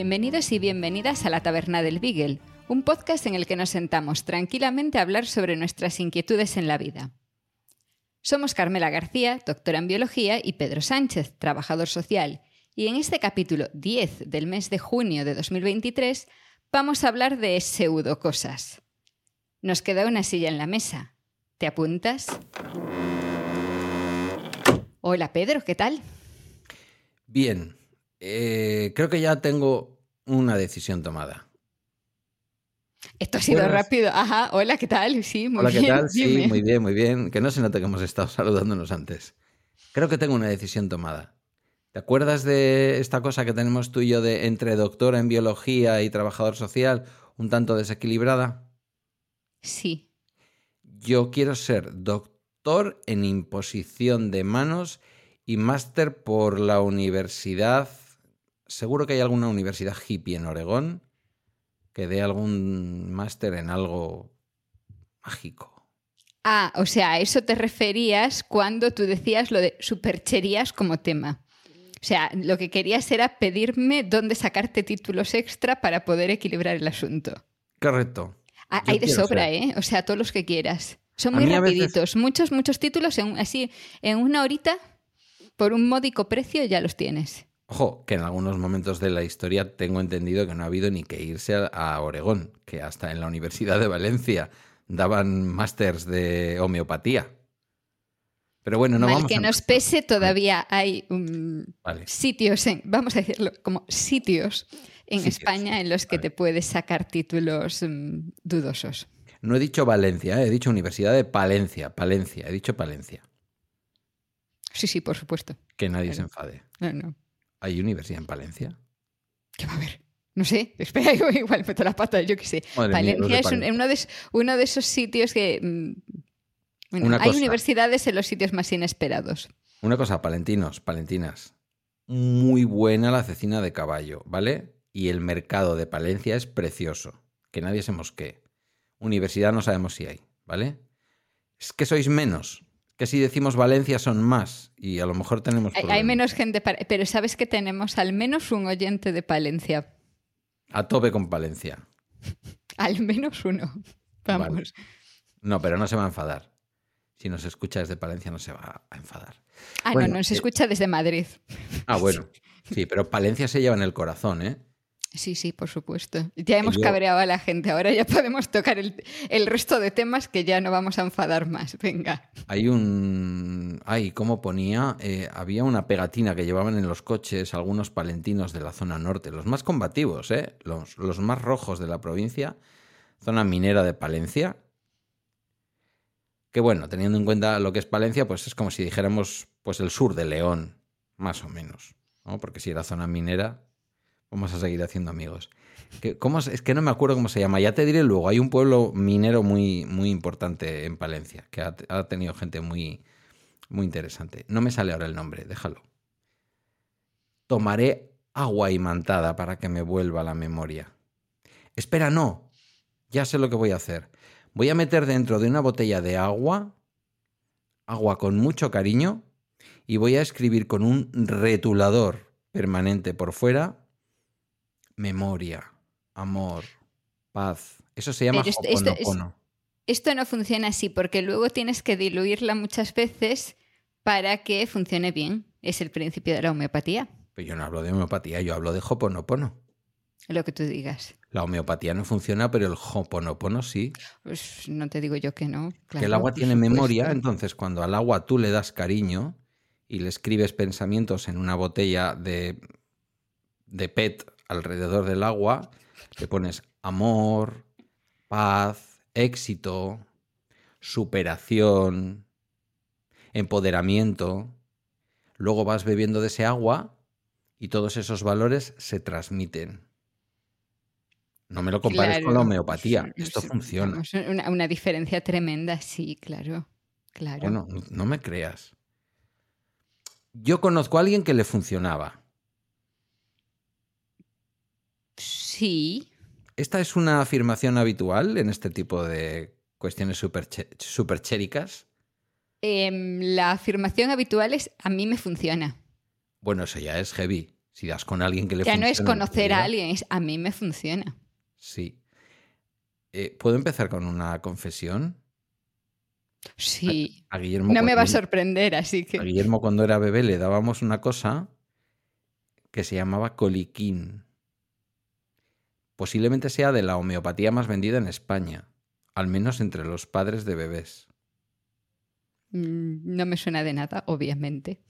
Bienvenidos y bienvenidas a la Taberna del Beagle, un podcast en el que nos sentamos tranquilamente a hablar sobre nuestras inquietudes en la vida. Somos Carmela García, doctora en biología, y Pedro Sánchez, trabajador social, y en este capítulo 10 del mes de junio de 2023 vamos a hablar de pseudocosas. Nos queda una silla en la mesa. ¿Te apuntas? Hola Pedro, ¿qué tal? Bien, eh, creo que ya tengo una decisión tomada. Esto ha sido Buenas. rápido. Ajá, hola, ¿qué tal? Sí, muy Hola, bien. ¿qué tal? Sí, dime. muy bien, muy bien. Que no se note que hemos estado saludándonos antes. Creo que tengo una decisión tomada. ¿Te acuerdas de esta cosa que tenemos tú y yo de entre doctora en biología y trabajador social, un tanto desequilibrada? Sí. Yo quiero ser doctor en imposición de manos y máster por la universidad. Seguro que hay alguna universidad hippie en Oregón que dé algún máster en algo mágico. Ah, o sea, a eso te referías cuando tú decías lo de supercherías como tema. O sea, lo que querías era pedirme dónde sacarte títulos extra para poder equilibrar el asunto. Correcto. Ah, Hay de sobra, ser. ¿eh? O sea, todos los que quieras. Son muy veces- rapiditos. Muchos, muchos títulos, en, así, en una horita, por un módico precio, ya los tienes. Ojo, que en algunos momentos de la historia tengo entendido que no ha habido ni que irse a, Oregón, que hasta en la Universidad de Valencia daban másters de homeopatía. Pero bueno, no Mal vamos que a- nos pese, todavía hay um, Vale. sitios, en, vamos a decirlo, como sitios en Sitios, España en los que vale. te puedes sacar títulos mm, dudosos. No he dicho Valencia, ¿eh? he dicho Universidad de Palencia, Palencia, he dicho Palencia. Sí, sí, por supuesto. Que nadie se enfade. No, no. ¿Hay universidad en Palencia? ¿Qué va a haber? No sé, espera, yo igual meto la pata, yo qué sé. Madre Palencia es un- uno, de, es- uno de esos sitios que... mm, bueno, Una hay cosa. universidades en los sitios más inesperados. Una cosa, palentinos, palentinas. Muy buena la cecina de caballo, ¿vale? Y el mercado de Palencia es precioso. Que nadie se mosquee. Universidad no sabemos si hay, ¿vale? Es que sois menos. Que si decimos Valencia son más. Y a lo mejor tenemos. Hay, menos gente, para- pero sabes que tenemos al menos un oyente de Palencia. A tope con Palencia. Al menos uno. Vamos. Vale. No, pero no se va a enfadar. Si nos escucha desde Palencia no se va a enfadar. Ah, Bueno, no, no se eh, escucha desde Madrid. Ah, bueno. Sí, pero Palencia se lleva en el corazón, ¿eh? Sí, sí, por supuesto. Ya hemos yo- cabreado a la gente, ahora ya podemos tocar el, el resto de temas que ya no vamos a enfadar más. Venga. Hay un. Ay, ¿cómo ponía? Eh, había una pegatina que llevaban en los coches algunos palentinos de la zona norte, los más combativos, ¿eh? Los, los más rojos de la provincia, zona minera de Palencia. Que bueno, teniendo en cuenta lo que es Palencia, pues es como si dijéramos pues el sur de León, más o menos. ¿no? Porque si era zona minera, vamos a seguir haciendo amigos. ¿cómo es que no me acuerdo cómo se llama. Ya te diré luego. Hay un pueblo minero muy, muy importante en Palencia, que ha, ha tenido gente muy, muy interesante. No me sale ahora el nombre, déjalo. Tomaré agua imantada para que me vuelva la memoria. Espera, no. Ya sé lo que voy a hacer. Voy a meter dentro de una botella de agua, agua con mucho cariño, y voy a escribir con un retulador permanente por fuera memoria, amor, paz. Eso se llama esto- esto no funciona así porque luego tienes que diluirla muchas veces para que funcione bien. Es el principio de la homeopatía, Pero yo no hablo de homeopatía, yo hablo de Hoponopono. lo que tú digas. La homeopatía no funciona, pero el Hoponopono sí. Pues no te digo yo que no. que el claro, agua tiene supuesto. memoria, entonces cuando al agua tú le das cariño y le escribes pensamientos en una botella de, de PET alrededor del agua, le pones amor, paz, éxito, superación, empoderamiento. Luego vas bebiendo de ese agua y todos esos valores se transmiten. No me lo compares con la homeopatía. es- Esto es- funciona. vamos, Una, una diferencia tremenda, sí, claro. Claro. Bueno, no- no me creas. Yo conozco a alguien que le funcionaba. Sí. ¿Esta es una afirmación habitual en este tipo de cuestiones superchéricas? Em, la afirmación habitual es a mí me funciona. Bueno, eso ya es heavy. Si das con alguien que le Ya no funciona. es en tu conocer a alguien, es a mí me funciona. Sí. Eh, ¿Puedo empezar con una confesión? Sí. A Guillermo, No me va a sorprender, así a que. Guillermo cuando era bebé le dábamos una cosa que se llamaba coliquín. Posiblemente sea de la homeopatía más vendida en España, al menos entre los padres de bebés. mm, No me suena de nada, obviamente.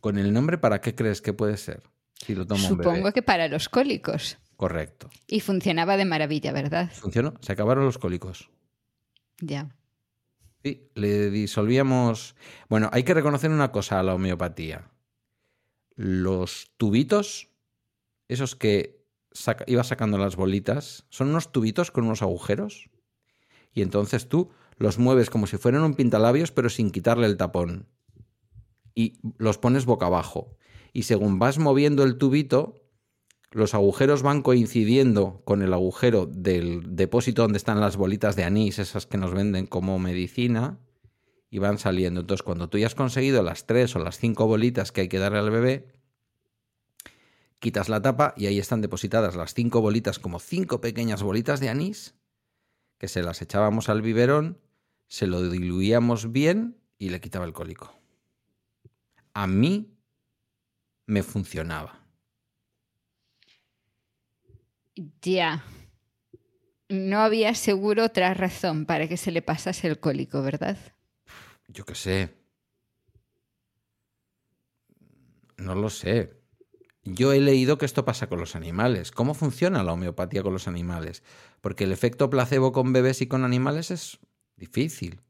¿Con el nombre para qué crees que puede ser? Si lo toma un Supongo bebé. que para los cólicos. Correcto. Y funcionaba de maravilla, ¿verdad? ¿Funcionó? Se acabaron los cólicos. Ya. Sí, le disolvíamos. Bueno, hay que reconocer una cosa a la homeopatía. Los tubitos, esos que saca- sacando las bolitas, son unos tubitos con unos agujeros. Y entonces tú los mueves como si fueran un pintalabios, pero sin quitarle el tapón. Y los pones boca abajo. Y según vas moviendo el tubito, los agujeros van coincidiendo con el agujero del depósito donde están las bolitas de anís, esas que nos venden como medicina, y van saliendo. Entonces, cuando tú ya has conseguido las tres o las cinco bolitas que hay que darle al bebé, quitas la tapa y ahí están depositadas las cinco bolitas como cinco pequeñas bolitas de anís, que se las echábamos al biberón, se lo diluíamos bien y le quitaba el cólico. A mí me funcionaba. Ya. No había seguro otra razón para que se le pasase el cólico, ¿verdad? Yo qué sé. No lo sé. Yo he leído que esto pasa con los animales. ¿Cómo funciona la homeopatía con los animales? Porque el efecto placebo con bebés y con animales es difícil.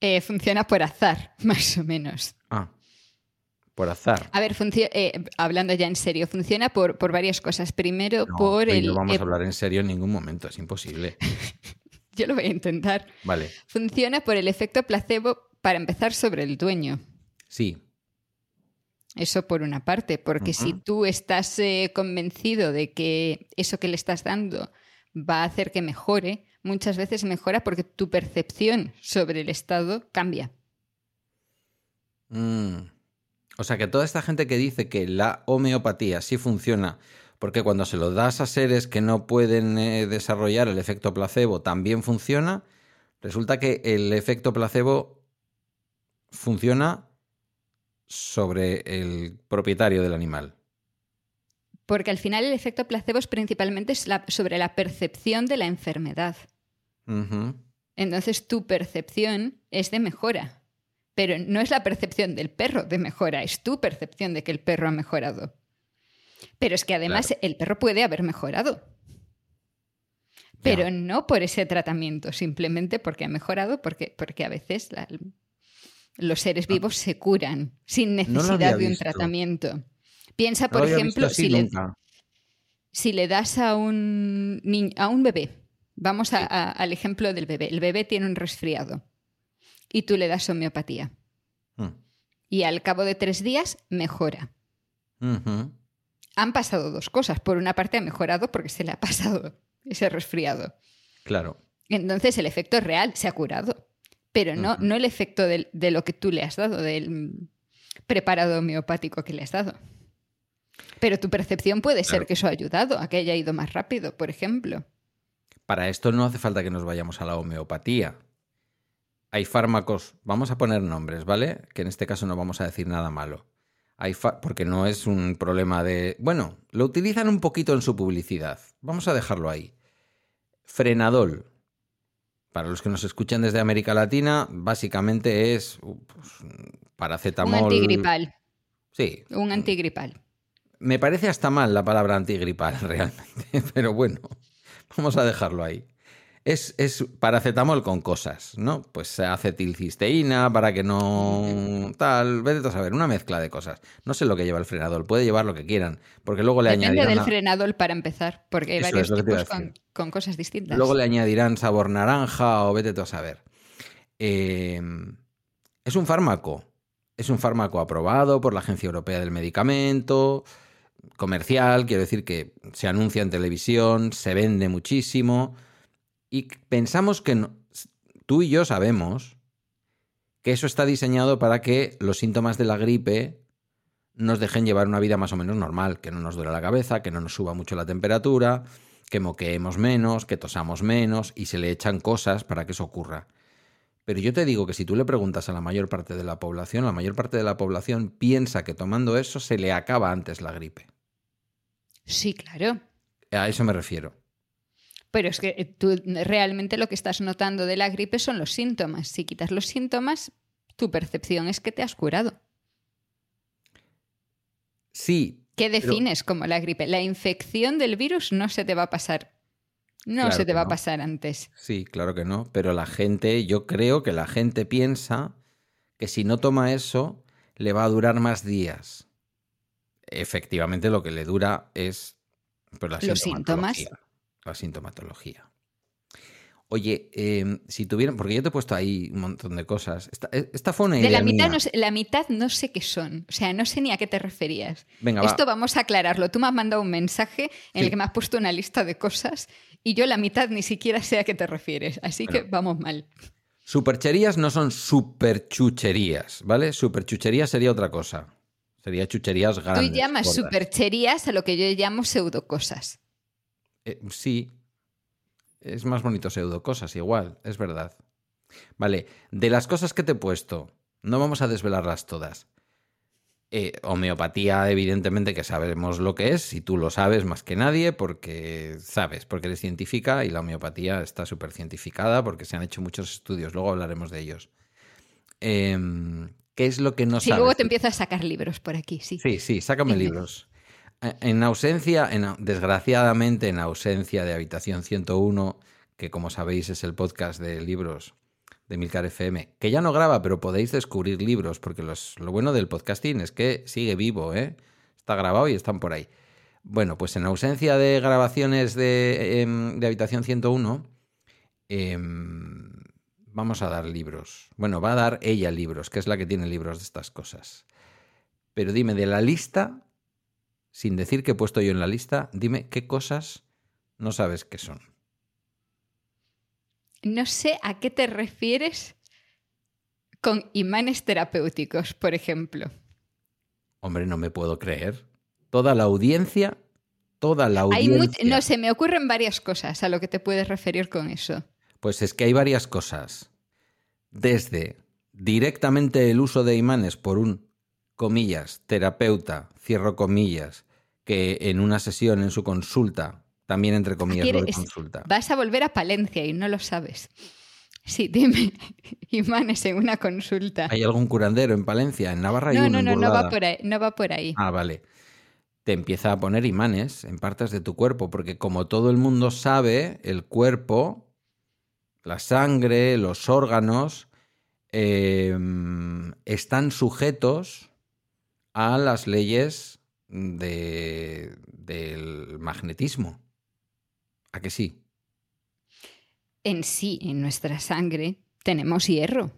Eh, funciona por azar, más o menos. Ah, por azar. A ver, eh, hablando ya en serio, funciona por, por varias cosas. Primero, No, por el. no vamos a hablar en serio en ningún momento, es imposible. Yo lo voy a intentar. Vale, Funciona por el efecto placebo para empezar sobre el dueño. sí, Eso por una parte, porque si tú estás eh, convencido de que eso que le estás dando va a hacer que mejore, muchas veces mejora porque tu percepción sobre el estado cambia. Mm. O sea que toda esta gente que dice que la homeopatía sí funciona, porque cuando se lo das a seres que no pueden eh, desarrollar el efecto placebo también funciona, resulta que el efecto placebo funciona sobre el propietario del animal. Porque al final el efecto placebo es principalmente sobre la percepción de la enfermedad. Entonces tu percepción es de mejora, pero no es la percepción del perro de mejora, es tu percepción de que el perro ha mejorado. Pero es que además Claro. el perro puede haber mejorado, pero no por ese tratamiento, simplemente porque ha mejorado, porque, porque a veces la- los seres vivos se curan sin Ah. No necesidad de un visto. tratamiento. Piensa, No por ejemplo, si le, nunca. si le das a un, niño, a un bebé, vamos a- a- al ejemplo del bebé, el bebé tiene un resfriado y tú le das homeopatía Mm. y al cabo de tres días mejora. Han pasado dos cosas. Por una parte ha mejorado porque se le ha pasado ese resfriado. Claro. Entonces el efecto es real, se ha curado. Pero no, no el efecto del- de lo que tú le has dado, del preparado homeopático que le has dado. Pero tu percepción puede ser que eso ha ayudado a que haya ido más rápido, por ejemplo. Para esto no hace falta que nos vayamos a la homeopatía. Hay fármacos, vamos a poner nombres, ¿vale? Que en este caso no vamos a decir nada malo. Hay porque no es un problema de... Bueno, lo utilizan un poquito en su publicidad. Vamos a dejarlo ahí. Frenadol. Para los que nos escuchan desde América Latina, básicamente es uh, pues, paracetamol. Un antigripal. Sí, Un antigripal. me parece hasta mal la palabra antigripal realmente, pero bueno, vamos a dejarlo ahí. Es, es paracetamol con cosas, ¿no? Pues acetilcisteína para que no. Tal, vete a saber, una mezcla de cosas. No sé lo que lleva el frenador, puede llevar lo que quieran, porque luego le Depende añadirán. del a- frenador para empezar, porque hay Eso varios tipos con, cosas distintas. Luego le añadirán sabor naranja o vete a saber. Eh, es un fármaco. Es un fármaco aprobado por la Agencia Europea del Medicamento, comercial, quiero decir que se anuncia en televisión, se vende muchísimo. Y pensamos que no- tú y yo sabemos que eso está diseñado para que los síntomas de la gripe nos dejen llevar una vida más o menos normal, que no nos duele la cabeza, que no nos suba mucho la temperatura, que moqueemos menos, que tosamos menos y se le echan cosas para que eso ocurra. Pero yo te digo que si tú le preguntas a la mayor parte de la población, la mayor parte de la población piensa que tomando eso se le acaba antes la gripe. Sí, claro. A eso me refiero. Pero es que eh, tú realmente lo que estás notando de la gripe son los síntomas. Si quitas los síntomas, tu percepción es que te has curado. Sí, ¿Qué Pero- defines como la gripe? La infección del virus no se te va a pasar. No Claro se te va a pasar antes. sí, claro que no. Pero la gente, yo creo que la gente piensa que si no toma eso, le va a durar más días. Efectivamente, lo que le dura es pues, la Los síntomas. La sintomatología. Oye, eh, si tuvieran, porque yo te he puesto ahí un montón de cosas. Esta, eh, esta fue una De idea la mitad, mía. no sé, la mitad no sé qué son. O sea, no sé ni a qué te referías. Venga, va. Esto vamos a aclararlo. Tú me has mandado un mensaje en Sí. el que me has puesto una lista de cosas y yo la mitad ni siquiera sé a qué te refieres. Así que vamos mal. Supercherías no son superchucherías, ¿vale? Superchucherías sería otra cosa. Sería chucherías grandes. Tú llamas gordas. supercherías a lo que yo llamo pseudocosas. Eh, sí. Es más bonito pseudo cosas, igual, es verdad. Vale, de las cosas que te he puesto, no vamos a desvelarlas todas. Eh, homeopatía, evidentemente que sabemos lo que es, y tú lo sabes más que nadie, porque sabes, porque eres científica y la homeopatía está súper cientificada, porque se han hecho muchos estudios, luego hablaremos de ellos. Em, ¿Qué es lo que no Si sabes? luego te empiezo a sacar libros por aquí, sí. Sí, sí, sácame libros. En ausencia, en, au- desgraciadamente, en ausencia de Habitación 101, que como sabéis es el podcast de libros de Milcar FM, que ya no graba, pero podéis descubrir libros, porque los- lo bueno del podcasting es que sigue vivo, ¿eh? Está grabado y están por ahí. Bueno, pues en ausencia de grabaciones de, em, de Habitación 101, em, vamos a dar libros. Bueno, va a dar ella libros, que es la que tiene libros de estas cosas. Pero dime, de la lista, sin decir que he puesto yo en la lista, dime qué cosas no sabes qué son. No sé a qué te refieres con imanes terapéuticos, por ejemplo. Hombre, no me puedo creer. Toda la audiencia, toda la audiencia. no, se me ocurren varias cosas a lo que te puedes referir con eso. Pues es que hay varias cosas. Desde directamente el uso de imanes por un, comillas, terapeuta, cierro comillas, que en una sesión, en su consulta, también entre comillas, lo de ¿Quieres- consulta. Vas a volver a Palencia y no lo sabes. Sí, dime, imanes en una consulta. ¿Hay algún curandero en Palencia? En Navarra hay No, uno, no, no, no va por ahí. No va por ahí. Ah, vale. Te empieza a poner imanes en partes de tu cuerpo, porque como todo el mundo sabe, el cuerpo, la sangre, los órganos, eh, están sujetos a las leyes de- del magnetismo. ¿A que sí? En sí, en nuestra sangre, tenemos hierro.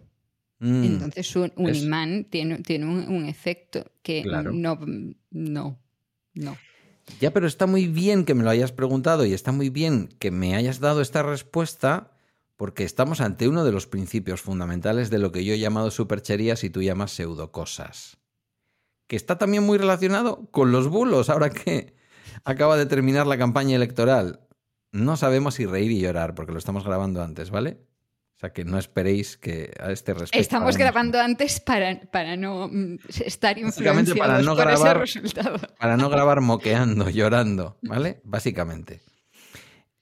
Mm, Entonces un, un es- imán tiene, tiene un, un efecto que Claro. no, no, no. Ya, pero está muy bien que me lo hayas preguntado y está muy bien que me hayas dado esta respuesta porque estamos ante uno de los principios fundamentales de lo que yo he llamado supercherías y tú llamas pseudocosas. Que está también muy relacionado con los bulos, ahora que acaba de terminar la campaña electoral. No sabemos si reír y llorar porque lo estamos grabando antes, ¿vale? O sea que no esperéis que a este respecto... Estamos hagamos- grabando antes para, para no mm, estar influenciados para no por grabar- ese resultado. Para no grabar moqueando, llorando, ¿vale? Básicamente.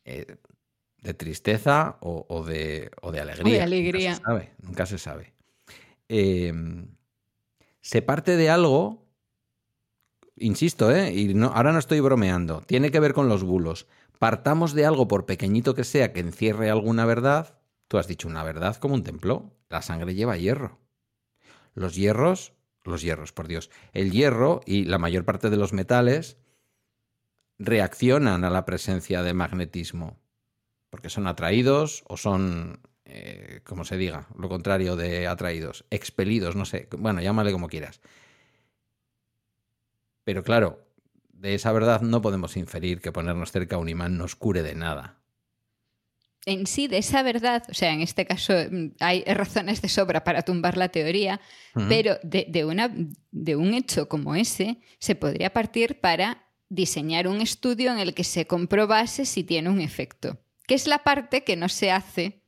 Eh, de tristeza o, o de, o de alegría. O de alegría. Nunca se sabe. Nunca se sabe. Eh, se parte de algo, insisto, ¿eh? y no, ahora no estoy bromeando, tiene que ver con los bulos. partamos de algo, por pequeñito que sea, que encierre alguna verdad. Tú has dicho una verdad como un templo. La sangre lleva hierro. Los hierros, los hierros, por Dios. El hierro y la mayor parte de los metales reaccionan a la presencia de magnetismo. Porque son atraídos o son, eh, como se diga, lo contrario de atraídos, expelidos, no sé. Bueno, llámale como quieras. Pero claro, de esa verdad no podemos inferir que ponernos cerca a un imán nos cure de nada. En sí, de esa verdad, o sea, en este caso mm, hay razones de sobra para tumbar la teoría, pero de, una, de un hecho como ese se podría partir para diseñar un estudio en el que se comprobase si tiene un efecto, que es la parte que no se hace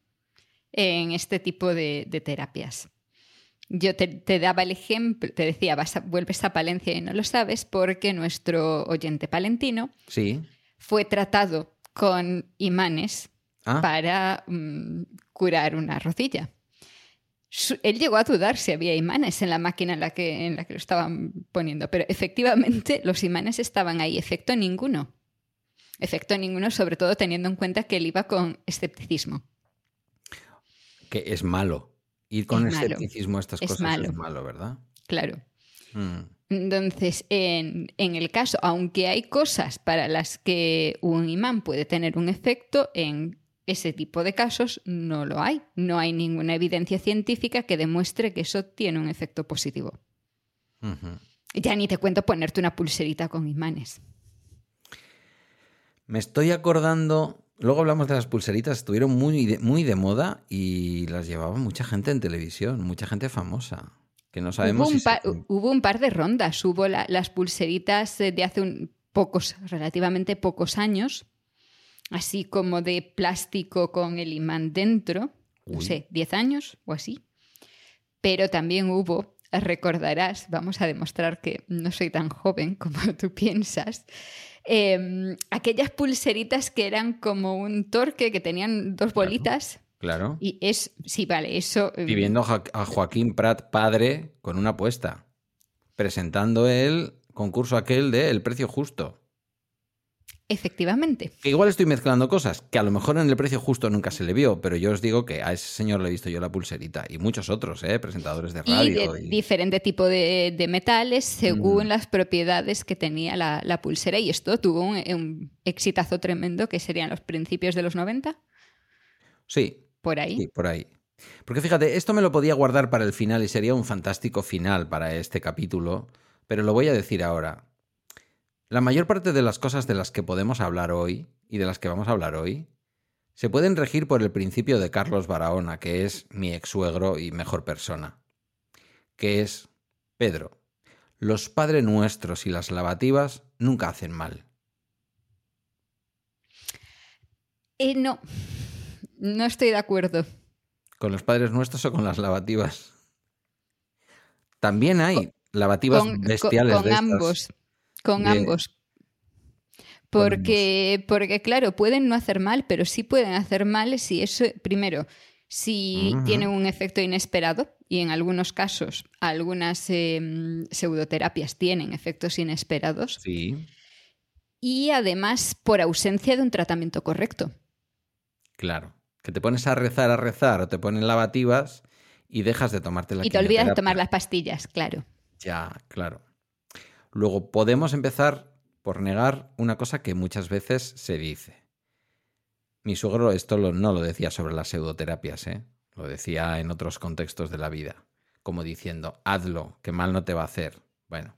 en este tipo de terapias. Yo te, daba el ejemplo, te decía, vas a, vuelves a Palencia y no lo sabes porque nuestro oyente palentino sí. fue tratado con imanes ah. para mm, curar una rodilla. él llegó a dudar si había imanes en la máquina en la, que, en la que lo estaban poniendo, pero efectivamente los imanes estaban ahí, efecto ninguno. Efecto ninguno, sobre todo teniendo en cuenta que él iba con escepticismo. Que es malo. Ir con escepticismo a estas cosas es malo, ¿verdad? Claro. Mm. Entonces, en, el caso, aunque hay cosas para las que un imán puede tener un efecto, en ese tipo de casos no lo hay. No hay ninguna evidencia científica que demuestre que eso tiene un efecto positivo. Ya ni te cuento ponerte una pulserita con imanes. Me estoy acordando Luego hablamos de las pulseritas, estuvieron muy de, muy de moda y las llevaba mucha gente en televisión, mucha gente famosa. Que no sabemos hubo, un, hubo un par de rondas, hubo las pulseritas de hace pocos, relativamente pocos años, así como de plástico con el imán dentro, no sé, 10 años o así. Pero también hubo, recordarás, vamos a demostrar que no soy tan joven como tú piensas, Em, aquellas pulseritas que eran como un torque, que tenían dos bolitas. Claro. Y es, sí, vale, eso. Em, Viviendo a Joaquín Prat padre con una apuesta, presentando el concurso aquel de El precio justo. Efectivamente. Que igual estoy mezclando cosas, que a lo mejor en el precio justo nunca se le vio, pero yo os digo que a ese señor le he visto yo la pulserita y muchos otros, ¿eh? presentadores de radio. Y de diferente tipo de, metales según mm. las propiedades que tenía la, pulsera. Y esto tuvo un, exitazo tremendo que serían los principios de los 90. Sí. Por ahí. Sí, por ahí. Porque fíjate, esto me lo podía guardar para el final y sería un fantástico final para este capítulo, pero lo voy a decir ahora. La mayor parte de las cosas de las que podemos hablar hoy y de las que vamos a hablar hoy se pueden regir por el principio de Carlos Barahona, que es mi ex suegro y mejor persona, que es Pedro. Los Padre Nuestros y las lavativas nunca hacen mal. Eh, no, no estoy de acuerdo. ¿Con los Padres Nuestros o con las lavativas? También hay lavativas bestiales. Con, ambos. Con ambos. Porque, porque, claro, pueden no hacer mal, pero sí pueden hacer mal si eso, primero, si tienen un efecto inesperado, y en algunos casos algunas em, pseudoterapias tienen efectos inesperados. Sí. Y además por ausencia de un tratamiento correcto. Claro. Que te pones a rezar, a rezar, o te ponen lavativas y dejas de tomarte la Y te olvidas de tomar las pastillas, claro. Ya, claro. Luego podemos empezar por negar una cosa que muchas veces se dice. Mi suegro esto no lo decía sobre las pseudoterapias, ¿eh? lo decía en otros contextos de la vida, como diciendo, hazlo, que mal no te va a hacer. Bueno,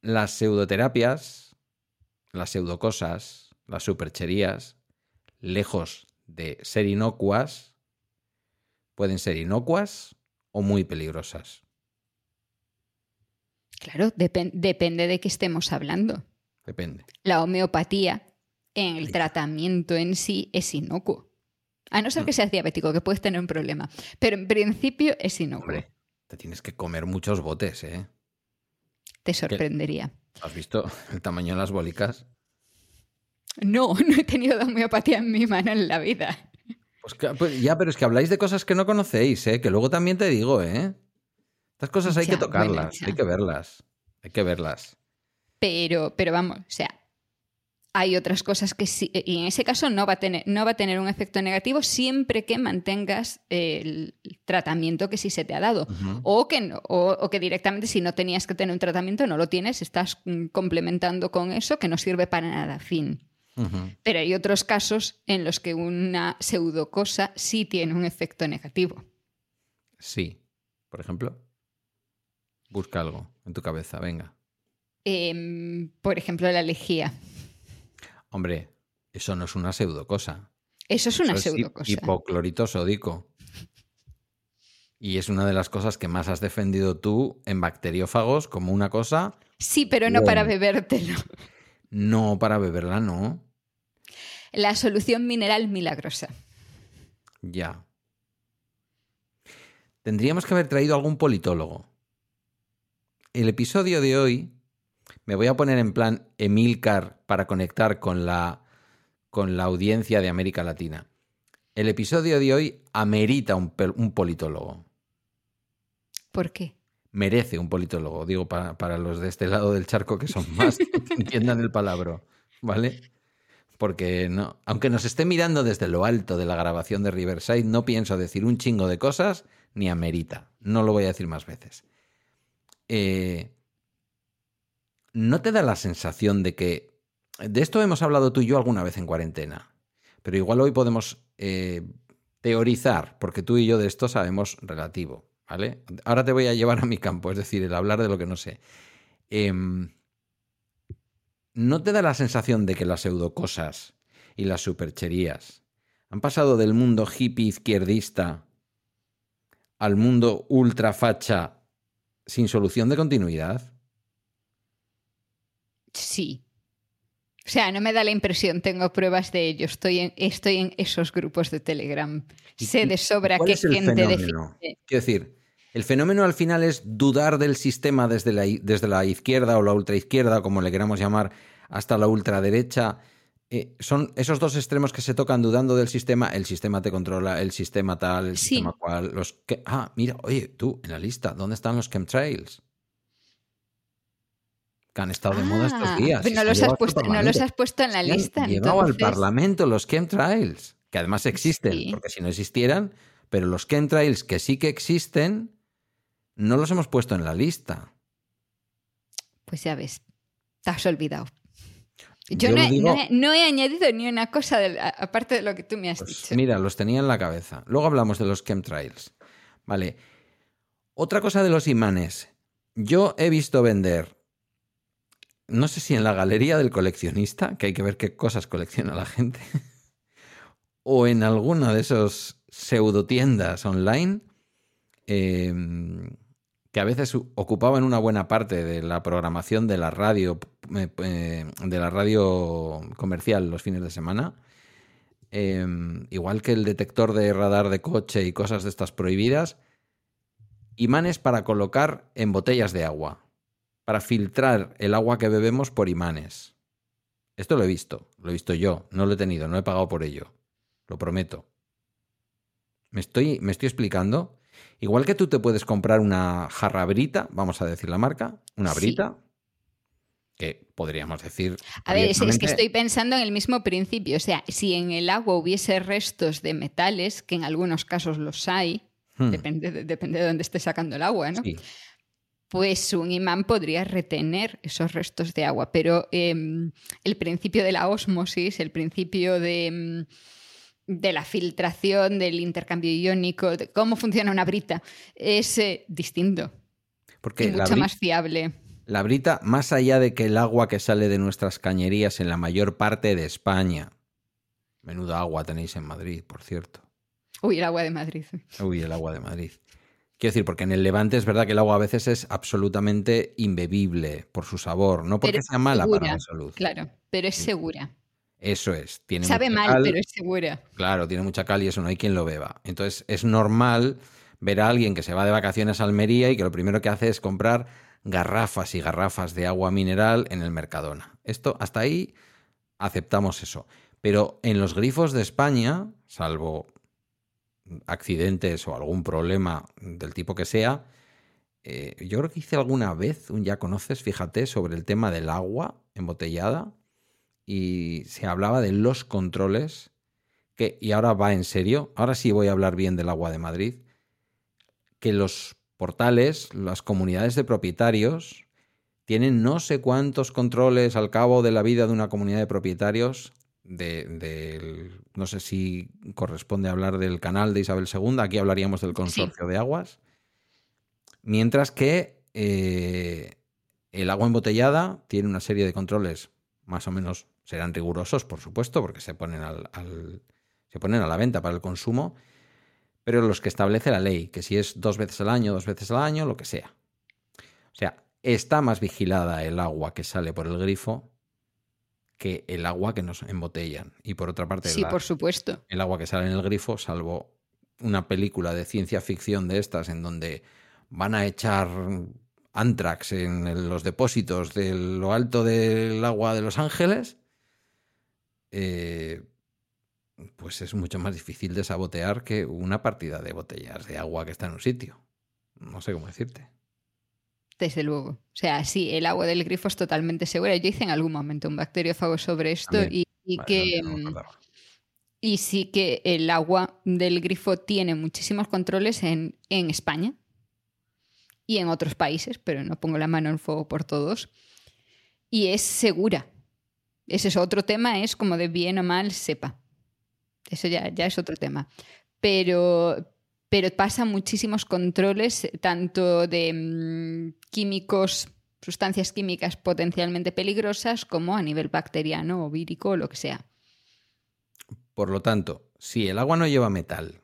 las pseudoterapias, las pseudocosas, las supercherías, lejos de ser inocuas, pueden ser inocuas o muy peligrosas. Claro, depende de qué estemos hablando. Depende. La homeopatía en el tratamiento en sí es inocuo. A no ser que mm. seas diabético, que puedes tener un problema. Pero en principio es inocuo. Hombre, te tienes que comer muchos botes, ¿eh? Te sorprendería. ¿Has visto el tamaño de las bólicas? No, no he tenido homeopatía en mi mano en la vida. Pues, pues, ya, pero es que habláis de cosas que no conocéis, ¿eh? Que luego también te digo, ¿eh? Estas cosas hay que tocarlas, hay que verlas, hay que verlas. Pero, pero vamos, o sea, hay otras cosas que sí, y en ese caso no va a tener, no va a tener un efecto negativo siempre que mantengas el tratamiento que sí se te ha dado. o, que o, que directamente si no tenías que tener un tratamiento no lo tienes, estás mm, complementando con eso que no sirve para nada, fin. Pero hay otros casos en los que una pseudocosa sí tiene un efecto negativo. Sí. Por ejemplo, busca algo en tu cabeza, venga. Em, por ejemplo, la lejía. Hombre, eso no es una pseudocosa. Eso es una pseudocosa. hipoclorito sódico. Y es una de las cosas que más has defendido tú en bacteriófagos como una cosa. Sí, pero no para bebértelo. No, para beberla no. La solución mineral milagrosa. Ya. Tendríamos que haber traído algún politólogo. El episodio de hoy me voy a poner en plan Emilcar para conectar con la, con la audiencia de América Latina. El episodio de hoy amerita un, un politólogo. ¿Por qué? Merece un politólogo, digo para, para, los de este lado del charco que son más, que entiendan el palabra, ¿vale? porque no, aunque nos esté mirando desde lo alto de la grabación de Riverside, no pienso decir un chingo de cosas ni amerita. No lo voy a decir más veces. Eh, ¿No te da la sensación de que... De esto hemos hablado tú y yo alguna vez en cuarentena, pero igual hoy podemos eh, teorizar, porque tú y yo de esto sabemos relativo, ¿vale? Ahora te voy a llevar a mi campo, es decir, el hablar de lo que no sé. Eh, ¿No te da la sensación de que las pseudocosas y las supercherías han pasado del mundo hippie izquierdista al mundo ultra facha sin solución de continuidad? Sí. O sea, no me da la impresión, tengo pruebas de ello. Estoy en, estoy en esos grupos de Telegram. Sé de sobra qué gente Quiero decir, el fenómeno al final es dudar del sistema desde la, desde la izquierda o la ultraizquierda, como le queramos llamar, hasta la ultraderecha. Eh, son esos dos extremos que se tocan dudando del sistema. El sistema te controla, el sistema tal, el sistema cual. Los que, ah, mira, oye, tú, en la lista, ¿dónde están los chemtrails? Que han estado de moda estos ah, días. no, los has, puesto, no los has, puesto, en la lista. Han llevado al Parlamento los chemtrails, que además existen, porque si no existieran, pero los chemtrails que sí que existen, no los hemos puesto en la lista. Pues ya ves, te has olvidado. Yo, no, he, añadido ni una cosa aparte de lo que tú me has pues dicho. Mira, los tenía en la cabeza. Luego hablamos de los chemtrails. Vale. Otra cosa de los imanes. Yo he visto vender, no sé si en la galería del coleccionista, que hay que ver qué cosas colecciona la gente, o en alguna de esos pseudo tiendas online, eh, que a veces ocupaban una buena parte de la programación de la radio, eh, eh, de la radio comercial los fines de semana. Em, igual que el detector de radar de coche y cosas de estas prohibidas, imanes para colocar en botellas de agua, para filtrar el agua que bebemos por imanes. Esto lo he visto, lo he visto yo, no lo he tenido, no he pagado por ello, lo prometo. ¿Me estoy, me estoy explicando? Igual que tú te puedes comprar una jarra brita, vamos a decir la marca, una brita, que podríamos decir. A ver, es, que estoy pensando en el mismo principio. O sea, si en el agua hubiese restos de metales, que en algunos casos los hay, hmm. depende, de, depende de dónde esté sacando el agua, ¿no? Pues un imán podría retener esos restos de agua. Pero em, el principio de la osmosis, el principio de. De la filtración, del intercambio iónico, de cómo funciona una brita, es eh, distinto. Porque mucho más fiable. La brita, más allá de que el agua que sale de nuestras cañerías en la mayor parte de España, menuda agua tenéis en Madrid, por cierto. Uy, el agua de Madrid. Uy, el agua de Madrid. Quiero decir, porque en el Levante es verdad que el agua a veces es absolutamente imbebible por su sabor, no porque sea mala para la salud. Claro, pero es segura. Eso es. Tiene Sabe mal, pero es segura. Claro, tiene mucha cal y eso no hay quien lo beba. Entonces es normal ver a alguien que se va de vacaciones a Almería y que lo primero que hace es comprar garrafas y garrafas de agua mineral en el Mercadona. Esto, hasta ahí aceptamos eso. Pero en los grifos de España, salvo accidentes o algún problema del tipo que sea, eh, yo creo que hice alguna vez un ya conoces, fíjate, sobre el tema del agua embotellada y se hablaba de los controles que, y ahora va en serio, ahora sí voy a hablar bien del agua de Madrid, que los portales, las comunidades de propietarios, tienen no sé cuántos controles al cabo de la vida de una comunidad de propietarios. De, no sé si corresponde hablar del canal de Isabel II, aquí hablaríamos del consorcio de aguas. Mientras que eh, el agua embotellada tiene una serie de controles más o menos, serán rigurosos, por supuesto, porque se ponen, al, se ponen a la venta para el consumo, pero los que establece la ley, que si es dos veces al año, dos veces al año, lo que sea. O sea, está más vigilada el agua que sale por el grifo que el agua que nos embotellan. Y por otra parte, sí, por supuesto. el agua que sale en el grifo, salvo una película de ciencia ficción de estas en donde van a echar antrax en los depósitos de lo alto del agua de Los Ángeles, eh, pues es mucho más difícil de sabotear que una partida de botellas de agua que está en un sitio. No sé cómo decirte. Desde luego. O sea, sí, el agua del grifo es totalmente segura. Yo hice en algún momento un bacteriófago sobre esto y, que... Mm, y sí que el agua del grifo tiene muchísimos controles en, en España y en otros países, pero no pongo la mano en fuego por todos. Y es segura. Ese es otro tema, es como de bien o mal sepa. Eso ya, ya es otro tema. Pero, pero pasa muchísimos controles, tanto de mm, químicos, sustancias químicas potencialmente peligrosas, como a nivel bacteriano o vírico o lo que sea. Por lo tanto, si el agua no lleva metal,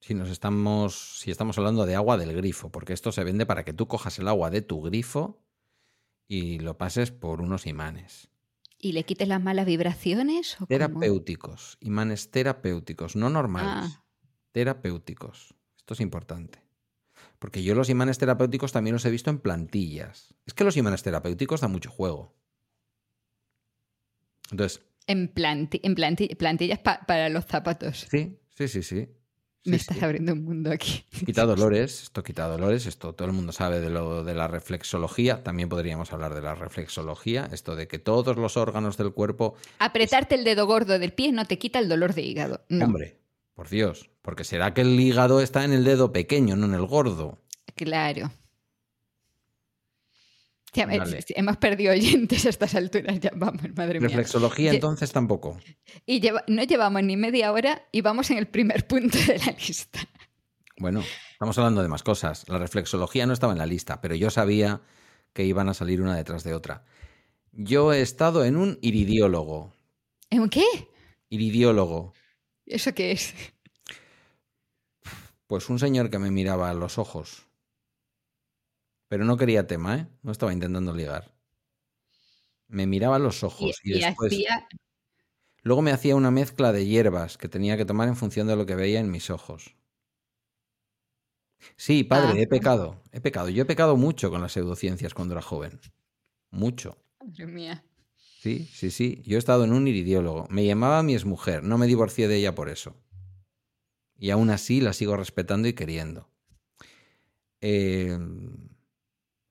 si nos estamos, si estamos hablando de agua del grifo, porque esto se vende para que tú cojas el agua de tu grifo y lo pases por unos imanes. ¿Y le quites las malas vibraciones? terapéuticos, imanes terapéuticos, no normales. Ah. Terapéuticos. Esto es importante. Porque yo los imanes terapéuticos también los he visto en plantillas. Es que los imanes terapéuticos dan mucho juego. Entonces. En, en plantillas para los zapatos. Sí, sí, sí, sí. Me estás abriendo un mundo aquí. Quita dolores, esto quita dolores, esto todo el mundo sabe de lo de la reflexología, también podríamos hablar de la reflexología, esto de que todos los órganos del cuerpo... Apretarte el dedo gordo del pie no te quita el dolor de hígado. Hombre, por Dios, porque será que el hígado está en el dedo pequeño, no en el gordo. Claro hemos perdido oyentes a estas alturas, ya vamos, madre mía. Reflexología entonces tampoco. Y no llevamos ni media hora y vamos en el primer punto de la lista. Bueno, estamos hablando de más cosas. La reflexología no estaba en la lista, pero yo sabía que iban a salir una detrás de otra. Yo he estado en un iridiólogo. ¿En un qué? Iridiólogo. ¿Eso qué es? Pues un señor que me miraba a los ojos. Pero no quería tema, ¿eh? No estaba intentando ligar. Me miraba los ojos y, después... Luego me hacía una mezcla de hierbas que tenía que tomar en función de lo que veía en mis ojos. Sí, padre, he ah. pecado. He pecado. Yo he pecado mucho con las pseudociencias cuando era joven. Mucho. Madre mía. Sí, sí, sí. Yo he estado en un iridiólogo. Me llamaba mi exmujer. No me divorcié de ella por eso. Y aún así la sigo respetando y queriendo. Eh,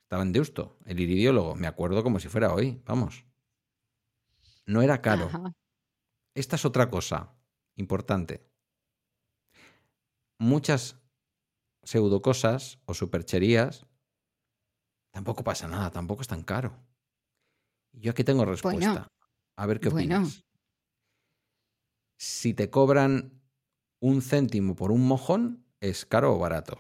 estaba en Deusto, el iridiólogo. Me acuerdo como si fuera hoy, vamos. No era caro. Esta es otra cosa importante. Muchas pseudocosas o supercherías tampoco pasa nada, tampoco es tan caro. Yo aquí tengo respuesta. a ver qué opinas. Si te cobran un céntimo por un mojón, ¿es caro o barato?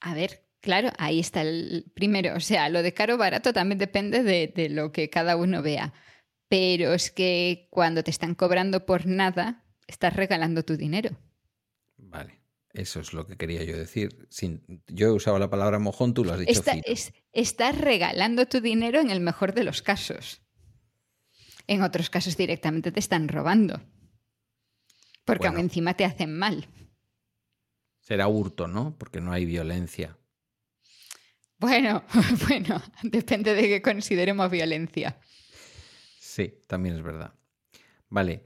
A ver, Claro, ahí está el primero. O sea, lo de caro o barato también depende de, lo que cada uno vea. Pero es que cuando te están cobrando por nada, estás regalando tu dinero. Vale, eso es lo que quería yo decir. Sin, yo he usado la palabra mojón, tú lo has dicho. estás regalando tu dinero en el mejor de los casos. En otros casos directamente te están robando. Porque aún encima te hacen mal. Será hurto, ¿no? Porque no hay violencia. Bueno, bueno, depende de qué consideremos violencia. Sí, también es verdad. Vale.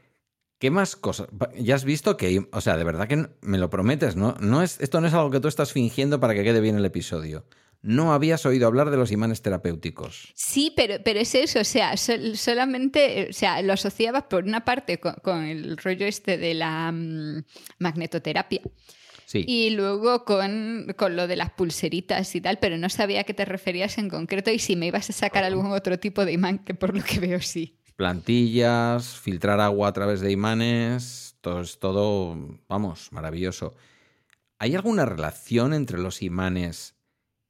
¿Qué más cosas? Ya has visto que, o sea, de verdad que me lo prometes, ¿no? no es, esto no es algo que tú estás fingiendo para que quede bien el episodio. no habías oído hablar de los imanes terapéuticos. Sí, pero, pero es eso, o sea, sol- solamente, o sea, lo asociabas por una parte con, con el rollo este de la mm, magnetoterapia Sí. y luego con, con lo de las pulseritas y tal, pero no sabía a qué te referías en concreto y si me ibas a sacar algún otro tipo de imán, que por lo que veo sí. Plantillas, filtrar agua a través de imanes, todo es todo, vamos, maravilloso. ¿Hay alguna relación entre los imanes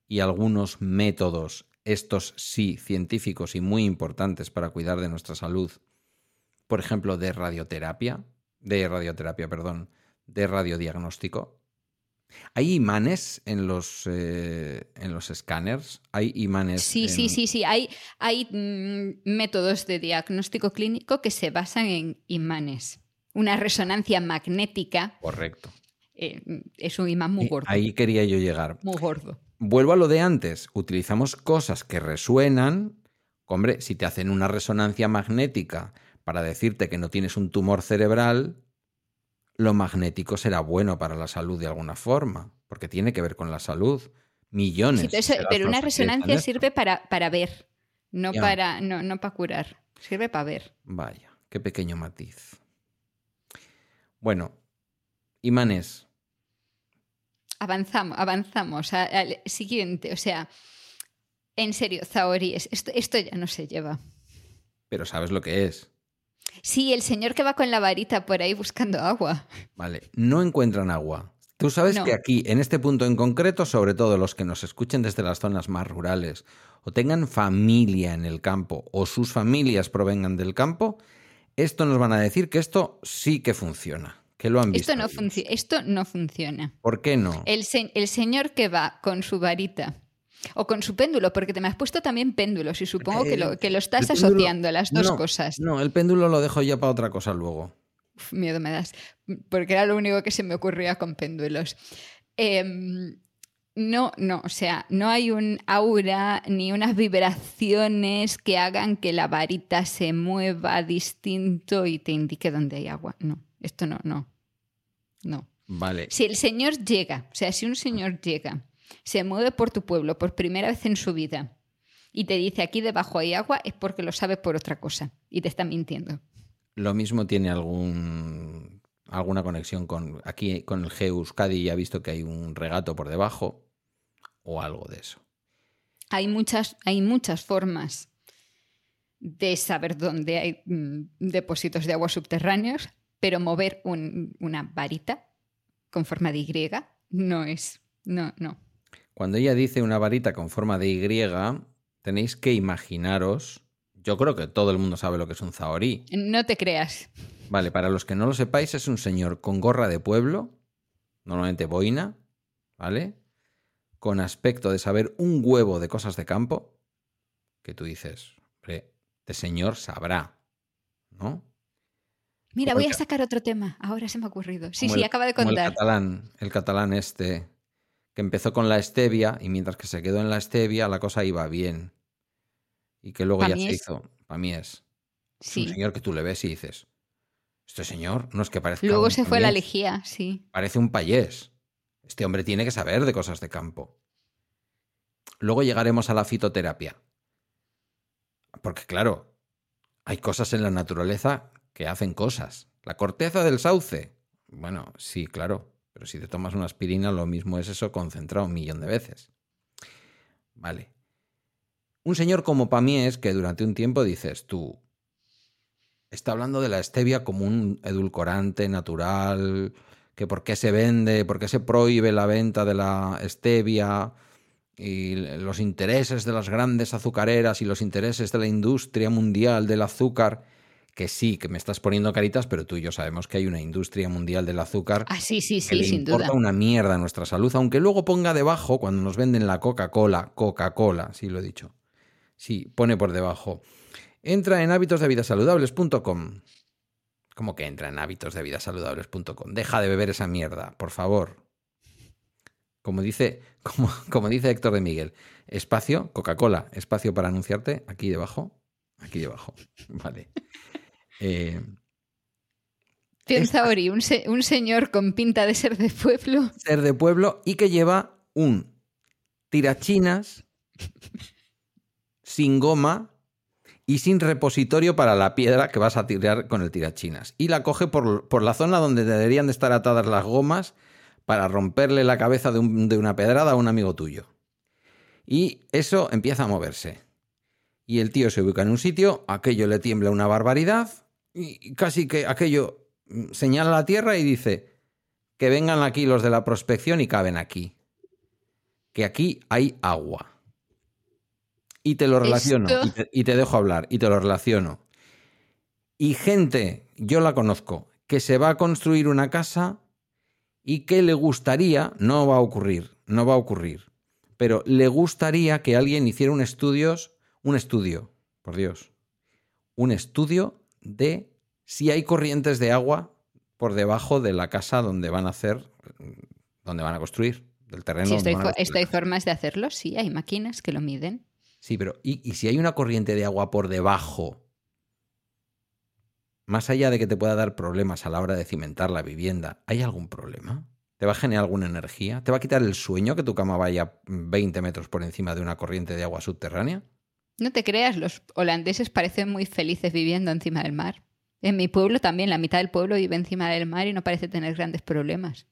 y algunos métodos, estos sí, científicos y muy importantes para cuidar de nuestra salud? Por ejemplo, de radioterapia, de radioterapia, perdón, de radiodiagnóstico. ¿Hay imanes en los, eh, en los escáneres? ¿Hay imanes? Sí, sí, en- sí, sí. Hay, hay mm, métodos de diagnóstico clínico que se basan en imanes. Una resonancia magnética Correcto. eh, es un imán muy gordo. Ahí quería yo llegar. Muy gordo. Vuelvo a lo de antes. Utilizamos cosas que resuenan. Hombre, si te hacen una resonancia magnética para decirte que no tienes un tumor cerebral, lo magnético será bueno para la salud de alguna forma, porque tiene que ver con la salud. Millones. Sí, pero, eso- pero una resonancia sirve para, para ver, no Ya. para, no, no para curar. Sirve para ver. Vaya, qué pequeño matiz. Bueno, imanes. Avanzamos, avanzamos al siguiente. O sea, en serio, zahoríes, esto, esto ya no se lleva. Pero sabes lo que es. Sí, el señor que va con la varita por ahí buscando agua. Vale, no encuentran agua. Tú sabes No. que aquí, en este punto en concreto, sobre todo los que nos escuchen desde las zonas más rurales o tengan familia en el campo o sus familias provengan del campo, esto nos van a decir que esto sí que funciona, que lo han visto. Esto no, esto funciona. ¿Por qué no? El, se- el señor que va con su varita o con su péndulo, porque te me has puesto también péndulos y supongo que lo, que lo estás péndulo- asociando a las dos no, cosas. No, el péndulo lo dejo ya para otra cosa luego. Uf, miedo me das, porque era lo único que se me ocurría con péndulos. Em, no, no, o sea, no hay un aura ni unas vibraciones que hagan que la varita se mueva distinto y te indique dónde hay agua. No, esto no, no, no. Vale. Si el señor llega, o sea, si un señor llega, se mueve por tu pueblo por primera vez en su vida y te dice aquí debajo hay agua, es porque lo sabe por otra cosa y te está mintiendo. Lo mismo tiene algún alguna conexión con aquí con el Euskadi ya ha visto que hay un regato por debajo o algo de eso. Hay muchas, hay muchas formas de saber dónde hay mm, depósitos de agua subterráneos, pero mover un- una varita con forma de Y no es. No, no. Cuando ella dice una varita con forma de Y, tenéis que imaginaros, yo creo que todo el mundo sabe lo que es un zahorí. No te creas. Vale, para los que no lo sepáis, es un señor con gorra de pueblo, normalmente boina, ¿vale? Con aspecto de saber un huevo de cosas de campo, que tú dices, hombre, este señor sabrá, ¿no? Mira, Como voy el a ca- sacar otro tema. Ahora se me ha ocurrido. Sí, Como sí, el- acaba de como contar. El catalán, el catalán este, que empezó con la stevia y mientras que se quedó en la stevia la cosa iba bien. Y que luego ya se hizo, para mí es, un señor que tú le ves y dices, este señor no es que parezca Luego un se fue a la lejía, sí. Parece un payés. Este hombre tiene que saber de cosas de campo. Luego llegaremos a la fitoterapia. Porque claro, hay cosas en la naturaleza que hacen cosas. La corteza del sauce. Bueno, sí, claro. Pero si te tomas una aspirina, lo mismo es eso concentrado un millón de veces. Vale. Un señor como Pamies, que durante un tiempo dices tú, está hablando de la stevia como un edulcorante natural, que por qué se vende, por qué se prohíbe la venta de la stevia y los intereses de las grandes azucareras y los intereses de la industria mundial del azúcar, que sí, que me estás poniendo caritas, pero tú y yo sabemos que hay una industria mundial del azúcar Ah, sí, sí, que sí, le sin importa duda. una mierda a nuestra salud, aunque luego ponga debajo, cuando nos venden la Coca-Cola, Coca-Cola, sí lo he dicho. Sí, pone por debajo. Entra en hábitosdevidasaludables.com. ¿Cómo que entra en hábitosdevidasaludables.com? Deja de beber esa mierda, por favor. Como dice, como, como dice Héctor de Miguel, espacio, Coca-Cola, espacio para anunciarte, aquí debajo, aquí debajo. Vale. Eh, Piensa Ori, un, se- un señor con pinta de ser de pueblo. ser de pueblo y que lleva un tirachinas sin goma y sin repositorio para la piedra que vas a tirar con el tirachinas. Y la coge por, por la zona donde deberían de estar atadas las gomas para romperle la cabeza de, un- de una pedrada a un amigo tuyo. Y eso empieza a moverse. Y el tío se ubica en un sitio, aquello le tiembla una barbaridad, y casi que aquello mm, señala la tierra y dice que vengan aquí los de la prospección y caben aquí. Que aquí hay agua. Y te lo relaciono, y, te, y te dejo hablar, y te lo relaciono. Y gente, yo la conozco, que se va a construir una casa y que le gustaría, no va a ocurrir, no va a ocurrir, pero le gustaría que alguien hiciera un estudios, un estudio, por Dios, un estudio de si hay corrientes de agua por debajo de la casa donde van a hacer, donde van a construir, del terreno. Si donde esto hay, van a fo- construir esto la hay casa. formas de hacerlo, sí, hay máquinas que lo miden. Sí, pero ¿y, y si hay una corriente de agua por debajo? Más allá de que te pueda dar problemas a la hora de cimentar la vivienda, ¿hay algún problema? ¿Te va a generar alguna energía? ¿Te va a quitar el sueño que tu cama vaya 20 metros por encima de una corriente de agua subterránea? No te creas, los holandeses parecen muy felices viviendo encima del mar. En mi pueblo también, la mitad del pueblo vive encima del mar y no parece tener grandes problemas.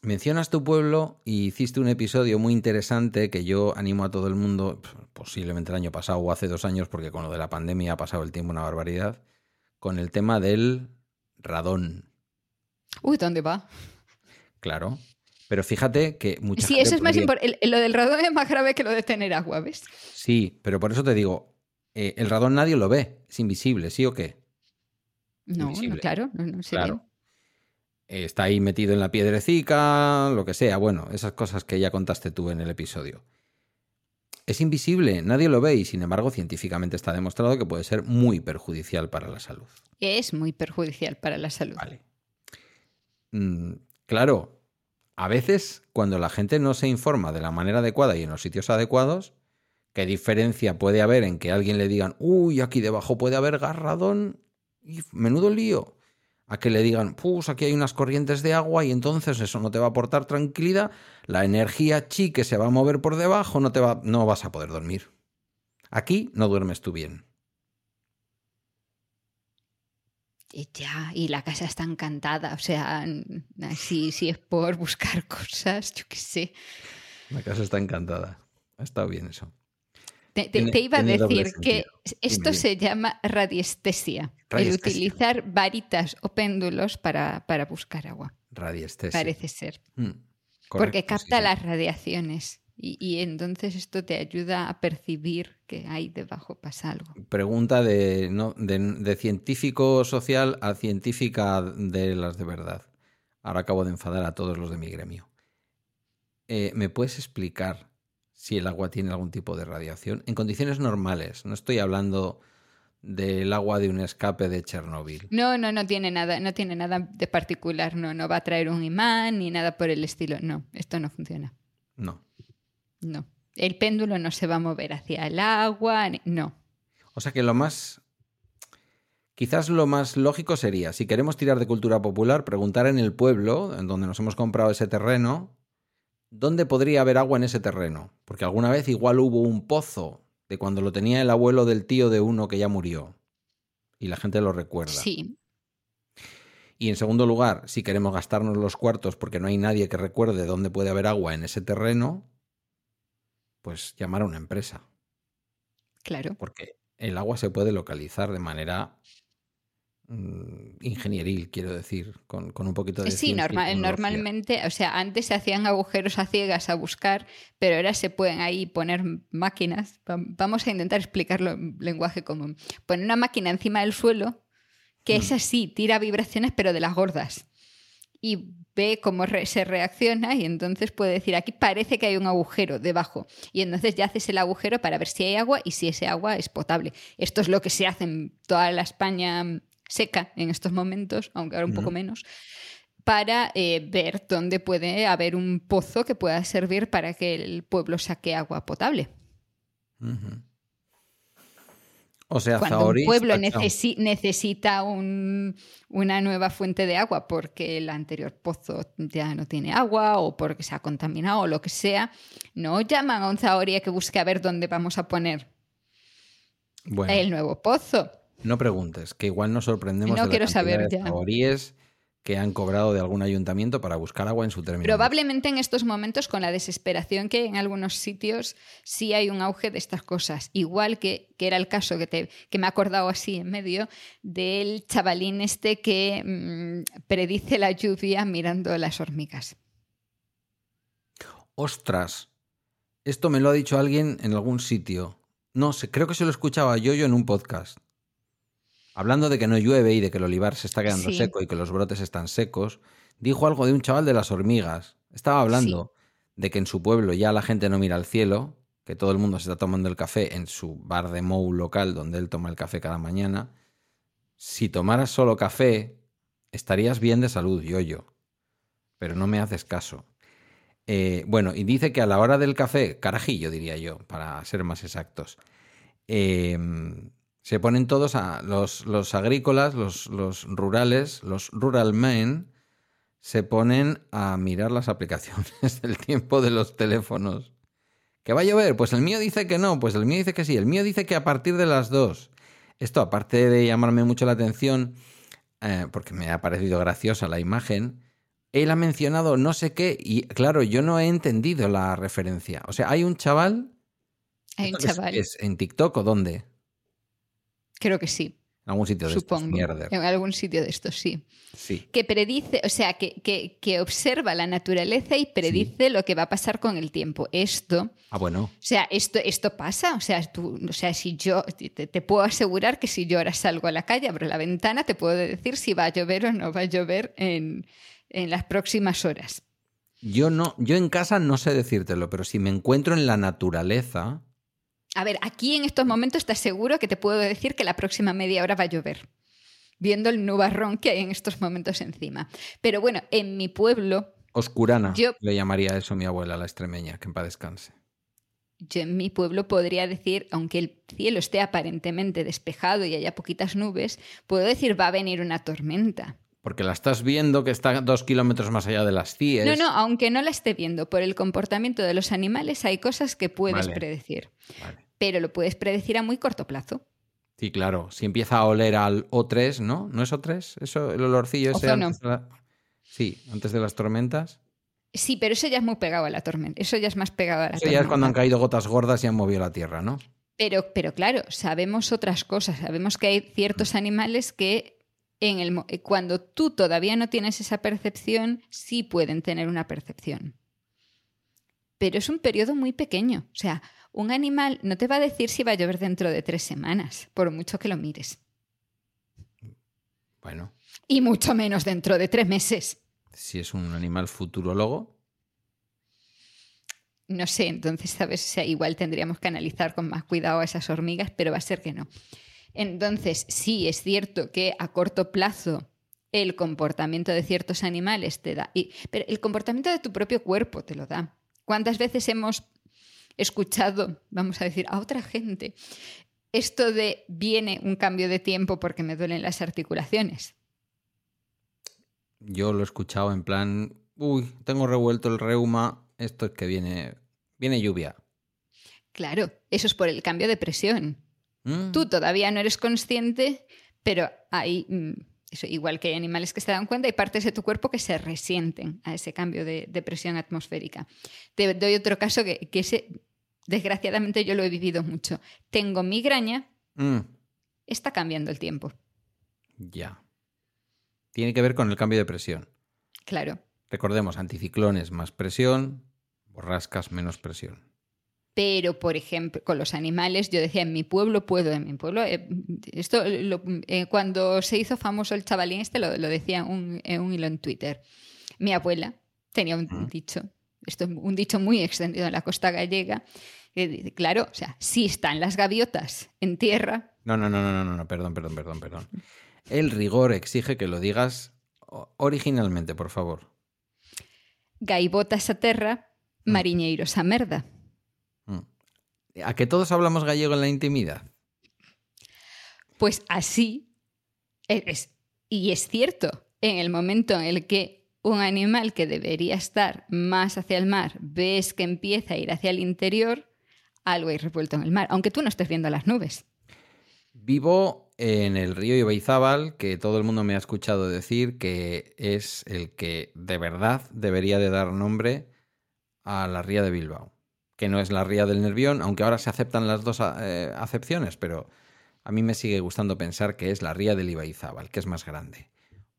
Mencionas tu pueblo y hiciste un episodio muy interesante que yo animo a todo el mundo, posiblemente el año pasado o hace dos años, porque con lo de la pandemia ha pasado el tiempo una barbaridad, con el tema del radón. Uy, ¿dónde va? Claro. Pero fíjate que mucha Sí, gente eso es más importante. Lo del radón es más grave que lo de tener agua, ¿ves? Sí, pero por eso te digo, eh, el radón nadie lo ve, es invisible, ¿sí o qué? No, no, claro, no, no se Claro. ve. Eh, Está ahí metido en la piedrecica, lo que sea, bueno, esas cosas que ya contaste tú en el episodio. Es invisible, nadie lo ve y sin embargo científicamente está demostrado que puede ser muy perjudicial para la salud. Es muy perjudicial para la salud. Vale. Mm, claro, a veces cuando la gente no se informa de la manera adecuada y en los sitios adecuados, ¿qué diferencia puede haber en que alguien le digan, uy, aquí debajo puede haber garradón y menudo lío? A que le digan, pues aquí hay unas corrientes de agua y entonces eso no te va a aportar tranquilidad, la energía chi que se va a mover por debajo, no, te va, no vas a poder dormir. Aquí no duermes tú bien. Y ya, y la casa está encantada. O sea, si, si es por buscar cosas, yo qué sé. La casa está encantada. Ha estado bien eso. Te, te- Tiene- te iba a decir que esto dime. se llama radiestesia. El utilizar varitas o péndulos para, para buscar agua, Radiestesia. parece ser. Mm, Porque correcto, capta sí. las radiaciones. Y, y entonces esto te ayuda a percibir que ahí debajo pasa algo. Pregunta de, no, de, de científico social a científica de las de verdad. Ahora acabo de enfadar a todos los de mi gremio. Eh, ¿Me puedes explicar si el agua tiene algún tipo de radiación? En condiciones normales. No estoy hablando del agua de un escape de Chernóbil. No, no, no tiene nada, no tiene nada de particular. No, no va a traer un imán ni nada por el estilo. No, esto no funciona. No. No. El péndulo no se va a mover hacia el agua. No. O sea que lo más. Quizás lo más lógico sería, si queremos tirar de cultura popular, preguntar en el pueblo, en donde nos hemos comprado ese terreno, ¿dónde podría haber agua en ese terreno? Porque alguna vez igual hubo un pozo de cuando lo tenía el abuelo del tío de uno que ya murió. Y la gente lo recuerda. Sí, Y en segundo lugar, si queremos gastarnos los cuartos porque no hay nadie que recuerde dónde puede haber agua en ese terreno, pues llamar a una empresa. claro. Porque el agua se puede localizar de manera mm, ingenieril, quiero decir, con, con un poquito de Sí, norma- normalmente, o sea, antes se hacían agujeros a ciegas a buscar, pero ahora se pueden ahí poner máquinas. Va- Vamos a intentar explicarlo en lenguaje común. Poner una máquina encima del suelo que Mm. es así, tira vibraciones, pero de las gordas. Y ve cómo re- se reacciona y entonces puede decir, aquí parece que hay un agujero debajo. Y entonces ya haces el agujero para ver si hay agua y si ese agua es potable. Esto es lo que se hace en toda la España seca en estos momentos, aunque ahora un poco menos, para eh, ver dónde puede haber un pozo que pueda servir para que el pueblo saque agua potable. O sea, Cuando un pueblo necesi- necesita un- una nueva fuente de agua porque el anterior pozo ya no tiene agua o porque se ha contaminado o lo que sea, no llaman a un Zahorí a que busque a ver dónde vamos a poner Bueno, el nuevo pozo. no preguntes, que igual nos sorprendemos No de la quiero cantidad saber de ya. Que han cobrado de algún ayuntamiento para buscar agua en su término. Probablemente en estos momentos, con la desesperación que hay en algunos sitios, sí hay un auge de estas cosas. Igual que, que era el caso que, te, que me he acordado así en medio del chavalín este que mm, predice la lluvia mirando las hormigas. Ostras, esto me lo ha dicho alguien en algún sitio. No sé, creo que se lo escuchaba yo yo en un podcast. Hablando de que no llueve y de que el olivar se está quedando Sí. seco y que los brotes están secos, dijo algo de un chaval de las hormigas. Estaba hablando de que en su pueblo ya la gente no mira al cielo, que todo el mundo se está tomando el café en su bar de Mou local donde él toma el café cada mañana. Si tomaras solo café, estarías bien de salud, yo yo. Pero no me haces caso. Eh, bueno, y dice que a la hora del café, carajillo diría yo, para ser más exactos, eh, se ponen todos a los, los agrícolas, los, los rurales, los rural men, se ponen a mirar las aplicaciones del tiempo de los teléfonos. ¿Que va a llover? Pues el mío dice que no, pues el mío dice que sí, el mío dice que a partir de las 2. Esto, aparte de llamarme mucho la atención, eh, porque me ha parecido graciosa la imagen, él ha mencionado no sé qué y claro, yo no he entendido la referencia. O sea, hay un chaval... Hay un ¿esto qué es- chaval, es? ¿En TikTok o dónde? Creo que sí, En algún sitio de supongo. En algún sitio de estos, sí. Sí. Que predice, o sea, que, que- que observa la naturaleza y predice lo que va a pasar con el tiempo. Esto Ah, bueno. O sea, esto, esto pasa. O sea, tú, o sea, si yo te, te puedo asegurar que si yo ahora salgo a la calle, abro la ventana, te puedo decir si va a llover o no va a llover en, en las próximas horas. Yo no, yo en casa no sé decírtelo, pero si me encuentro en la naturaleza, A ver, aquí en estos momentos estás seguro que te puedo decir que la próxima media hora va a llover, viendo el nubarrón que hay en estos momentos encima. Pero bueno, en mi pueblo, oscurana, Yo- le llamaría eso mi abuela, la extremeña, que en paz descanse. yo en mi pueblo podría decir, aunque el cielo esté aparentemente despejado y haya poquitas nubes, puedo decir va a venir una tormenta. Porque la estás viendo que está dos kilómetros más allá de las CIES. No, no, aunque no la esté viendo, por el comportamiento de los animales hay cosas que puedes Vale. predecir, Vale. Pero lo puedes predecir a muy corto plazo. Sí, claro. Si empieza a oler al O3, ¿no? ¿No es O3? Eso, el olorcillo ese Ozono. antes de la- Sí, antes de las tormentas. Sí, pero eso ya es muy pegado a la tormenta. Eso ya es más pegado a la Eso tormenta. ya es cuando han caído gotas gordas y han movido la tierra, ¿no? Pero, pero claro, sabemos otras cosas. Sabemos que hay ciertos animales que en el, eh, cuando tú todavía no tienes esa percepción, sí pueden tener una percepción. Pero es un periodo muy pequeño. O sea, un animal no te va a decir si va a llover dentro de tres semanas, por mucho que lo mires. Bueno, Y mucho menos dentro de tres meses. si es un animal futurólogo, No sé, entonces, ¿sabes? O sea, igual tendríamos que analizar con más cuidado a esas hormigas, pero va a ser que no. Entonces, sí, es cierto que a corto plazo el comportamiento de ciertos animales te da. y- pero el comportamiento de tu propio cuerpo te lo da. ¿Cuántas veces hemos escuchado, vamos a decir, a otra gente, esto de viene un cambio de tiempo porque me duelen las articulaciones? yo lo he escuchado en plan, uy, tengo revuelto el reuma, esto es que viene, viene lluvia. Claro, eso es por el cambio de presión. Mm, Tú todavía no eres consciente, pero hay, eso, igual que hay animales que se dan cuenta, hay partes de tu cuerpo que se resienten a ese cambio de, de presión atmosférica. Te doy otro caso que, que ese, desgraciadamente yo lo he vivido mucho. Tengo migraña, mm, está cambiando el tiempo. ya. Tiene que ver con el cambio de presión. Claro. Recordemos, anticiclones más presión, borrascas menos presión. Pero, por ejemplo, con los animales, yo decía, en mi pueblo puedo, en mi pueblo, eh, esto lo- eh, cuando se hizo famoso el chavalín este, lo, lo decía un, en un hilo en Twitter. Mi abuela tenía un dicho, esto es un dicho muy extendido en la costa gallega, que dice, claro, o sea, si están las gaviotas en tierra, No, no, no, no, no, no, no, perdón, perdón, perdón, perdón. El rigor exige que lo digas originalmente, por favor. gaivotas a terra, Mm. mariñeiros a merda. ¿A que todos hablamos gallego en la intimidad? Pues así es, y es cierto, en el momento en el que un animal que debería estar más hacia el mar ves que empieza a ir hacia el interior, algo hay revuelto en el mar, aunque tú no estés viendo las nubes. Vivo en el río Ibaizábal, que todo el mundo me ha escuchado decir que es el que de verdad debería de dar nombre a la ría de Bilbao, que no es la ría del Nervión, aunque ahora se aceptan las dos eh, acepciones, pero a mí me sigue gustando pensar que es la ría del Ibaizábal, que es más grande.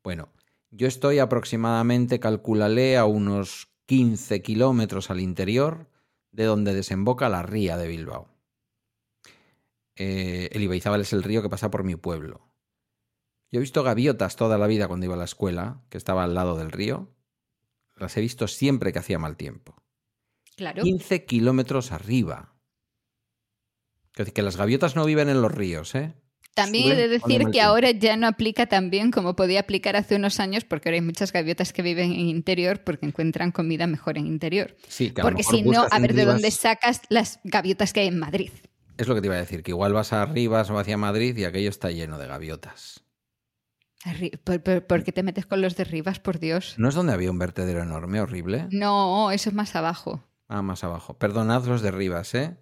Bueno, yo estoy aproximadamente, calculale, a unos 15 kilómetros al interior de donde desemboca la ría de Bilbao. Eh, el Ibaizábal es el río que pasa por mi pueblo. Yo he visto gaviotas toda la vida cuando iba a la escuela, que estaba al lado del río. Las he visto siempre que hacía mal tiempo. Claro. 15 kilómetros arriba. Que las gaviotas no viven en los ríos, ¿eh? También he de decir que ahora ya no aplica tan bien como podía aplicar hace unos años, porque ahora hay muchas gaviotas que viven en interior porque encuentran comida mejor en interior. Sí, porque si no, a ver de dónde sacas las gaviotas que hay en Madrid. Es lo que te iba a decir, que igual vas a Rivas o hacia Madrid y aquello está lleno de gaviotas. ¿Por, qué te metes con los de Rivas, por Dios? ¿No es donde había un vertedero enorme, horrible? No, eso es más abajo. Ah, más abajo. Perdonad los de Rivas, ¿eh?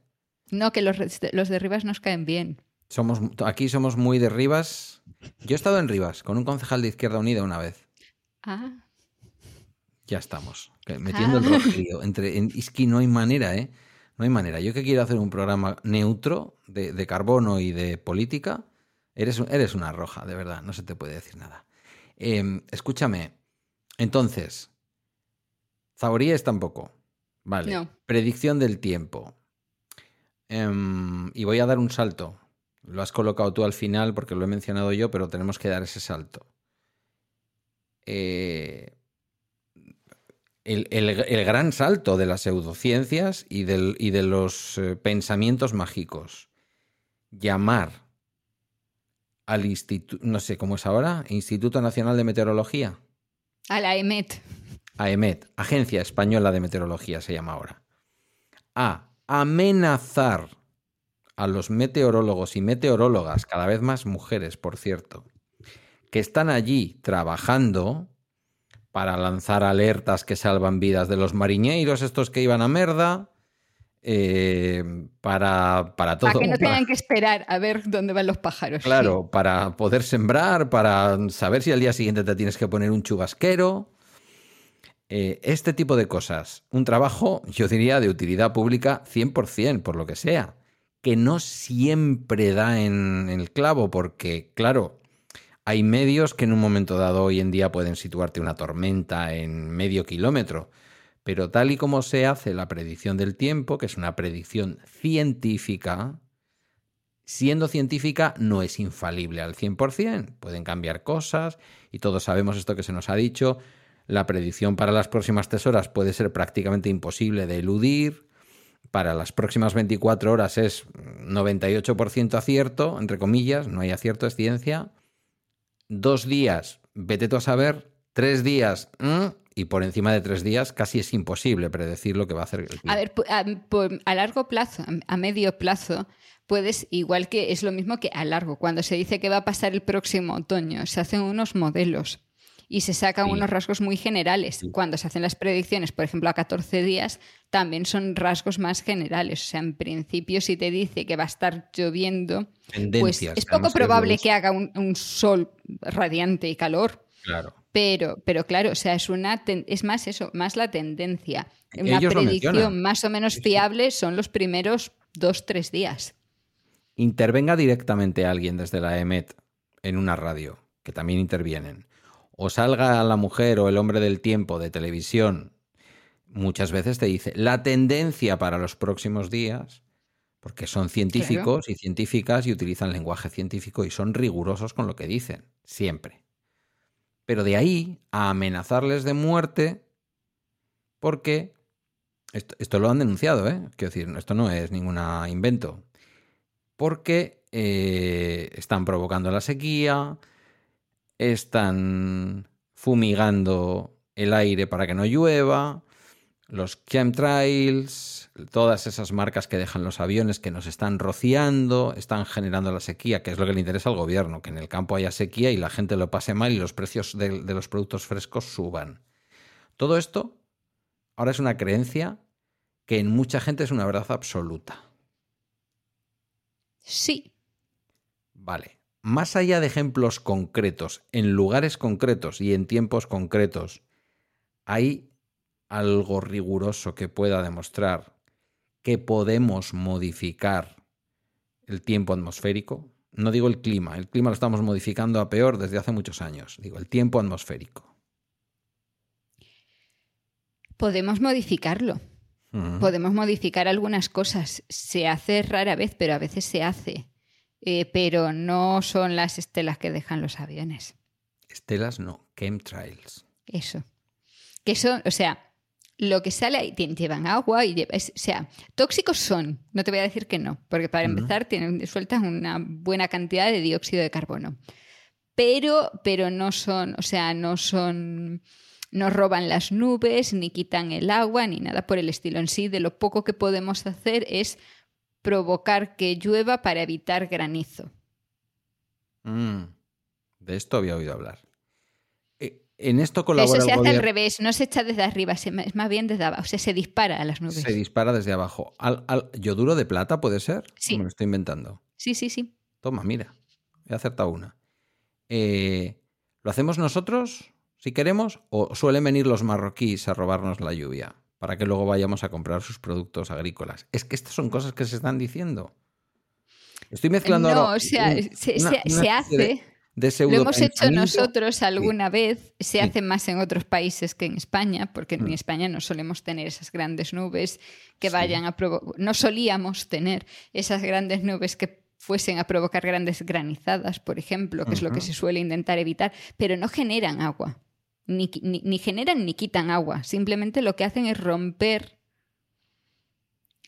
No, que los, los de Rivas nos caen bien. Somos, aquí somos muy de Rivas. Yo he estado en Rivas con un concejal de Izquierda Unida una vez. Ah. Ya estamos. Metiendo el ah. rojo. Entre, en, es que no hay manera, ¿eh? No hay manera. Yo que quiero hacer un programa neutro de, carbono y de política, eres, eres, una roja, de verdad, no se te puede decir nada. Em, escúchame, entonces, Zaboríes tampoco. Vale. Predicción del tiempo. Em, y voy a dar un salto. Lo has colocado tú al final porque lo he mencionado yo, pero tenemos que dar ese salto. Eh, el, gran salto de las pseudociencias y, y de los eh, pensamientos mágicos. Llamar al Instituto, no sé cómo es ahora, Instituto Nacional de Meteorología. A la EMET. A EMET, Agencia Española de Meteorología se llama ahora. A amenazar a los meteorólogos y meteorólogas, cada vez más mujeres, por cierto, que están allí trabajando para lanzar alertas que salvan vidas de los mariñeiros, estos que iban a merda, eh, para, para todo. Para que no tengan que esperar a ver dónde van los pájaros. Claro, para poder sembrar, para saber si al día siguiente te tienes que poner un chubasquero. Eh, este tipo de cosas. Un trabajo, yo diría, de utilidad pública 100%, por lo que sea. Que no siempre da en el clavo, porque, claro, hay medios que en un momento dado hoy en día pueden situarte una tormenta en medio kilómetro, pero tal y como se hace la predicción del tiempo, que es una predicción científica, siendo científica no es infalible al 100%, pueden cambiar cosas y todos sabemos esto que se nos ha dicho, la predicción para las próximas tres horas puede ser prácticamente imposible de eludir, para las próximas 24 horas es 98% acierto, entre comillas, no hay acierto, es ciencia, dos días, vete tú a saber, tres días, y por encima de tres días casi es imposible predecir lo que va a hacer el A ver, a, largo plazo, a medio plazo, puedes, igual que es lo mismo que a largo, cuando se dice que va a pasar el próximo otoño, se hacen unos modelos y se sacan unos rasgos muy generales. Cuando se hacen las predicciones, por ejemplo, a 14 días, también son rasgos más generales. O sea, en principio, si te dice que va a estar lloviendo, pues es poco probable que haga un, sol radiante y calor. Claro. Pero, pero claro, o sea, es una es más eso, más la tendencia. Una predicción más o menos fiable son los primeros dos, tres días. Intervenga directamente alguien desde la EMET en una radio, que también intervienen o salga la mujer o el hombre del tiempo de televisión, muchas veces te dice la tendencia para los próximos días, porque son científicos y científicas y utilizan lenguaje científico y son rigurosos con lo que dicen, siempre. Pero de ahí a amenazarles de muerte, porque esto, lo han denunciado, ¿eh? Quiero decir, esto no es ningún invento. Porque eh, están provocando la sequía, están fumigando el aire para que no llueva, los chemtrails, todas esas marcas que dejan los aviones que nos están rociando, están generando la sequía, que es lo que le interesa al gobierno, que en el campo haya sequía y la gente lo pase mal y los precios de, de los productos frescos suban. Todo esto ahora es una creencia que en mucha gente es una verdad absoluta. Sí. Vale. Más allá de ejemplos concretos, en lugares concretos y en tiempos concretos, ¿hay algo riguroso que pueda demostrar que podemos modificar el tiempo atmosférico? No digo el clima, el clima lo estamos modificando a peor desde hace muchos años, digo el tiempo atmosférico. Podemos modificarlo. Podemos modificar algunas cosas. Se hace rara vez, pero a veces se hace. Eh, pero no son las estelas que dejan los aviones. Estelas no, chemtrails. Eso. Que son, o sea, lo que sale ahí llevan agua y o sea, tóxicos son, no te voy a decir que no, porque para empezar tienen, sueltan una buena cantidad de dióxido de carbono. Pero, pero no son, o sea, no son, no roban las nubes, ni quitan el agua, ni nada por el estilo. En sí, de lo poco que podemos hacer es provocar que llueva para evitar granizo. Mm, De esto había oído hablar. Eh, En esto Eso colabora se el hace al revés, no se echa desde arriba, se- es más bien desde abajo, o sea, se dispara a las nubes. Se dispara desde abajo. Al, al- ¿Yoduro de plata puede ser? Sí. ¿O Me lo estoy inventando. Sí, sí, sí. Toma, mira. He acertado una. Eh, ¿Lo hacemos nosotros, si queremos, o suelen venir los marroquíes a robarnos la lluvia para que luego vayamos a comprar sus productos agrícolas? Es que estas son cosas que se están diciendo. Estoy mezclando no, ahora o sea, un- se, una- se- una se especie de- hace. de Lo hemos hecho nosotros alguna vez, se Sí. hace más en otros países que en España, porque en Mm. España no solemos tener esas grandes nubes que Sí. vayan a provocar, no solíamos tener esas grandes nubes que fuesen a provocar grandes granizadas, por ejemplo, que es lo que se suele intentar evitar, pero no generan agua, ni, ni- ni generan ni quitan agua, simplemente lo que hacen es romper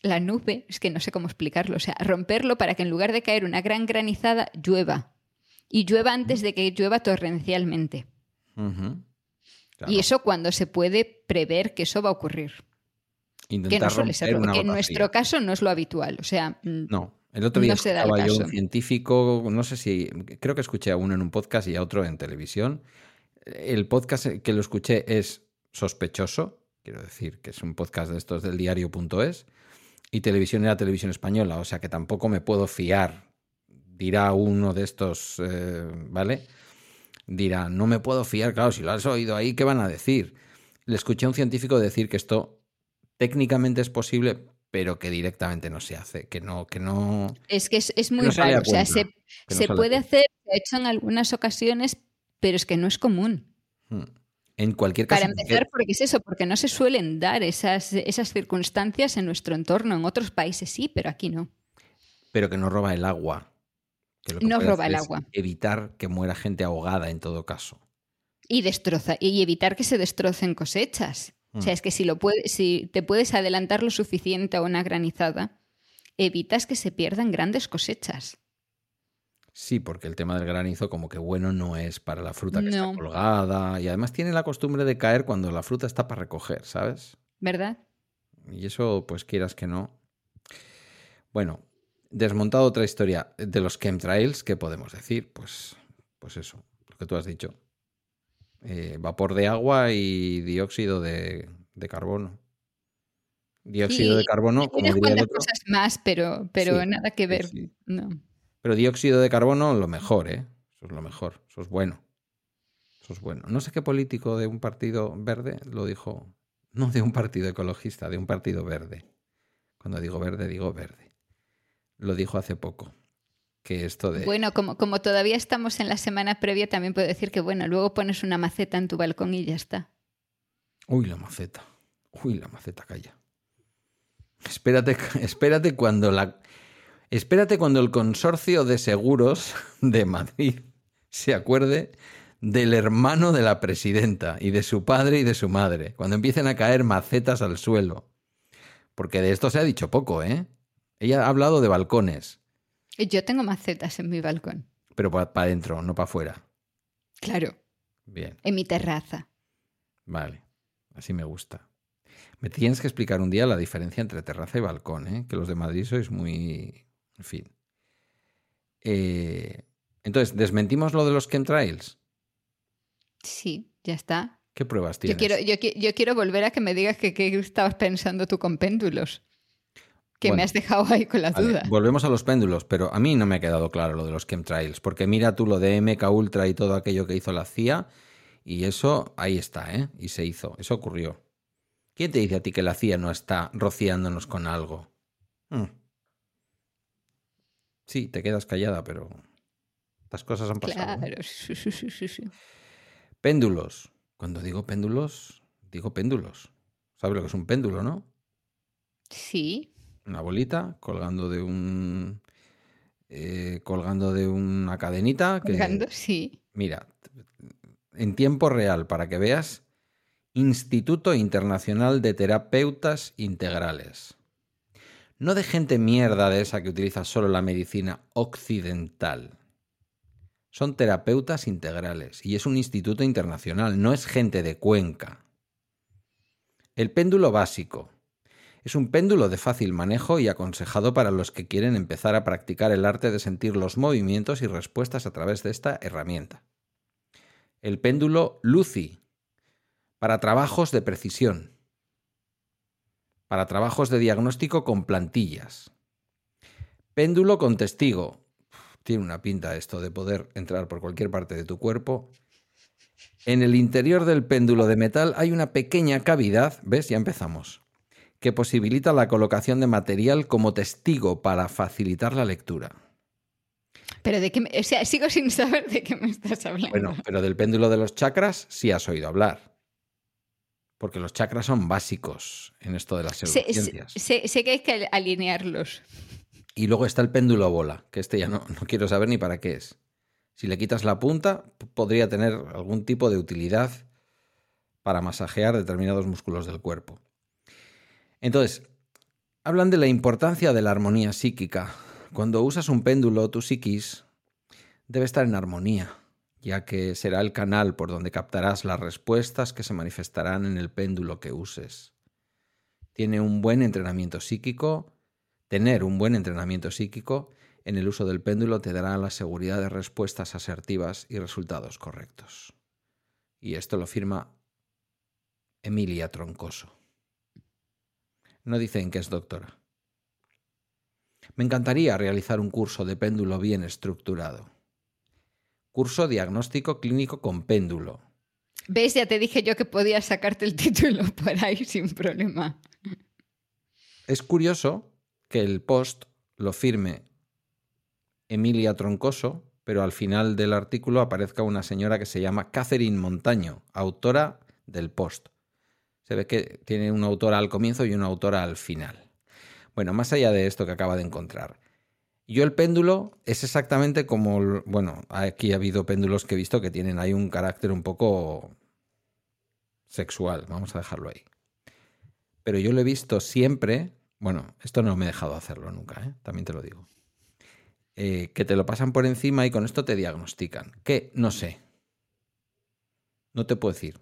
la nube, es que no sé cómo explicarlo, o sea, romperlo para que en lugar de caer una gran granizada, llueva. Y llueva antes de que llueva torrencialmente. Claro. Y eso cuando se puede prever que eso va a ocurrir. Que Intentar no suele ser, una que en nuestro caso no es lo habitual. O sea, mm, No, el otro día No se da el escuchaba yo un caso. científico, no sé si, creo que escuché a uno en un podcast y a otro en televisión. El podcast que lo escuché es sospechoso, quiero decir que es un podcast de estos del diario.es, y televisión era televisión española, o sea que tampoco me puedo fiar. Dirá uno de estos, eh, ¿vale? Dirá, no me puedo fiar, claro, si lo has oído ahí, ¿qué van a decir? Le escuché a un científico decir que esto técnicamente es posible, pero que directamente no se hace, que no, que no. es que es, es muy no raro. O sea, se, no puede hacer, se ha hecho en algunas ocasiones, pero es que no es común. Hmm. En cualquier caso, Para empezar, porque es eso, porque no se suelen dar esas, esas circunstancias en nuestro entorno. En otros países sí, pero aquí no. pero que no roba el agua. que lo que No roba el agua. Evitar que muera gente ahogada en todo caso. Y destroza, y evitar que se destrocen cosechas. O sea, Mm. es que si, lo puede, si te puedes adelantar lo suficiente a una granizada, evitas que se pierdan grandes cosechas. Sí, porque el tema del granizo como que bueno no es para la fruta que No. está colgada y además tiene la costumbre de caer cuando la fruta está para recoger, ¿sabes? ¿Verdad? Y eso, pues quieras que no. Bueno, desmontado otra historia de los chemtrails, ¿qué podemos decir? Pues, pues eso, lo que tú has dicho. Eh, vapor de agua y dióxido de, de carbono. Dióxido Sí, de carbono, como diría el cuantas otro. cosas más, pero, pero Sí, nada que ver. sí. No. Pero dióxido de carbono, lo mejor, ¿eh? Eso es lo mejor. Eso es bueno. Eso es bueno. No sé qué político de un partido verde lo dijo. No de un partido ecologista, de un partido verde. Cuando digo verde, digo verde. Lo dijo hace poco. Que esto de. Bueno, como, como todavía estamos en la semana previa, también puedo decir que, bueno, luego pones una maceta en tu balcón y ya está. Uy, la maceta. Uy, la maceta, calla. Espérate, espérate cuando la. Espérate cuando el consorcio de seguros de Madrid se acuerde del hermano de la presidenta y de su padre y de su madre, cuando empiecen a caer macetas al suelo. Porque de esto se ha dicho poco, ¿eh? Ella ha hablado de balcones, Yo tengo macetas en mi balcón. pero para adentro, no para afuera. Claro, Bien. en mi terraza. Vale, así me gusta. Me tienes que explicar un día la diferencia entre terraza y balcón, ¿eh? que los de Madrid sois muy... En fin. Eh, entonces, ¿desmentimos lo de los chemtrails? Sí, ya está. ¿Qué pruebas tienes? Yo quiero, yo, qui- yo quiero volver a que me digas que qué estabas pensando tú con péndulos. Que Bueno. me has dejado ahí con la Vale, duda. volvemos a los péndulos, pero a mí no me ha quedado claro lo de los chemtrails, porque mira tú lo de MK Ultra y todo aquello que hizo la CIA, y eso ahí está, ¿eh? Y se hizo, eso ocurrió. ¿Quién te dice a ti que la CIA no está rociándonos con algo? Hmm. Sí, te quedas callada, pero estas cosas han pasado. ¿eh? Claro, sí, sí, sí, sí, sí. Péndulos. Cuando digo péndulos, digo péndulos. ¿Sabes lo que es un péndulo, no? Sí, una bolita colgando de un eh, colgando de una cadenita que colgando, sí. mira en tiempo real para que veas Instituto Internacional de Terapeutas Integrales no de gente mierda de esa que utiliza solo la medicina occidental. Son terapeutas integrales y es un instituto internacional no es gente de Cuenca. El péndulo básico. Es un péndulo de fácil manejo y aconsejado para los que quieren empezar a practicar el arte de sentir los movimientos y respuestas a través de esta herramienta. El péndulo Lucy, para trabajos de precisión, para trabajos de diagnóstico con plantillas. Péndulo con testigo. Tiene una pinta esto de poder entrar por cualquier parte de tu cuerpo. En el interior del péndulo de metal hay una pequeña cavidad, ¿ves? Ya empezamos que posibilita la colocación de material como testigo para facilitar la lectura. Pero de qué me- o sea, sigo sin saber de qué me estás hablando. Bueno, pero del péndulo de los chakras sí has oído hablar. Porque los chakras son básicos en esto de las sé- pseudociencias. sé- sé que hay que alinearlos. Y luego está el péndulo bola, que este ya no, no quiero saber ni para qué es. Si le quitas la punta, podría tener algún tipo de utilidad para masajear determinados músculos del cuerpo. Entonces, hablan de la importancia de la armonía psíquica. Cuando usas un péndulo, tu psiquis debe estar en armonía, ya que será el canal por donde captarás las respuestas que se manifestarán en el péndulo que uses. Tiene un buen entrenamiento psíquico, tener un buen entrenamiento psíquico en el uso del péndulo te dará la seguridad de respuestas asertivas y resultados correctos. Y esto lo firma Emilia Troncoso. No dicen que es doctora. Me encantaría realizar un curso de péndulo bien estructurado. Curso diagnóstico clínico con péndulo. ¿Ves? Ya te dije yo que podías sacarte el título por ahí sin problema. Es curioso que el post lo firme Emilia Troncoso, pero al final del artículo aparezca una señora que se llama Catherine Montaño, autora del post. Se ve que tiene una autora al comienzo y una autora al final. Bueno, más allá de esto que acaba de encontrar. Yo el péndulo es exactamente como, bueno, aquí ha habido péndulos que he visto que tienen ahí un carácter un poco sexual, vamos a dejarlo ahí. Pero yo lo he visto siempre, bueno, esto no me he dejado hacerlo nunca, ¿eh? también te lo digo, eh, que te lo pasan por encima y con esto te diagnostican. ¿Qué? No sé. No te puedo decir.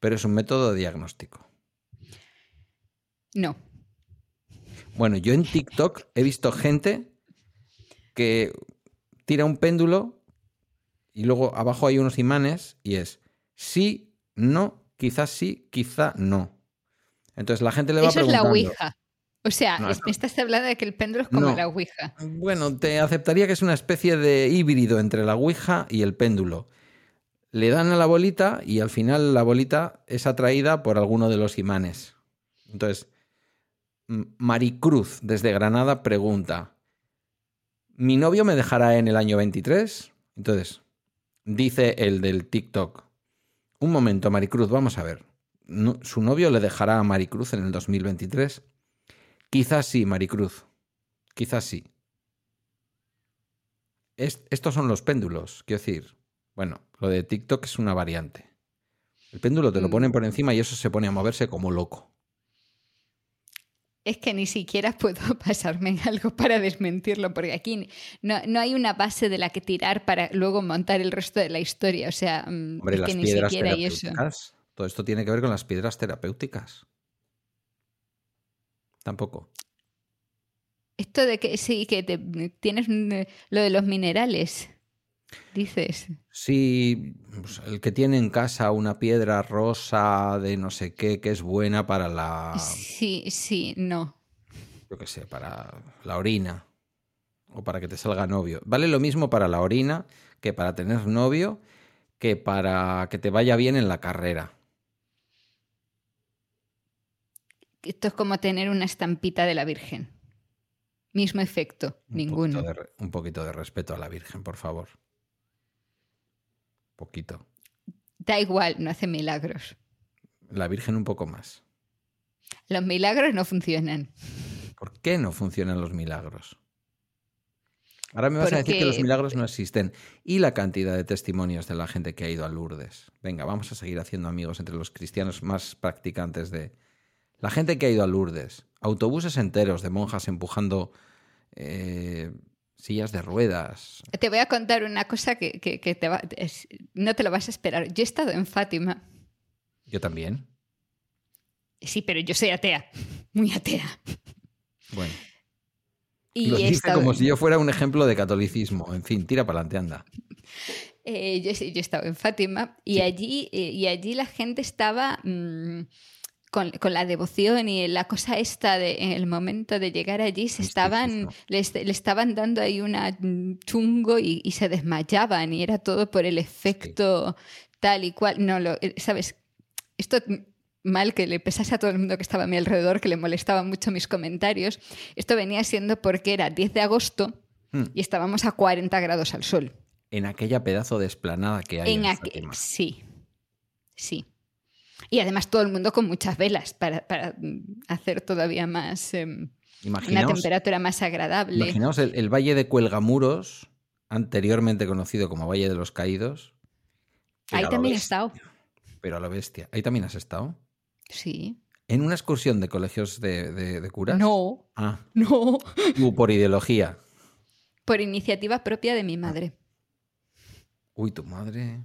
Pero es un método de diagnóstico. No. Bueno, yo en TikTok he visto gente que tira un péndulo y luego abajo hay unos imanes y es sí, no, quizás sí, quizá no. Entonces la gente le va Eso es la preguntando. Ouija. O sea, No, es- eso- me estás hablando de que el péndulo es como No. la Ouija. Bueno, te aceptaría que es una especie de híbrido entre la Ouija y el péndulo. Le dan a la bolita y al final la bolita es atraída por alguno de los imanes. Entonces, Maricruz desde Granada pregunta, ¿mi novio me dejará en el año 23? Entonces, dice el del TikTok, un momento, Maricruz, vamos a ver. ¿Su novio le dejará a Maricruz en el 2023? Quizás sí, Maricruz. Quizás sí. Es- estos son los péndulos, quiero decir. Bueno, lo de TikTok es una variante. El péndulo te lo Mm. ponen por encima y eso se pone a moverse como loco. Es que ni siquiera puedo pasarme en algo para desmentirlo, porque aquí no, no hay una base de la que tirar para luego montar el resto de la historia. O sea, mm, Hombre, es las que ni piedras siquiera hay eso. Todo esto tiene que ver con las piedras terapéuticas. Tampoco. Esto de que sí, que te, tienes mm, lo de los minerales, dices. Sí, pues, el que tiene en casa una piedra rosa de no sé qué, que es buena para la, Sí, sí, no. yo qué sé, para la orina o para que te salga novio. Vale lo mismo para la orina que para tener novio, que para que te vaya bien en la carrera. Esto es como tener una estampita de la Virgen. Mismo efecto, Un ninguno. poquito de re- un poquito de respeto a la Virgen, por favor. Poquito. Da igual, no hace milagros. La Virgen un poco más. Los milagros no funcionan. ¿Por qué no funcionan los milagros? Ahora me vas a decir que los milagros no existen. Y la cantidad de testimonios de la gente que ha ido a Lourdes. Venga, vamos a seguir haciendo amigos entre los cristianos más practicantes de... La gente que ha ido a Lourdes. Autobuses enteros de monjas empujando eh, sillas de ruedas. Te voy a contar una cosa que, que- que te va- es- no te lo vas a esperar. Yo he estado en Fátima. Yo también. Sí, pero yo soy atea. Muy atea. Bueno, Y lo dice estado, como si yo fuera un ejemplo de catolicismo. En fin, tira para adelante, anda. eh, yo, yo he estado en Fátima y, Sí. allí, eh, y allí la gente estaba mm, con, con la devoción y la cosa esta de en el momento de llegar allí se estaban, les- le, estaban dando ahí una mm, chungo y, y se desmayaban y era todo por el efecto tal y cual. No, lo, eh, ¿sabes? Esto mm, mal que le pesase a todo el mundo que estaba a mi alrededor, que le molestaban mucho mis comentarios. Esto venía siendo porque era 10 de agosto Hmm. y estábamos a 40 grados al sol. En aquella pedazo de esplanada que hay en, En aqu- Fátima. Sí, sí. Y además todo el mundo con muchas velas para, para, mm, hacer todavía más em, una temperatura más agradable. imaginaos el, el Valle de Cuelgamuros, anteriormente conocido como Valle de los Caídos. Ahí también he estado. Pero a lo bestia. Ahí también has estado. Sí. ¿En una excursión de colegios de, de- de curas? No, Ah, no. tú por ideología. Por iniciativa propia de mi madre. Uy, tu madre.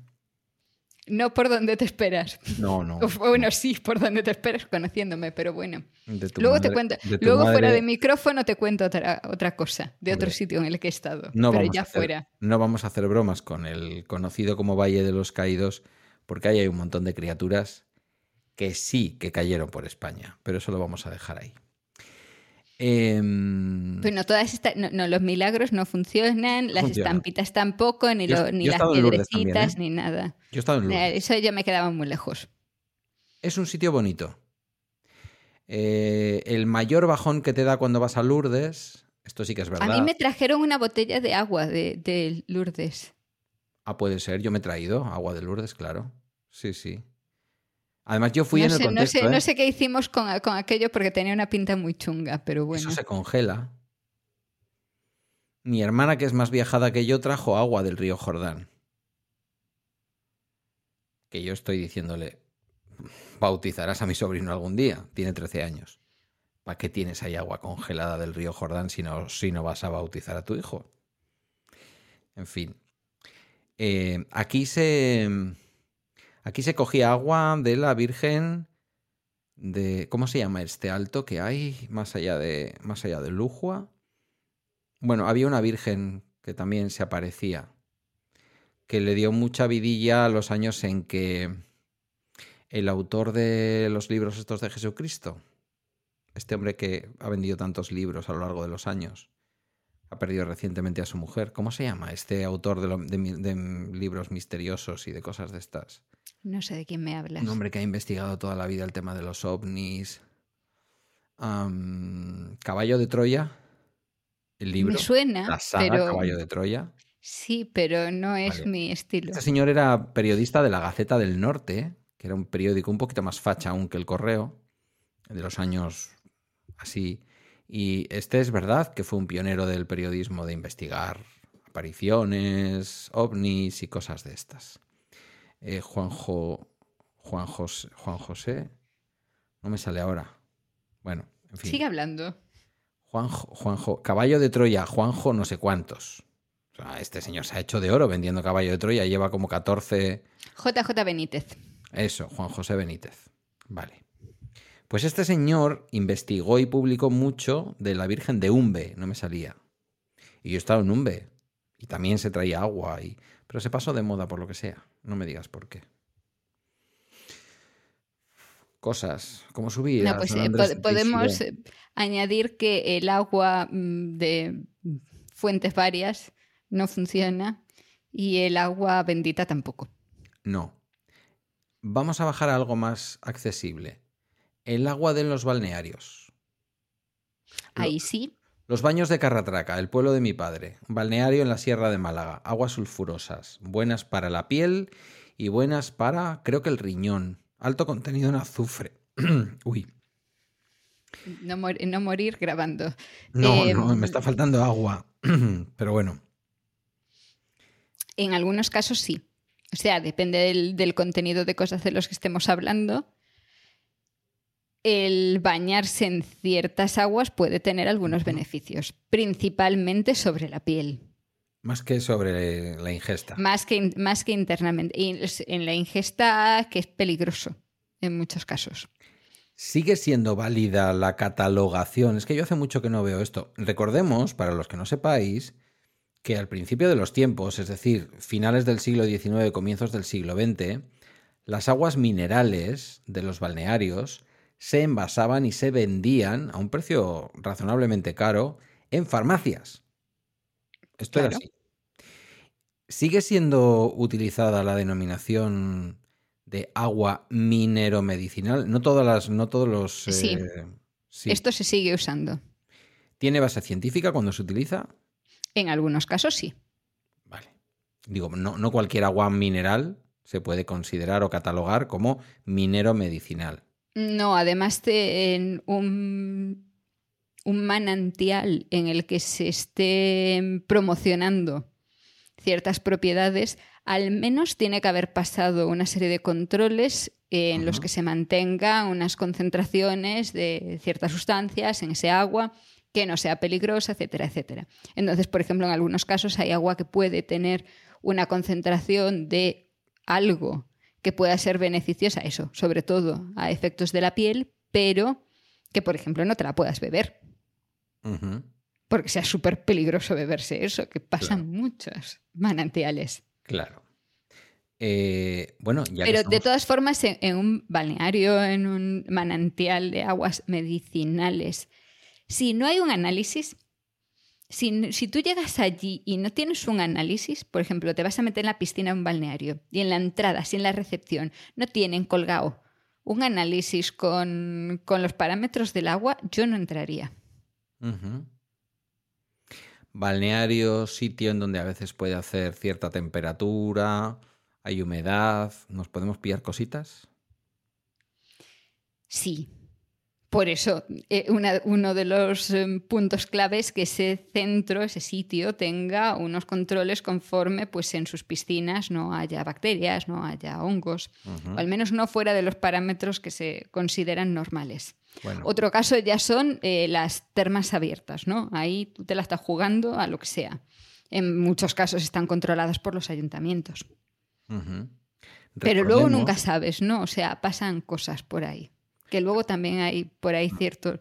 No por donde te esperas. No, no. O, Bueno, sí, por donde te esperas conociénole, pero bueno. Luego te cuento, luego fuera de micrófono te cuento otra, otra cosa, de otro sitio en el que he estado. No pero ya hacer, fuera. no vamos a hacer bromas con el conocido como Valle de los Caídos, porque ahí hay un montón de criaturas que sí que cayeron por España, pero eso lo vamos a dejar ahí. Pero no, todas estas, no, no, los milagros no funcionan, las Funciona. estampitas tampoco, ni, Yo- lo- ni yo he las también, piedrecitas, ¿eh? ni nada. yo he estado en Lourdes. Eh, Eso ya me quedaba muy lejos. Es un sitio bonito. Eh, el mayor bajón que te da cuando vas a Lourdes, esto sí que es verdad. A mí me trajeron una botella de agua de, de Lourdes. Ah, puede ser, yo me he traído agua de Lourdes, claro. Sí, sí. Además, yo fui no, en el sé, no, contexto, sé, ¿eh? no sé qué hicimos con, con aquello porque tenía una pinta muy chunga, pero bueno. Eso se congela. Mi hermana, que es más viajada que yo, trajo agua del río Jordán. Que yo estoy diciéndole, bautizarás a mi sobrino algún día. Tiene 13 años. ¿Para qué tienes ahí agua congelada del río Jordán si no, si no vas a bautizar a tu hijo? En fin. Eh, aquí se. Aquí se cogía agua de la Virgen de. ¿Cómo se llama este alto que hay más allá de. más allá de Lujua? Bueno, había una Virgen que también se aparecía. Que le dio mucha vidilla a los años en que el autor de los libros estos de Jesucristo, este hombre que ha vendido tantos libros a lo largo de los años, ha perdido recientemente a su mujer. ¿Cómo se llama? Este autor de, de libros misteriosos y de cosas de estas. No sé de quién me hablas. Un hombre que ha investigado toda la vida el tema de los ovnis. Caballo de Troya. El libro. me suena, La saga pero Caballo de Troya. sí, pero no es Vale. mi estilo. Este señor era periodista de la Gaceta del Norte, que era un periódico un poquito más facha aún que el Correo, de los años así. Y este es verdad que fue un pionero del periodismo de investigar apariciones, ovnis y cosas de estas. Eh, Juanjo, Juan José, Juan José, no me sale ahora. Bueno, en fin. Sigue hablando. Juanjo, Juanjo, caballo de Troya, Juanjo no sé cuántos. O sea, este señor se ha hecho de oro vendiendo caballo de Troya, lleva como 14... JJ Benítez. Eso, Juan José Benítez. Vale. Pues este señor investigó y publicó mucho de la Virgen de Umbe, no me salía. Y yo estaba en Umbe, y también se traía agua, y... pero se pasó de moda por lo que sea, no me digas por qué. Cosas, como subir. No, pues eh, pod- podemos eh, añadir que el agua mm, de fuentes varias no funciona y el agua bendita tampoco. No. Vamos a bajar a algo más accesible. El agua de los balnearios. Lo- Ahí sí, Los baños de Carratraca, el pueblo de mi padre. Balneario en la Sierra de Málaga. Aguas sulfurosas. Buenas para la piel y buenas para, creo que el riñón. Alto contenido en azufre. Uy. no, mor- no morir grabando. No, Eh, no, me está faltando agua. Pero bueno. En algunos casos sí. O sea, depende del, del contenido de cosas de los que estemos hablando. El bañarse en ciertas aguas puede tener algunos beneficios, principalmente sobre la piel, Más que sobre la ingesta. más que, más que internamente. Y en la ingesta, que es peligroso en muchos casos. ¿Sigue siendo válida la catalogación? Es que yo hace mucho que no veo esto. Recordemos, para los que no sepáis, que al principio de los tiempos, es decir, finales del siglo XIX, comienzos del siglo XX, las aguas minerales de los balnearios se envasaban y se vendían a un precio razonablemente caro en farmacias. Esto era así. ¿Sigue siendo utilizada la denominación de agua minero-medicinal? No todas las, no todos los. Sí. eh, sí. Esto se sigue usando. ¿Tiene base científica cuando se utiliza? En algunos casos sí. Vale. Digo, no, no cualquier agua mineral se puede considerar o catalogar como minero-medicinal. No, además de en un, un manantial en el que se esté promocionando ciertas propiedades, al menos tiene que haber pasado una serie de controles en los que se mantengan unas concentraciones de ciertas sustancias en ese agua que no sea peligrosa, etcétera, etcétera. Entonces, por ejemplo, en algunos casos hay agua que puede tener una concentración de algo que pueda ser beneficiosa, eso, sobre todo a efectos de la piel, pero que, por ejemplo, no te la puedas beber, porque sea súper peligroso beberse eso, que pasan Claro. muchos manantiales. Claro. Eh, bueno, ya Pero de todas formas, en, en un balneario, en un manantial de aguas medicinales, si no hay un análisis, si, si tú llegas allí y no tienes un análisis, por ejemplo, te vas a meter en la piscina de un balneario y en la entrada, si en la recepción no tienen colgado un análisis con, con los parámetros del agua, yo no entraría. Ujú. Balneario, sitio en donde a veces puede hacer cierta temperatura, hay humedad, ¿nos podemos pillar cositas? Sí. Por eso, eh, una- uno de los eh, puntos clave es que ese centro, ese sitio, tenga unos controles conforme pues, en sus piscinas no haya bacterias, no haya hongos, o al menos no fuera de los parámetros que se consideran normales. Bueno, Otro caso ya son eh, las termas abiertas, ¿no? Ahí tú te la estás jugando a lo que sea. En muchos casos están controladas por los ayuntamientos. Pero luego nunca sabes, ¿no? O sea, pasan cosas por ahí. Que luego también hay por ahí ciertos,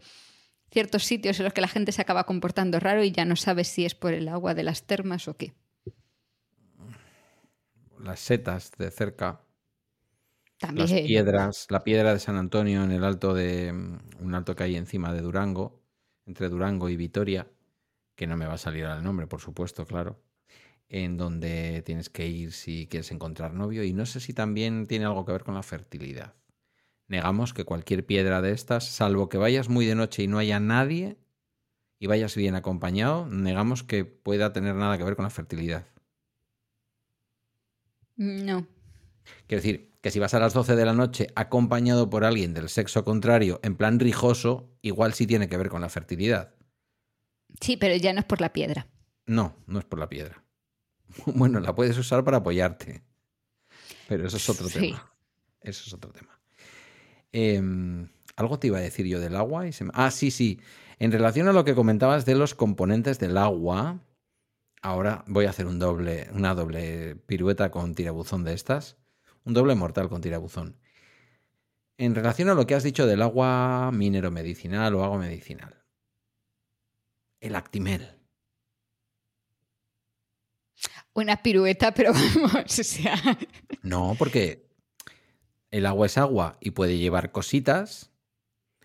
ciertos sitios en los que la gente se acaba comportando raro y ya no sabes si es por el agua de las termas o qué. las setas de cerca, También. las piedras, la piedra de San Antonio en el alto de mm, un alto que hay encima de Durango, entre Durango y Vitoria, que no me va a salir al nombre, por supuesto, claro, en donde tienes que ir si quieres encontrar novio y no sé si también tiene algo que ver con la fertilidad. Negamos que cualquier piedra de estas, salvo que vayas muy de noche y no haya nadie y vayas bien acompañado, negamos que pueda tener nada que ver con la fertilidad. No. Quiero decir, que si vas a las 12 de la noche acompañado por alguien del sexo contrario, en plan rijoso, igual sí tiene que ver con la fertilidad. Sí, pero ya no es por la piedra. No, no es por la piedra. Bueno, la puedes usar para apoyarte. Pero eso es otro Sí. tema. Eso es otro tema. Em, algo te iba a decir yo del agua y se me- Ah, sí, sí. En relación a lo que comentabas de los componentes del agua, ahora voy a hacer un doble, una doble pirueta con tirabuzón de estas. Un doble mortal con tirabuzón. en relación a lo que has dicho del agua minero medicinal o agua medicinal. El Actimel. Una pirueta, pero vamos, o sea. No, porque el agua es agua y puede llevar cositas.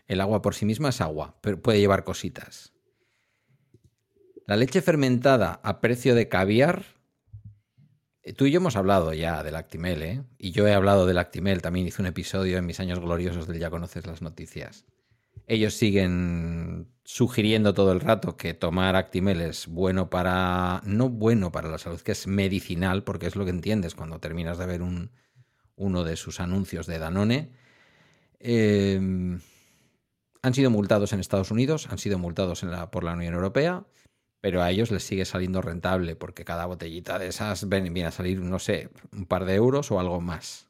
El agua por sí misma es agua, pero puede llevar cositas. La leche fermentada a precio de caviar. eh, Tú y yo hemos hablado ya del Actimel, ¿eh? Y yo he hablado del Actimel, también hice un episodio en mis años gloriosos del Ya conoces las noticias. Ellos siguen sugiriendo todo el rato que tomar Actimel es bueno para. no bueno para la salud, que es medicinal, porque es lo que entiendes cuando terminas de ver un, uno de sus anuncios de Danone. Eh, han sido multados en Estados Unidos, han sido multados por la Unión Europea, pero a ellos les sigue saliendo rentable porque cada botellita de esas viene a salir, no sé, un par de euros o algo más.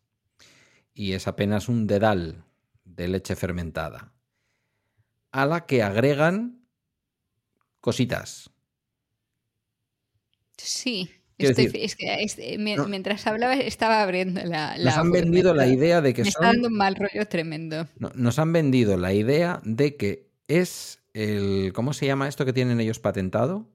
Y es apenas un dedal de leche fermentada, a la que agregan cositas. Sí. Estoy- decir, es que es- eh, no- mientras hablaba estaba abriendo la. Nos la han web, vendido la idea de que Me son... está dando un mal rollo tremendo. No, nos han vendido la idea de que es el. ¿Cómo se llama esto que tienen ellos patentado?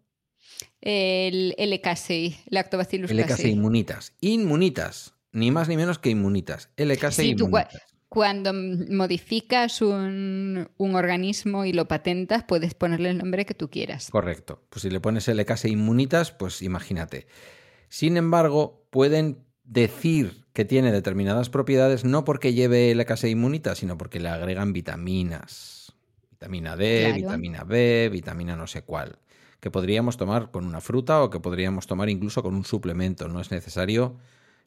El LKCI, Lactobacillus LKC casei. inmunitas. Inmunitas. Ni más ni menos que inmunitas. LKC Sí, inmunitas. Cuando modificas un, un organismo y lo patentas, puedes ponerle el nombre que tú quieras. Correcto. Pues si le pones LKC inmunitas, pues imagínate. Sin embargo, pueden decir que tiene determinadas propiedades no porque lleve LKC inmunitas, sino porque le agregan vitaminas. Vitamina D, Claro. vitamina B, vitamina no sé cuál. Que podríamos tomar con una fruta o que podríamos tomar incluso con un suplemento. No es necesario.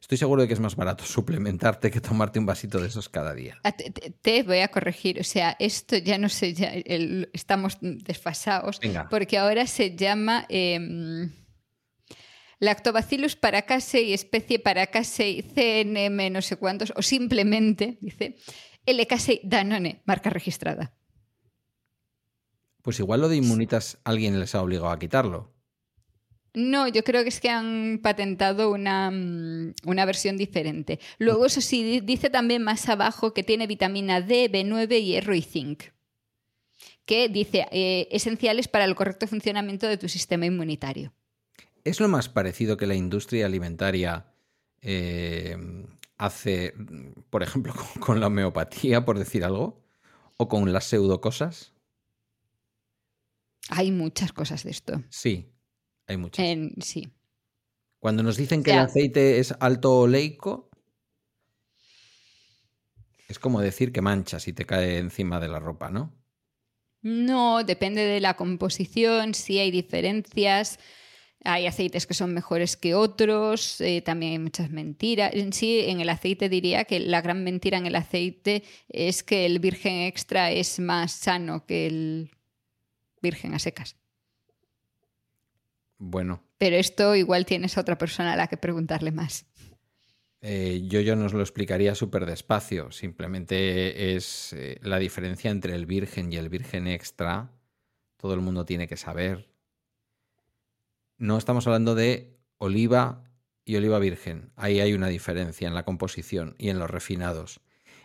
Estoy seguro de que es más barato suplementarte que tomarte un vasito de esos cada día. Ah, Te, te- te voy a corregir, o sea, esto ya no sé, ya el- estamos desfasados, Venga. porque ahora se llama em, Lactobacillus paracasei, especie paracasei, CNM, no sé cuántos, o simplemente, dice, LKCI Danone, marca registrada. Pues igual lo de inmunitas alguien les ha obligado a quitarlo. No, yo creo que es que han patentado una, mm, una versión diferente. Luego, eso sí, di- dice también más abajo que tiene vitamina D, B9, hierro y zinc, que dice eh, esenciales para el correcto funcionamiento de tu sistema inmunitario. ¿Es lo más parecido que la industria alimentaria eh, hace, por ejemplo, con, con la homeopatía, por decir algo? ¿O con las pseudocosas? Hay muchas cosas de esto. Sí, hay muchas. En- sí. Cuando nos dicen que el aceite es alto oleico, es como decir que mancha si te cae encima de la ropa, ¿no? No, depende de la composición, sí hay diferencias. Hay aceites que son mejores que otros, eh, también hay muchas mentiras. En sí, en el aceite diría que la gran mentira en el aceite es que el virgen extra es más sano que el virgen a secas. Bueno, Pero esto igual tienes a otra persona a la que preguntarle más. Eh, yo, yo nos lo explicaría súper despacio. Simplemente es eh, la diferencia entre el virgen y el virgen extra. Todo el mundo tiene que saber. No estamos hablando de oliva y oliva virgen. Ahí hay una diferencia en la composición y en los refinados.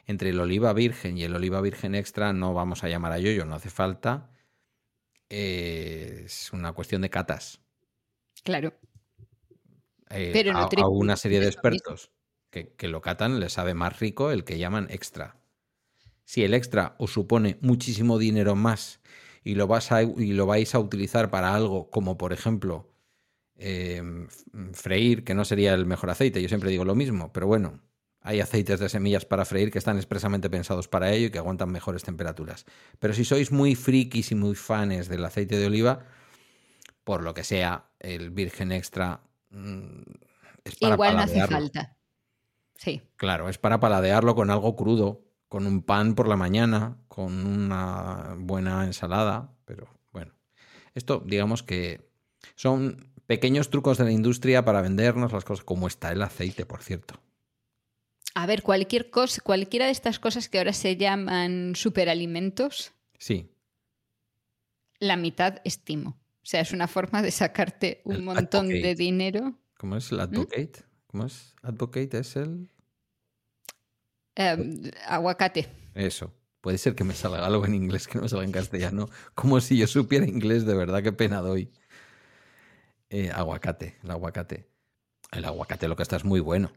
Entre el oliva virgen y el oliva virgen extra no vamos a llamar a yoyo, no hace falta. Eh, es una cuestión de catas. Claro. Eh, Pero a, Nutri- a una serie de expertos que, que lo catan le sabe más rico el que llaman extra. Si el extra os supone muchísimo dinero más y lo, vas a, y lo vais a utilizar para algo como, por ejemplo, eh, freír, que no sería el mejor aceite, yo siempre digo lo mismo, pero bueno, hay aceites de semillas para freír que están expresamente pensados para ello y que aguantan mejores temperaturas. Pero si sois muy frikis y muy fans del aceite de oliva, por lo que sea, el virgen extra mm, es para Igual no hace falta. Sí. Claro, es para paladearlo con algo crudo, con un pan por la mañana, con una buena ensalada, pero bueno. Esto, digamos que son pequeños trucos de la industria para vendernos las cosas, como está el aceite, por cierto. A ver, cualquier cosa, cualquiera de estas cosas que ahora se llaman superalimentos, Sí, la mitad estimo. O sea, es una forma de sacarte un El montón de dinero. ¿cómo es el advocate? ¿Cómo es? Advocate es el... Em, aguacate. Eso. Puede ser que me salga algo en inglés que no me salga en castellano. Como si yo supiera inglés, de verdad, qué pena doy. Eh, aguacate, el aguacate. El aguacate lo que está es muy bueno.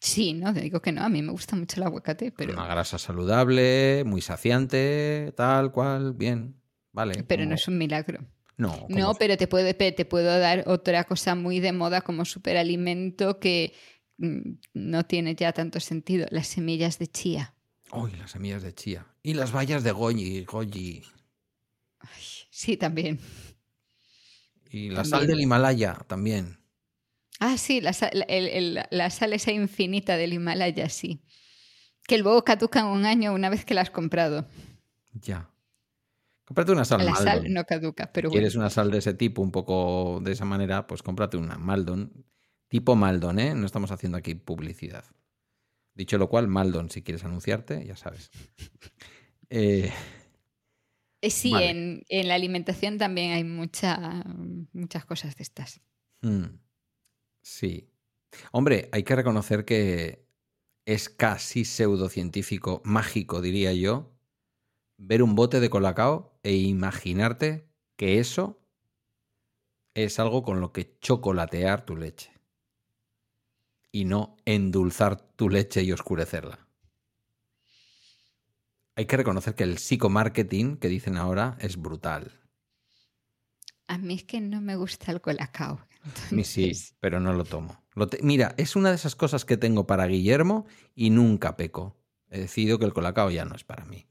Sí, no, te digo que no, a mí me gusta mucho el aguacate, pero... Una grasa saludable, muy saciante, tal cual, bien. Vale. Pero como- no es un milagro. No, No, pero te, puede, pe- te puedo dar otra cosa muy de moda como superalimento que mm, no tiene ya tanto sentido, las semillas de chía. Uy, las semillas de chía. Y las bayas de goji, goji. Sí, también. Y la También. sal del Himalaya también. Ah, sí, la, sal- el- el- la sal esa infinita del Himalaya, sí. Que luego caducan un año una vez que la has comprado. Ya. Cómprate una sal la Maldon. sal no caduca, pero bueno. ¿Quieres una sal de ese tipo, un poco de esa manera? Pues cómprate una Maldon. Tipo Maldon, ¿eh? No estamos haciendo aquí publicidad. Dicho lo cual, Maldon, si quieres anunciarte, ya sabes. Eh, Eh, Sí, Vale. en, en la alimentación también hay mucha, muchas cosas de estas. hmm, sí. Hombre, hay que reconocer que es casi pseudocientífico, mágico, diría yo, ver un bote de colacao e imaginarte que eso es algo con lo que chocolatear tu leche. Y no endulzar tu leche y oscurecerla. Hay que reconocer que el psicomarketing que dicen ahora es brutal. A mí es que no me gusta el colacao. Mí sí, entonces- pero no lo tomo. Lo te- Mira, es una de esas cosas que tengo para Guillermo y nunca peco. He decidido que el colacao ya no es para mí.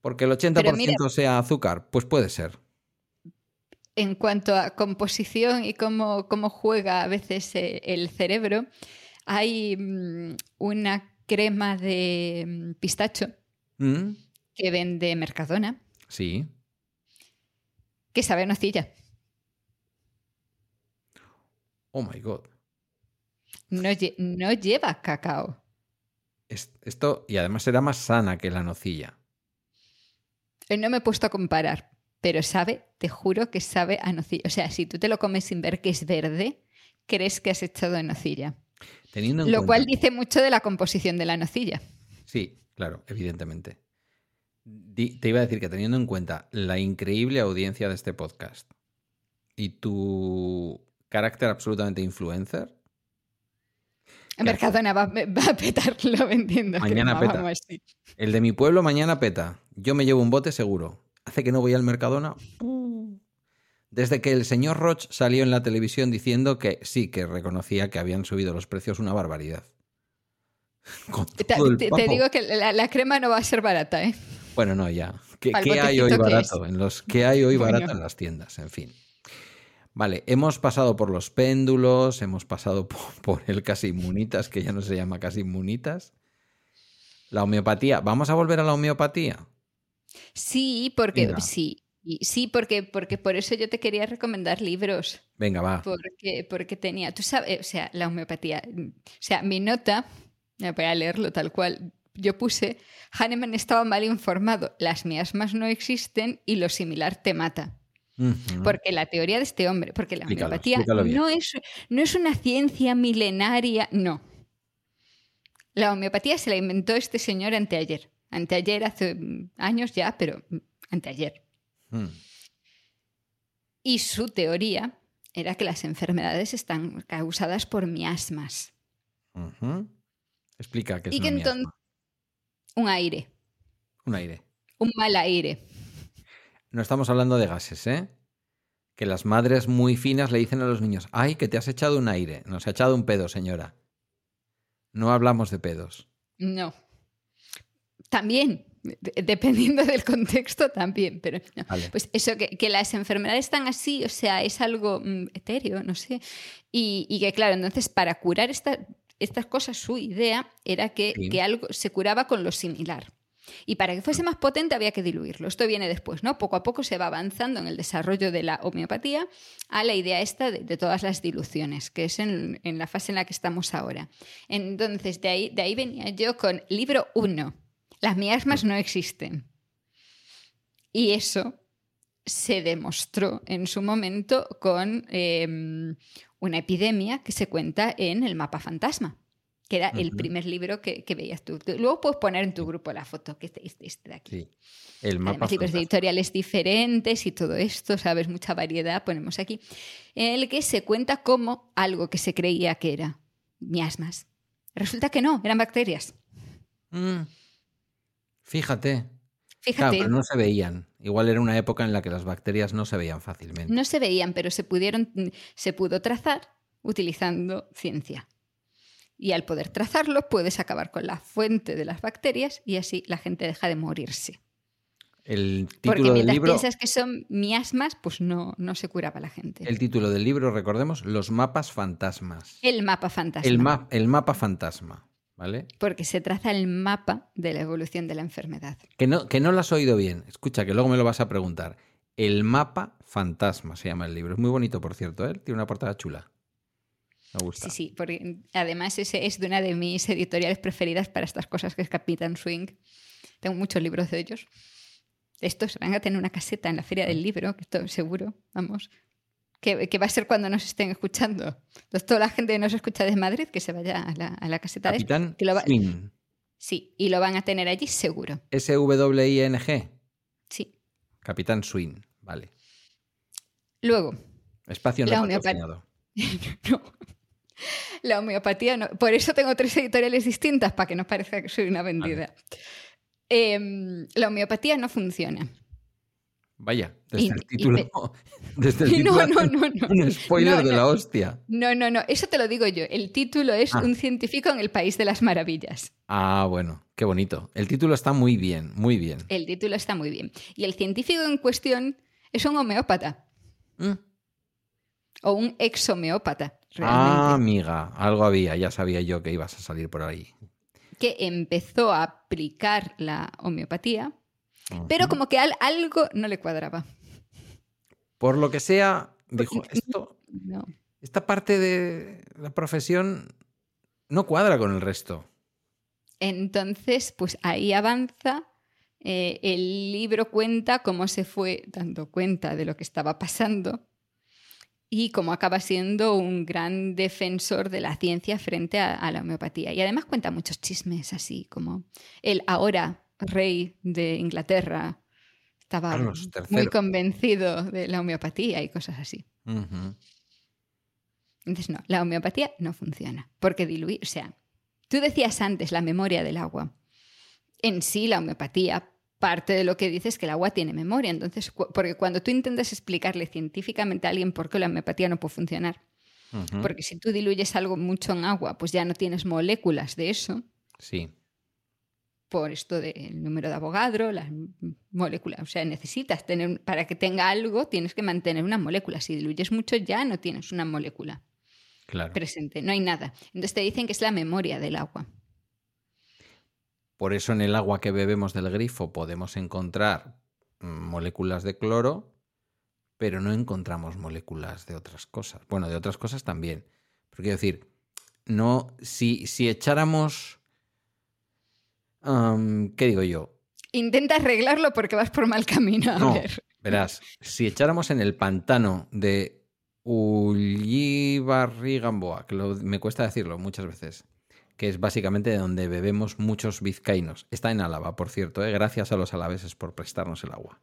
Porque el 80% mira- sea azúcar, pues puede ser. En cuanto a composición y cómo, cómo juega a veces eh, el cerebro, hay mm, una crema de mm, pistacho ¿Mm? que vende Mercadona Sí. que sabe a nocilla. Oh my god. No, lle- no lleva cacao. Es- Esto, y además será más sana que la nocilla. No me he puesto a comparar, pero sabe, te juro que sabe a nocilla. O sea, si tú te lo comes sin ver que es verde, crees que has echado nocilla. Teniendo en Lo cuenta- cual dice mucho de la composición de la nocilla. Sí, claro, evidentemente. Te iba a decir que teniendo en cuenta la increíble audiencia de este podcast y tu carácter absolutamente influencer, Mercadona va, va a petarlo vendiendo. Mañana crema, peta. el de mi pueblo mañana peta. Yo me llevo un bote seguro. Hace que no voy al Mercadona. ¡pum! Desde que el señor Roch salió en la televisión diciendo que sí, que reconocía que habían subido los precios una barbaridad. Con Te, te- te digo que la, la crema no va a ser barata, ¿eh? Bueno, no, ya. ¿Qué, qué hay hoy barato? En los que hay hoy barato en las tiendas, en fin. Vale, hemos pasado por los péndulos, hemos pasado por, por el casi inmunitas, que ya no se llama casi inmunitas. La homeopatía. ¿Vamos a volver a la homeopatía? Sí, porque Venga. sí. Sí, porque, porque por eso yo te quería recomendar libros. Venga, va. Porque, porque tenía, tú sabes, o sea, la homeopatía. O sea, mi nota, voy a leerlo tal cual. Yo puse, Hahnemann estaba mal informado, las miasmas no existen y lo similar te mata. Porque la teoría de este hombre, porque la Explícalo, homeopatía explícalo no es, no es una ciencia milenaria, no. La homeopatía se la inventó este señor anteayer. Anteayer hace mm, años ya, pero mm, anteayer. Mm. Y su teoría era que las enfermedades están causadas por miasmas. Explica qué es Y que una miasma. entonces- Un aire, Un aire. un mal aire. No estamos hablando de gases, ¿eh? Que las madres muy finas le dicen a los niños, ay, que te has echado un aire. Nos ha echado un pedo, señora. No hablamos de pedos. No. También, de- dependiendo del contexto, también, pero no. Vale. Pues eso, que, que las enfermedades están así, o sea, es algo mm, etéreo, no sé. Y, y que, claro, entonces para curar esta- estas cosas, su idea era que, Sí. que algo se curaba con lo similar. Y para que fuese más potente había que diluirlo. Esto viene después, ¿no? Poco a poco se va avanzando en el desarrollo de la homeopatía a la idea esta de, todas las diluciones, que es en, la fase en la que estamos ahora. Entonces, de ahí, de ahí venía yo con libro 1. Las miasmas no existen. Y eso se demostró en su momento con eh, una epidemia que se cuenta en el mapa fantasma. Que era el primer libro que, que veías tú. Luego puedes poner en tu grupo la foto, que este, este, este de aquí. Sí. El mapa Además, libros editoriales diferentes y todo esto, ¿sabes? Mucha variedad ponemos aquí. En el que se cuenta como algo que se creía que era miasmas. Resulta que no, eran bacterias. Mm. Fíjate. Claro, Fíjate, pero no se veían. Igual era una época en la que las bacterias no se veían fácilmente. no se veían, pero se pudieron, se pudo trazar utilizando ciencia. Y al poder trazarlo, puedes acabar con la fuente de las bacterias y así la gente deja de morirse. El Porque título del mientras libro, piensas que son miasmas, pues no, no se curaba la gente. el título del libro, recordemos, Los mapas fantasmas. El mapa fantasma. El, ma- el mapa fantasma, ¿vale? Porque se traza el mapa de la evolución de la enfermedad. Que no, que no lo has oído bien. Escucha, que luego me lo vas a preguntar. El mapa fantasma se llama el libro. Es muy bonito, por cierto, ¿eh? Tiene una portada chula. Me gusta. Sí, sí, porque además ese es de una de mis editoriales preferidas para estas cosas, que es Capitán Swing. Tengo muchos libros de ellos. Estos van a tener una caseta en la Feria del Libro, que estoy seguro, vamos, que, que va a ser cuando nos estén escuchando. Entonces, toda la gente que nos escucha desde Madrid, que se vaya a la, a la caseta de Capitán que lo va- Swing. Sí, y lo van a tener allí seguro. S-W-I-N-G. Sí. Capitán Swing. Vale. Luego, Espacio no patrocinado. No. La homeopatía no. Por eso tengo tres editoriales distintas, para que no parezca que soy una vendida. Em, la homeopatía no funciona. Vaya, desde Y- el título. desde el No, título no, no, no. Un spoiler No, de la hostia. No, no, no. Eso te lo digo yo. El título es Ah. Un científico en el País de las Maravillas. Ah, bueno, qué bonito. El título está muy bien, muy bien. El título está muy bien. Y el científico en cuestión es un homeópata Mm. O un ex homeópata, Ah, realmente, amiga, algo había, ya sabía yo que ibas a salir por ahí. que empezó a aplicar la homeopatía, pero como que al- algo no le cuadraba. Por lo que sea, dijo, esto, No. esta parte de la profesión no cuadra con el resto. Entonces, pues ahí avanza. eh, el libro cuenta cómo se fue dando cuenta de lo que estaba pasando y cómo acaba siendo un gran defensor de la ciencia frente a, a la homeopatía. Y además cuenta muchos chismes así, como el ahora rey de Inglaterra estaba muy convencido de la homeopatía y cosas así. Entonces, no, la homeopatía no funciona. Porque diluir, o sea, tú decías antes la memoria del agua. En sí, la homeopatía, parte de lo que dice es que el agua tiene memoria. Entonces, cu- porque cuando tú intentas explicarle científicamente a alguien por qué la homeopatía no puede funcionar, porque si tú diluyes algo mucho en agua, pues ya no tienes moléculas de eso, Sí, por esto del número de Avogadro, las moléculas. O sea, necesitas tener, para que tenga algo, tienes que mantener una molécula. Si diluyes mucho, ya no tienes una molécula claro. presente, no hay nada. Entonces te dicen que es la memoria del agua. Por eso en el agua que bebemos del grifo podemos encontrar mm, moléculas de cloro, pero no encontramos moléculas de otras cosas. Bueno, de otras cosas también. Pero quiero decir, no, si, si echáramos. am, ¿Qué digo yo? Intenta arreglarlo porque vas por mal camino. A No, ver. verás, si echáramos en el pantano de Ullíbarri-Gamboa, que lo- me cuesta decirlo muchas veces, que es básicamente de donde bebemos muchos vizcaínos. Está en Álava, por cierto, ¿eh? gracias a los alaveses por prestarnos el agua.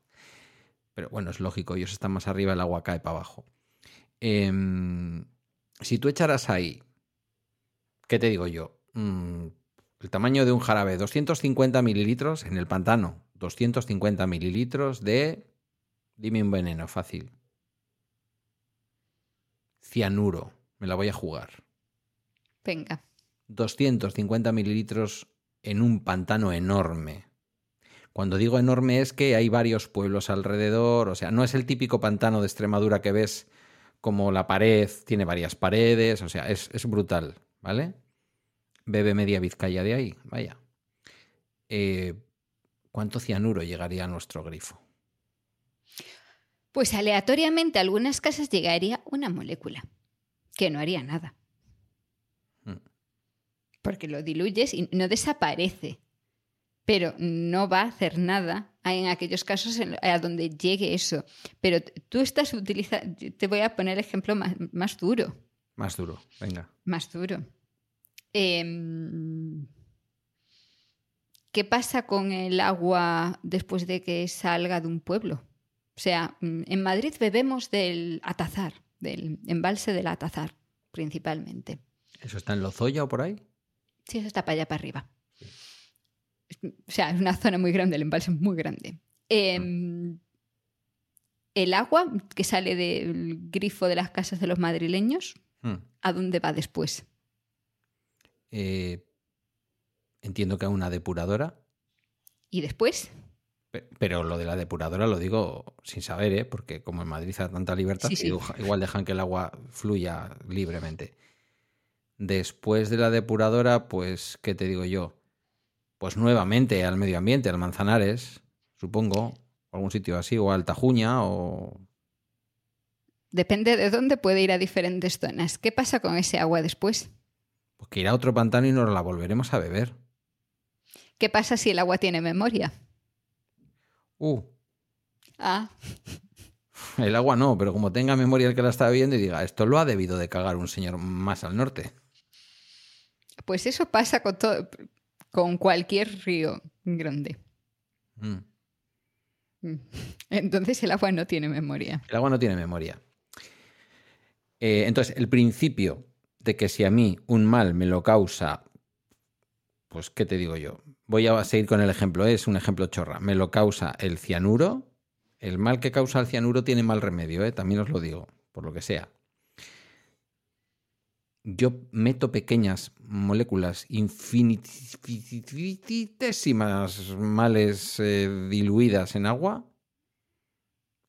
Pero bueno, es lógico, ellos están más arriba, el agua cae para abajo. Em, si tú echaras ahí, ¿qué te digo yo? Mm, el tamaño de un jarabe, 250 mililitros en el pantano, 250 mililitros de... Dime un veneno, fácil. Cianuro, me la voy a jugar. Venga. 250 mililitros en un pantano enorme. Cuando digo enorme es que hay varios pueblos alrededor, o sea, no es el típico pantano de Extremadura que ves como la pared, tiene varias paredes, o sea, es, brutal, ¿vale? Bebe media Vizcaya de ahí, vaya. Eh, ¿Cuánto cianuro llegaría a nuestro grifo? Pues aleatoriamente a algunas casas llegaría una molécula que no haría nada. Porque lo diluyes y no desaparece. Pero no va a hacer nada en aquellos casos en- a donde llegue eso. Pero tú estás utilizando. Te voy a poner ejemplo más, más duro. Más duro, venga. Más duro. Em, ¿Qué pasa con el agua después de que salga de un pueblo? O sea, mm, en Madrid bebemos del Atazar, del embalse del Atazar, principalmente. ¿Eso está en Lozoya o por ahí? Sí, eso está para allá, para arriba. O sea, es una zona muy grande, el embalse es muy grande. Em, el agua que sale del grifo de las casas de los madrileños, Hmm. ¿a dónde va después? Eh, entiendo que a una depuradora. ¿Y después? Pe- Pero lo de la depuradora lo digo sin saber, ¿eh? porque como en Madrid hay tanta libertad, Sí, sí. igual- igual dejan que el agua fluya libremente. Después de la depuradora, pues, ¿qué te digo yo? Pues nuevamente al medio ambiente, al Manzanares, supongo, o algún sitio así, o al Tajuña, o... Depende de dónde puede ir a diferentes zonas. ¿Qué pasa con ese agua después? Pues que irá a otro pantano y nos la volveremos a beber. ¿Qué pasa si el agua tiene memoria? Uh, Ah, el agua no, pero como tenga memoria el que la está bebiendo y diga, esto lo ha debido de cagar un señor más al norte. Pues eso pasa con todo, con cualquier río grande. Mm. Mm. Entonces el agua no tiene memoria. El agua no tiene memoria. Eh, entonces, el principio de que si a mí un mal me lo causa, pues, ¿qué te digo yo? Voy a seguir con el ejemplo, es un ejemplo chorra. Me lo causa el cianuro. El mal que causa el cianuro tiene mal remedio, ¿eh? también os lo digo, por lo que sea. Yo meto pequeñas moléculas infinitesimas males eh, diluidas en agua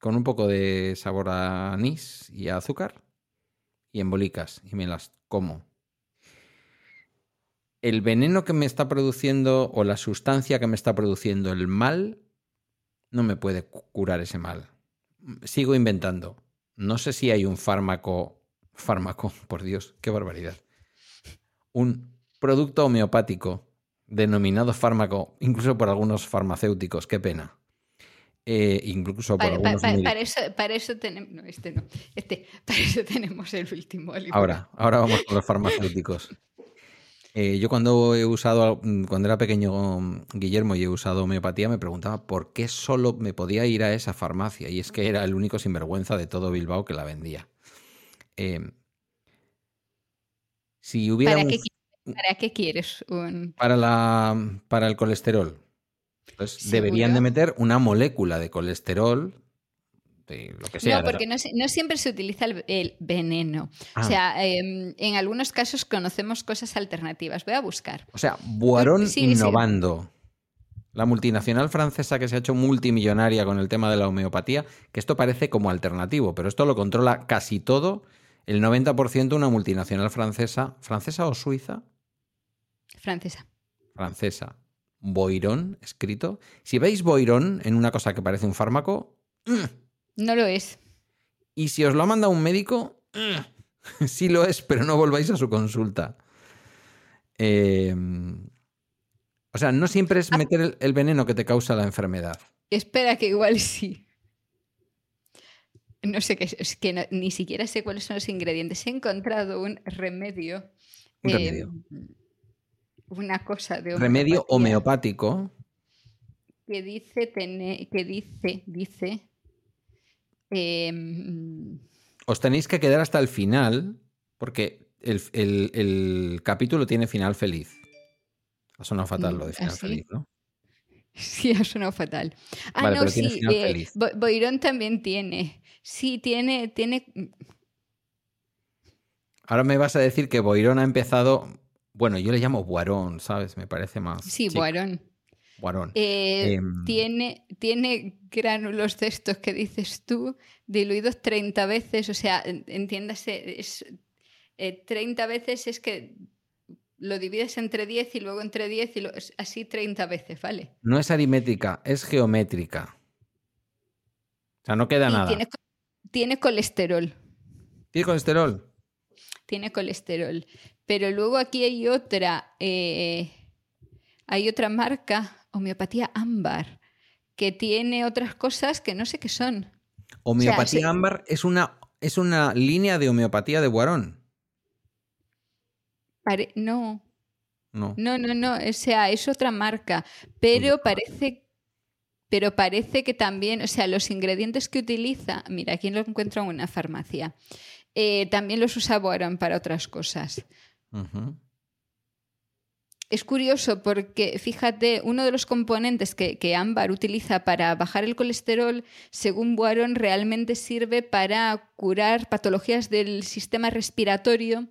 con un poco de sabor a anís y a azúcar y en bolicas y me las como. El veneno que me está produciendo o la sustancia que me está produciendo el mal no me puede cu- curar ese mal. Sigo inventando. No sé si hay un fármaco, fármaco, por Dios, qué barbaridad. Un producto homeopático denominado fármaco, incluso por algunos farmacéuticos, qué pena. Eh, incluso por Para, pa- algunos para eso, para eso tenemos. No, este no. Este, para eso tenemos el último libro. Ahora, ahora vamos con los farmacéuticos. Eh, yo cuando he usado, cuando era pequeño mm, Guillermo y he usado homeopatía, me preguntaba por qué solo me podía ir a esa farmacia. Y es que era el único sinvergüenza de todo Bilbao que la vendía. Eh, si hubiera ¿Para un- qué, qui- ¿Para qué quieres un.? para, la, para el colesterol, pues deberían de meter una molécula de colesterol, de lo que sea. no, porque no, siempre se utiliza el, el veneno. Ah. O sea, em, en algunos casos conocemos cosas alternativas. Voy a buscar. O sea, Sí, sí. innovando. La multinacional francesa que se ha hecho multimillonaria con el tema de la homeopatía, que esto parece como alternativo, pero esto lo controla casi todo, el 90% una multinacional francesa, francesa o suiza, Francesa. francesa. Boirón, escrito. Si veis Boirón en una cosa que parece un fármaco, No lo es. y si os lo ha mandado un médico, sí lo es, pero no volváis a su consulta. Eh, o sea, no siempre es meter el, el veneno que te causa la enfermedad. Espera, que igual sí. No sé qué es, que no- ni siquiera sé cuáles son los ingredientes. He encontrado un remedio. Un eh, remedio. una cosa de Remedio homeopático. que dice que dice dice em, Os tenéis que quedar hasta el final, porque el, el- el capítulo tiene final feliz. Ha sonado fatal lo de Mm, final ¿ah, sí? feliz, ¿no? Sí, ha sonado fatal. Ah, Vale, no, sí. eh, Boirón también tiene. Sí, tiene, tiene. Ahora me vas a decir que Boirón ha empezado. Bueno, yo le llamo Boarón, ¿sabes? Me parece más. Sí, chic. Boirón. Eh, Em. tiene, tiene gránulos de estos que dices tú, diluidos 30 veces. O sea, en- entiéndase, es, eh, 30 veces es que lo divides entre 10 y luego entre 10 y lo- así 30 veces, ¿vale? No es aritmética, es geométrica. O sea, no queda Y nada. tiene, tiene colesterol. ¿Tiene colesterol? tiene colesterol. Pero luego aquí hay otra, eh, hay otra marca, homeopatía ámbar, que tiene otras cosas que no sé qué son. Homeopatía sí. ámbar es una, es una línea de homeopatía de Boarón. Pare- no, No. No, no, no, o sea, es otra marca, pero parece pero parece que también, o sea, los ingredientes que utiliza, mira, aquí lo encuentro en una farmacia, eh, también los usa Boron para otras cosas. Es curioso porque, fíjate, uno de los componentes que, que Ámbar utiliza para bajar el colesterol, según Boaron, realmente sirve para curar patologías del sistema respiratorio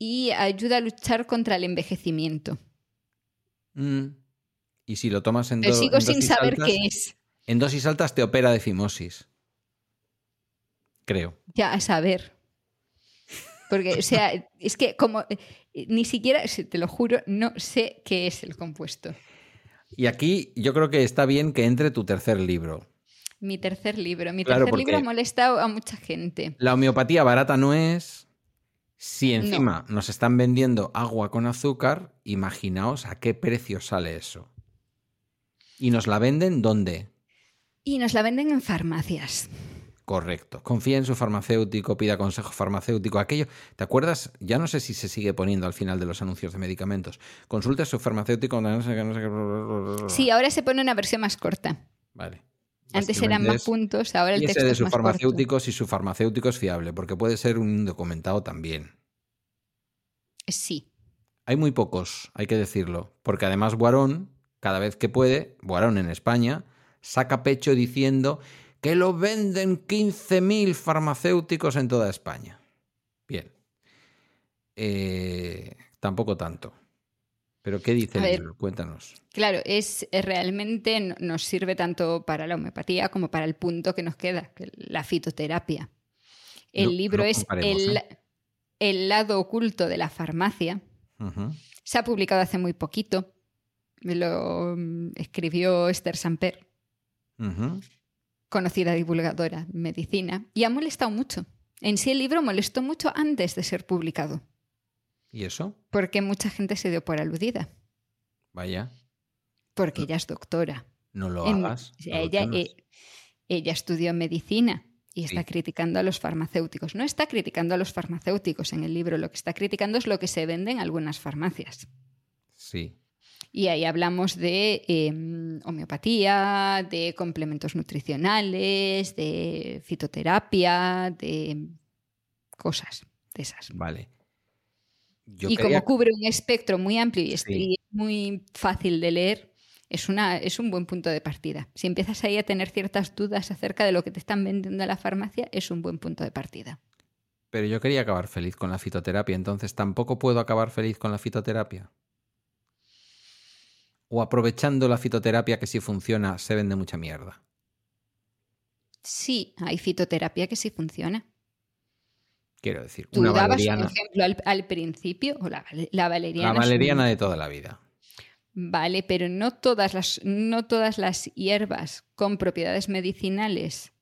y ayuda a luchar contra el envejecimiento. Mm. Y si lo tomas en, do- sigo en sin dosis saber altas, qué es. En dosis altas te opera de fimosis. Creo. Ya, a saber. Porque, o sea, es que como eh, ni siquiera, si te lo juro, no sé qué es el compuesto. Y aquí yo creo que está bien que entre tu tercer libro. Mi tercer libro. Mi Claro, tercer libro ha molestado a mucha gente. La homeopatía barata no es. Si encima nos están vendiendo agua con azúcar, imaginaos a qué precio sale eso. ¿Y nos la venden dónde? Y nos la venden en farmacias. Correcto. Confía en su farmacéutico, pida consejo farmacéutico. Aquello, ¿te acuerdas? Ya no sé si se sigue poniendo al final de los anuncios de medicamentos. Consulta a su farmacéutico. No sé no. Sí, ahora se pone una versión más corta. Vale. Antes eran más puntos, ahora el Y ese texto de es su más corto. farmacéutico si su farmacéutico es fiable, porque puede ser un documentado también. Sí. Hay muy pocos, hay que decirlo, porque además Boarón, cada vez que puede, Boarón en España, saca pecho diciendo que lo venden 15.000 farmacéuticos en toda España. Bien. Eh, tampoco tanto. Pero ¿qué dice el libro? Cuéntanos. Claro, es realmente no- nos sirve tanto para la homeopatía como para el punto que nos queda, que la fitoterapia. El No- libro no es el, ¿eh? el lado oculto de la farmacia. Se ha publicado hace muy poquito. Lo mm, escribió Esther Samper, conocida divulgadora en medicina, y ha molestado mucho. En sí el libro molestó mucho antes de ser publicado, ¿Y eso? porque mucha gente se dio por aludida, Vaya, porque ella es doctora. no lo En- hagas. no ella, eh, ella estudió medicina y está Sí. criticando a los farmacéuticos. No está criticando a los farmacéuticos en el libro, lo que está criticando es lo que se vende en algunas farmacias. Sí. Y ahí hablamos de eh, homeopatía, de complementos nutricionales, de fitoterapia, de cosas de esas. Vale. Yo y quería- como cubre un espectro muy amplio y es, Sí. y es muy fácil de leer, es, una, es un buen punto de partida. Si empiezas ahí a tener ciertas dudas acerca de lo que te están vendiendo en la farmacia, es un buen punto de partida. Pero yo quería acabar feliz con la fitoterapia, entonces tampoco puedo acabar feliz con la fitoterapia. O aprovechando la fitoterapia que sí funciona, se vende mucha mierda. Sí, hay fitoterapia que sí funciona. Quiero decir, Tú una dabas valeriana. un ejemplo al, al principio, o la, la valeriana. La un- valeriana de toda la vida. Vale, pero no todas, las, no todas las hierbas con propiedades medicinales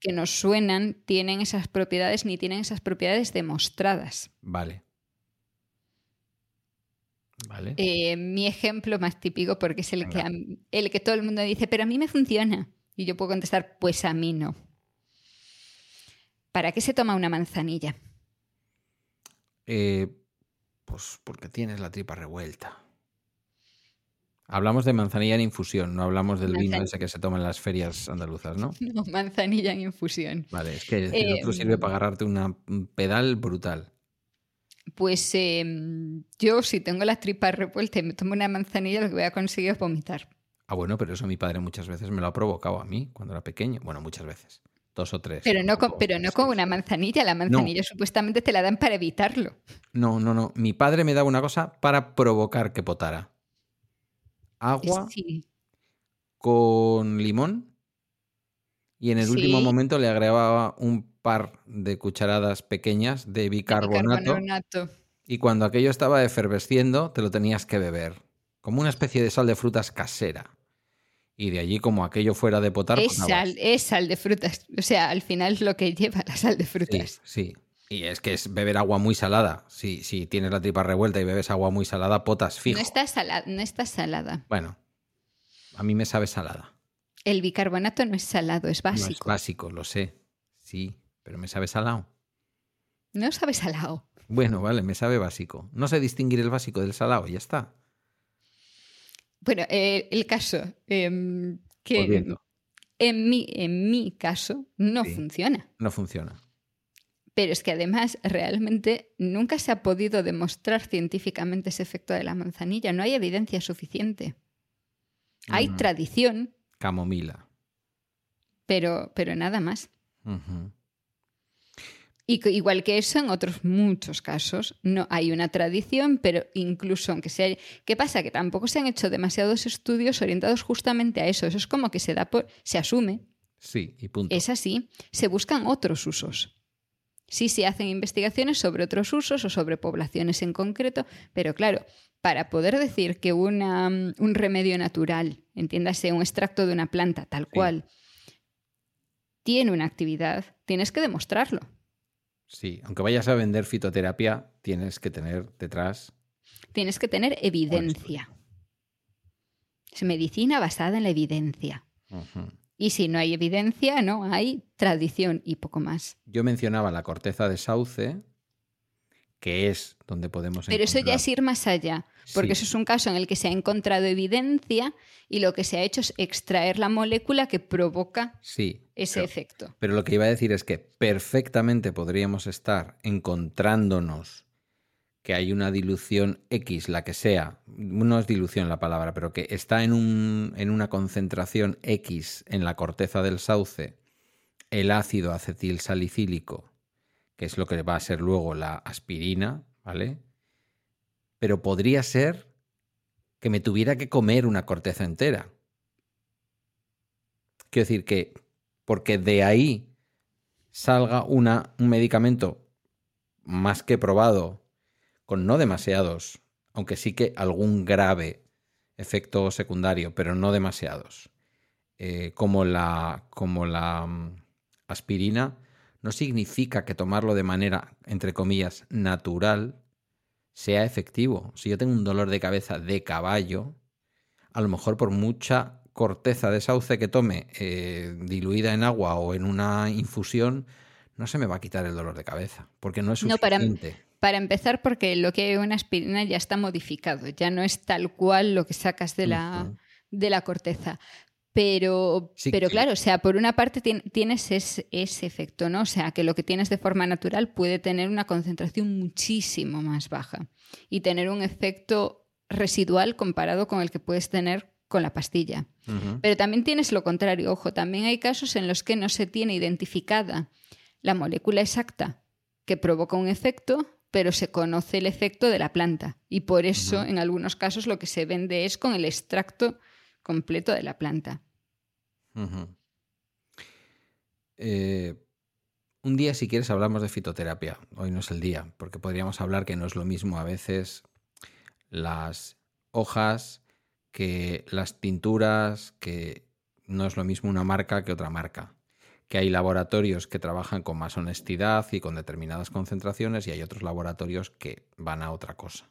que nos suenan tienen esas propiedades ni tienen esas propiedades demostradas. Vale. Vale. Eh, mi ejemplo más típico, porque es el que, a el que todo el mundo dice, pero a mí me funciona. Y yo puedo contestar, pues a mí no. ¿Para qué se toma una manzanilla? Eh, pues porque tienes la tripa revuelta. Hablamos de manzanilla en infusión, no hablamos del vino ese que se toma en las ferias andaluzas, ¿no? No, manzanilla en infusión. Vale, es que el Eh, otro sirve para agarrarte una, un pedal brutal. Pues eh, yo si tengo las tripas revueltas y me tomo una manzanilla, lo que voy a conseguir es vomitar. Ah, bueno, pero eso mi padre muchas veces me lo ha provocado a mí cuando era pequeño. Bueno, muchas veces. Dos o tres. Pero no, con, pero no con una manzanilla. La manzanilla supuestamente te la dan para evitarlo. No, no, no. Mi padre me daba una cosa para provocar que potara. Agua Sí. con limón y en el último momento le agregaba un par de cucharadas pequeñas de bicarbonato Bicarbonato. y cuando aquello estaba efervesciendo te lo tenías que beber. Como una especie de sal de frutas casera. Y de allí, como aquello fuera de potar, Es sal, es sal de frutas. O sea, al final es lo que lleva la sal de frutas. sí. Y es que es beber agua muy salada. Si, si tienes la tripa revuelta y bebes agua muy salada, potas fijo. No está, salada, no está salada. Bueno, a mí me sabe salada. El bicarbonato no es salado, es No es básico. básico, lo sé. Sí, pero me sabe salado. No sabe salado. Bueno, vale, me sabe básico. No sé distinguir el básico del salado, ya está. Bueno, eh, el caso em, que Volviendo. en mi, en mi caso no Sí. funciona. No funciona. Pero es que además realmente nunca se ha podido demostrar científicamente ese efecto de la manzanilla. No hay evidencia suficiente. Hay Mm. tradición, Camomila. pero, pero nada más. Y que- igual que eso, en otros muchos casos no hay una tradición, pero incluso aunque sea... ¿Qué pasa? Que tampoco se han hecho demasiados estudios orientados justamente a eso. Eso es como que se da por... se asume, Sí, y punto. es así, se buscan otros usos. Sí, se hacen investigaciones sobre otros usos o sobre poblaciones en concreto, pero claro, para poder decir que una, mm, un remedio natural, entiéndase, un extracto de una planta tal cual, tiene una actividad, tienes que demostrarlo. Sí, aunque vayas a vender fitoterapia, tienes que tener detrás. Tienes que tener evidencia. Es medicina basada en la evidencia. Y si no hay evidencia, no hay tradición y poco más. Yo mencionaba la corteza de sauce, que es donde podemos Pero eso ya es ir más allá, porque Sí. eso es un caso en el que se ha encontrado evidencia y lo que se ha hecho es extraer la molécula que provoca Sí. ese pero- efecto. Pero lo que iba a decir es que perfectamente podríamos estar encontrándonos que hay una dilución X, la que sea, no es dilución la palabra, pero que está en, un, en una concentración X en la corteza del sauce, el ácido acetil salicílico, que es lo que va a ser luego la aspirina, ¿vale? Pero podría ser que me tuviera que comer una corteza entera. Quiero decir que porque de ahí salga una, un medicamento más que probado, con no demasiados, aunque sí que algún grave efecto secundario, pero no demasiados, eh, como la, como la mm, aspirina, no significa que tomarlo de manera, entre comillas, natural sea efectivo. Si yo tengo un dolor de cabeza de caballo, a lo mejor por mucha corteza de sauce que tome eh, diluida en agua o en una infusión, no se me va a quitar el dolor de cabeza, porque no es No, para- suficiente. Para empezar, porque lo que hay en una aspirina ya está modificado, ya no es tal cual lo que sacas de la, de la corteza. Pero, Sí, pero que- claro, o sea, por una parte tien- tienes ese, ese efecto, ¿no? O sea, que lo que tienes de forma natural puede tener una concentración muchísimo más baja y tener un efecto residual comparado con el que puedes tener con la pastilla. Pero también tienes lo contrario, ojo, también hay casos en los que no se tiene identificada la molécula exacta que provoca un efecto, pero se conoce el efecto de la planta. Y por eso, en algunos casos, lo que se vende es con el extracto completo de la planta. Eh, un día, si quieres, hablamos de fitoterapia. Hoy no es el día, porque podríamos hablar que no es lo mismo a veces las hojas que las tinturas, que no es lo mismo una marca que otra marca. Que hay laboratorios que trabajan con más honestidad y con determinadas concentraciones y hay otros laboratorios que van a otra cosa.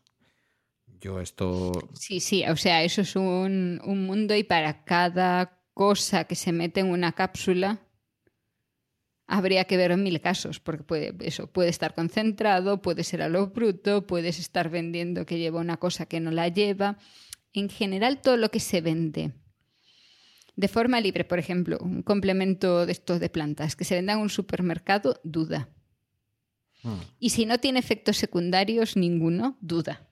Yo esto Sí, sí, o sea, eso es un, un mundo y para cada cosa que se mete en una cápsula habría que ver mil casos, porque puede, eso puede estar concentrado, puede ser a lo bruto, puedes estar vendiendo que lleva una cosa que no la lleva. En general, todo lo que se vende de forma libre, por ejemplo, un complemento de estos de plantas que se venda en un supermercado, duda. hmm, Y si no tiene efectos secundarios, ninguno, duda.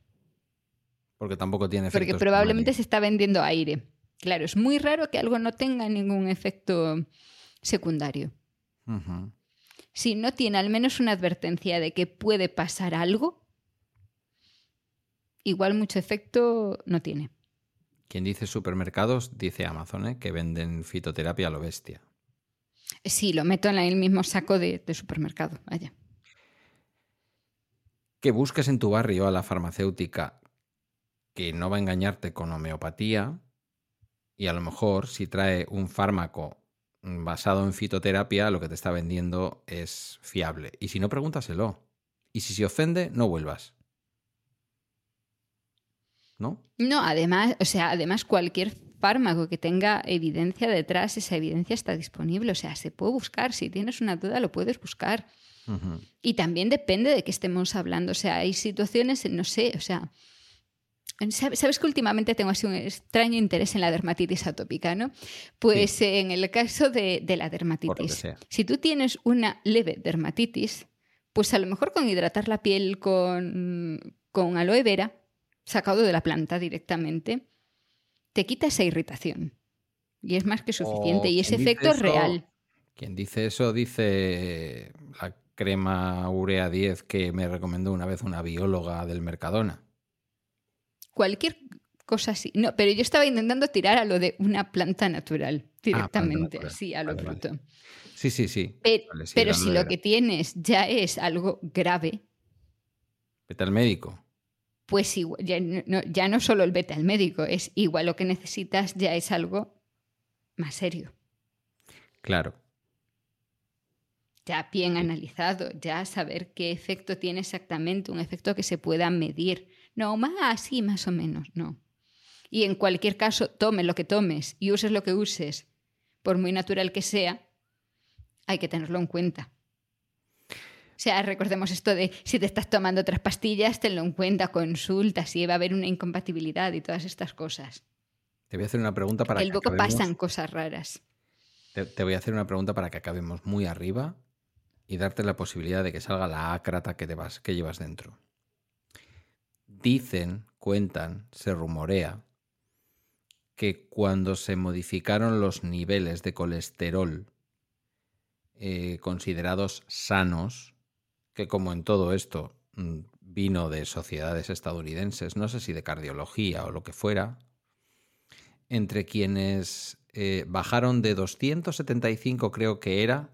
porque tampoco tiene Porque efectos probablemente primarios. se está vendiendo aire. Claro, es muy raro que algo no tenga ningún efecto secundario. Si no tiene al menos una advertencia de que puede pasar algo, igual mucho efecto no tiene. Quien dice supermercados dice Amazon, ¿eh? que venden fitoterapia a lo bestia. Sí, lo meto en el mismo saco de, de supermercado. Vaya. Que busques en tu barrio a la farmacéutica que no va a engañarte con homeopatía y a lo mejor si trae un fármaco basado en fitoterapia, lo que te está vendiendo es fiable. Y si no, pregúntaselo. Y si se ofende, no vuelvas. ¿No? No, además, o sea, además cualquier fármaco que tenga evidencia detrás, esa evidencia está disponible. O sea, se puede buscar. Si tienes una duda, lo puedes buscar. Y también depende de qué estemos hablando. O sea, hay situaciones, no sé, o sea. ¿Sabes que últimamente tengo así un extraño interés en la dermatitis atópica, ¿no? Pues eh, en el caso de, de la dermatitis, si tú tienes una leve dermatitis, pues a lo mejor con hidratar la piel con, con aloe vera, sacado de la planta directamente, te quita esa irritación. Y es más que suficiente. Y ese efecto es real. Quien dice eso dice la crema urea 10 que me recomendó una vez una bióloga del Mercadona. Cualquier cosa así. No, pero yo estaba intentando tirar a lo de una planta natural, directamente, natural. así, a lo Vale, vale. bruto. Sí, sí, sí. Pe- Vale, sí, pero si lo que tienes ya es algo grave, Vete al médico. pues igual- ya, no, ya no solo el vete al médico, es igual lo que necesitas ya es algo más serio, Claro. ya bien analizado, ya saber qué efecto tiene exactamente, un efecto que se pueda medir. No, más así, más o menos, no. Y en cualquier caso, tome lo que tomes y uses lo que uses, por muy natural que sea, hay que tenerlo en cuenta. O sea, recordemos esto de si te estás tomando otras pastillas, tenlo en cuenta, consulta si va a haber una incompatibilidad y todas estas cosas. Te voy a hacer una pregunta para que que luego acabemos- pasan cosas raras. Te, te voy a hacer una pregunta para que acabemos muy arriba y darte la posibilidad de que salga la ácrata que, te vas, que llevas dentro. Dicen, cuentan, se rumorea que cuando se modificaron los niveles de colesterol eh, considerados sanos, que como en todo esto mm, vino de sociedades estadounidenses, no sé si de cardiología o lo que fuera, entre quienes eh, bajaron de 275, creo que era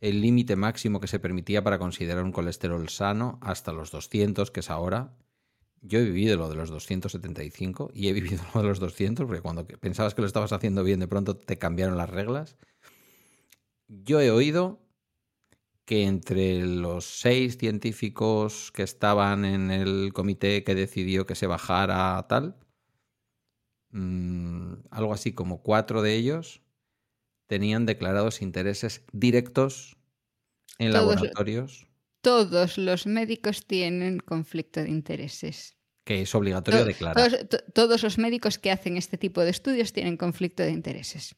el límite máximo que se permitía para considerar un colesterol sano, hasta los 200, que es ahora. Yo he vivido lo de los 275 y he vivido lo de los 200, porque cuando pensabas que lo estabas haciendo bien, de pronto te cambiaron las reglas. Yo he oído que entre los seis científicos que estaban en el comité que decidió que se bajara tal, mm, algo así como cuatro de ellos tenían declarados intereses directos en Todos- laboratorios, Todos los médicos tienen conflicto de intereses. que es obligatorio To- declarar. Todos, to- todos los médicos que hacen este tipo de estudios tienen conflicto de intereses.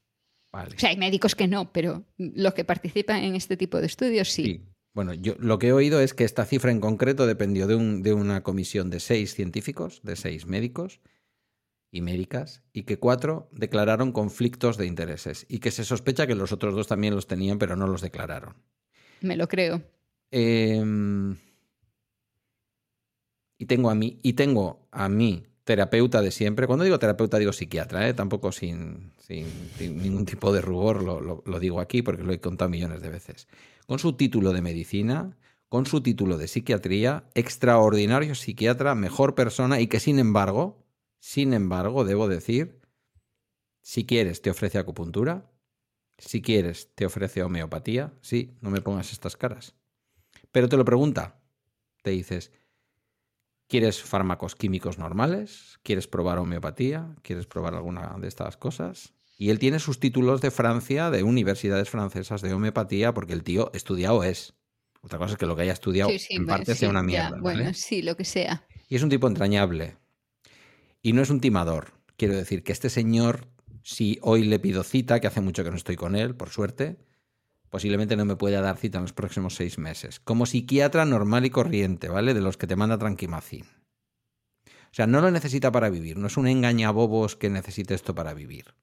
Vale. O sea, hay médicos que no, pero los que participan en este tipo de estudios sí. Sí. Bueno, yo lo que he oído es que esta cifra en concreto dependió de, un- de una comisión de seis científicos, de seis médicos y médicas, y que cuatro declararon conflictos de intereses, y que se sospecha que los otros dos también los tenían, pero no los declararon. Me lo creo. Em, y tengo a mí, y tengo a mi terapeuta de siempre. Cuando digo terapeuta, digo psiquiatra, ¿eh? tampoco sin, ningún tipo de rubor, lo, lo- lo digo aquí porque lo he contado millones de veces. Con su título de medicina, con su título de psiquiatría, extraordinario psiquiatra, mejor persona, y que sin embargo, sin embargo, debo decir, si quieres, te ofrece acupuntura. Si quieres, te ofrece homeopatía. Sí, no me pongas estas caras. Pero te lo pregunta. Te dices, ¿quieres fármacos químicos normales? ¿Quieres probar homeopatía? ¿Quieres probar alguna de estas cosas? Y él tiene sus títulos de Francia, de universidades francesas de homeopatía, porque el tío estudiado es. Otra cosa es que lo que haya estudiado Sí, sí, en bueno, parte sí, sea una ya, mierda. ¿vale? Bueno, sí, lo que sea. Y es un tipo entrañable. Y no es un timador. Quiero decir que este señor, si hoy le pido cita, que hace mucho que no estoy con él, por suerte, posiblemente no me pueda dar cita en los próximos seis meses. Como psiquiatra normal y corriente, ¿vale? De los que te manda tranquimacín. O sea, no lo necesita para vivir. No es un engañabobos que necesite esto para vivir.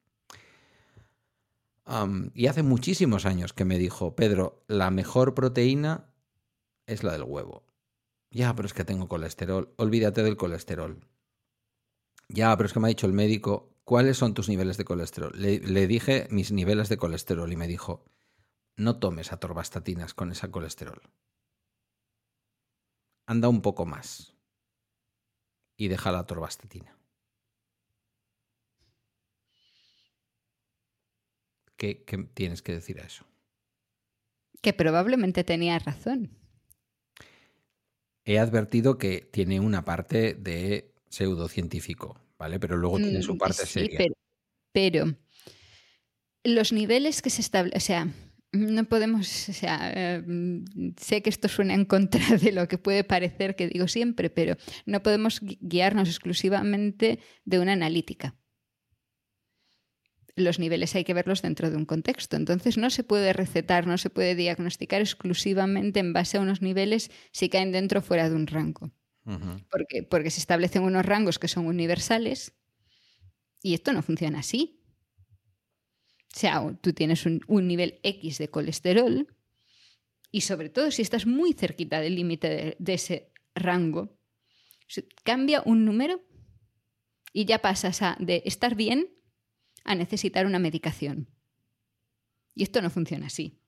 Y hace muchísimos años que me dijo, Pedro, la mejor proteína es la del huevo. Ya, pero es que tengo colesterol. Olvídate del colesterol. Ya, pero es que me ha dicho el médico, ¿cuáles son tus niveles de colesterol? Le, le dije mis niveles de colesterol y me dijo, no tomes atorvastatinas con ese colesterol. Anda un poco más. Y deja la atorvastatina. ¿Qué, qué tienes que decir a eso? Que probablemente tenía razón. He advertido que tiene una parte de pseudocientífico, ¿vale? Pero luego tiene su Mm, parte sí, seria. Pero, pero los niveles que se establecen, o sea, no podemos, o sea, eh, sé que esto suena en contra de lo que puede parecer que digo siempre, pero no podemos guiarnos exclusivamente de una analítica. Los niveles hay que verlos dentro de un contexto. Entonces no se puede recetar, no se puede diagnosticar exclusivamente en base a unos niveles si caen dentro o fuera de un rango. porque, porque se establecen unos rangos que son universales y esto no funciona así. O sea, tú tienes un, nivel X de colesterol y sobre todo si estás muy cerquita del límite de, ese rango, cambia un número y ya pasas a de estar bien a necesitar una medicación. Y esto no funciona así.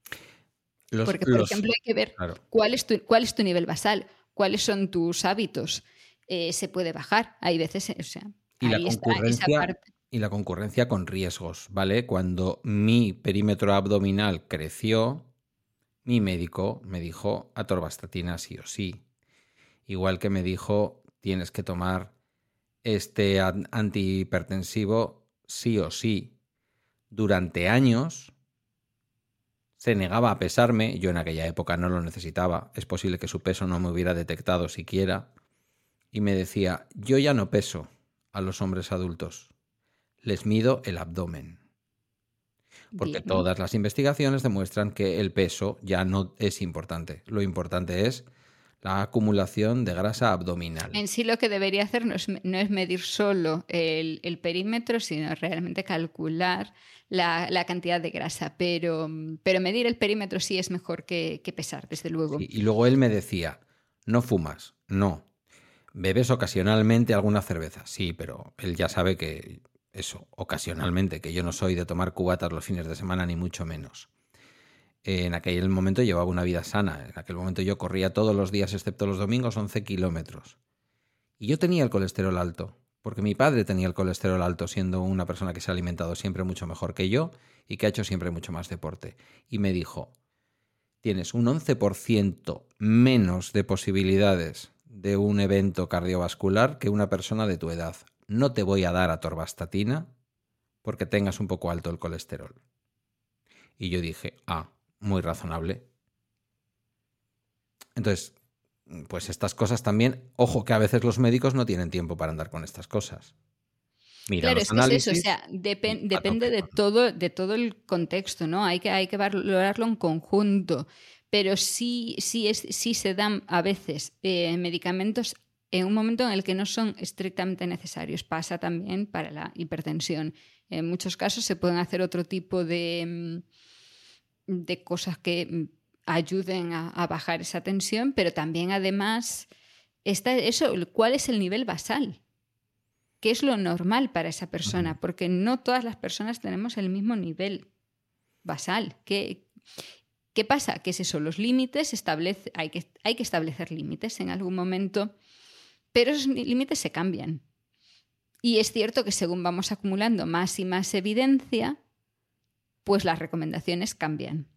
Porque, por ejemplo, hay que ver cuál, es tu, cuál es tu nivel basal, cuáles son tus hábitos. Eh, se puede bajar. Hay veces, o sea, y ahí está esa parte y la concurrencia con riesgos, ¿vale? Cuando mi perímetro abdominal creció, mi médico me dijo atorvastatina sí o sí. Igual que me dijo tienes que tomar este antihipertensivo sí o sí. Durante años se negaba a pesarme, yo en aquella época no lo necesitaba, es posible que su peso no me hubiera detectado siquiera, y me decía, yo ya no peso a los hombres adultos, les mido el abdomen. Porque todas las investigaciones demuestran que el peso ya no es importante. Lo importante es la acumulación de grasa abdominal. En sí lo que debería hacer no es, medir solo el, perímetro, sino realmente calcular la, cantidad de grasa. Pero, pero, medir el perímetro sí es mejor que, pesar, desde luego. y luego él me decía, no fumas, no. ¿Bebes ocasionalmente alguna cerveza? Sí, pero él ya sabe que eso, ocasionalmente, que yo no soy de tomar cubatas los fines de semana, ni mucho menos. En aquel momento llevaba una vida sana. En aquel momento yo corría todos los días, excepto los domingos, 11 kilómetros. Y yo tenía el colesterol alto, porque mi padre tenía el colesterol alto, siendo una persona que se ha alimentado siempre mucho mejor que yo y que ha hecho siempre mucho más deporte. Y me dijo, tienes un 11% menos de posibilidades de un evento cardiovascular que una persona de tu edad no te voy a dar atorvastatina porque tengas un poco alto el colesterol. Y yo dije, ah, muy razonable. Entonces, pues estas cosas también, ojo que a veces los médicos no tienen tiempo para andar con estas cosas. Mira, claro, es que es eso, o sea, depende de todo, de todo el contexto, ¿no? Hay que, hay que valorarlo en conjunto. Pero sí, sí, es, sí se dan a veces eh, medicamentos en un momento en el que no son estrictamente necesarios. Pasa también para la hipertensión. En muchos casos se pueden hacer otro tipo de, mm, de cosas que mm, ayuden a, bajar esa tensión, pero también además está eso, ¿cuál es el nivel basal? ¿Qué es lo normal para esa persona? Porque no todas las personas tenemos el mismo nivel basal. ¿Qué, qué pasa? Que es eso, los límites, establece, hay, que, hay que establecer límites. En algún momento pero esos límites se cambian. Y es cierto que según vamos acumulando más y más evidencia, pues las recomendaciones cambian.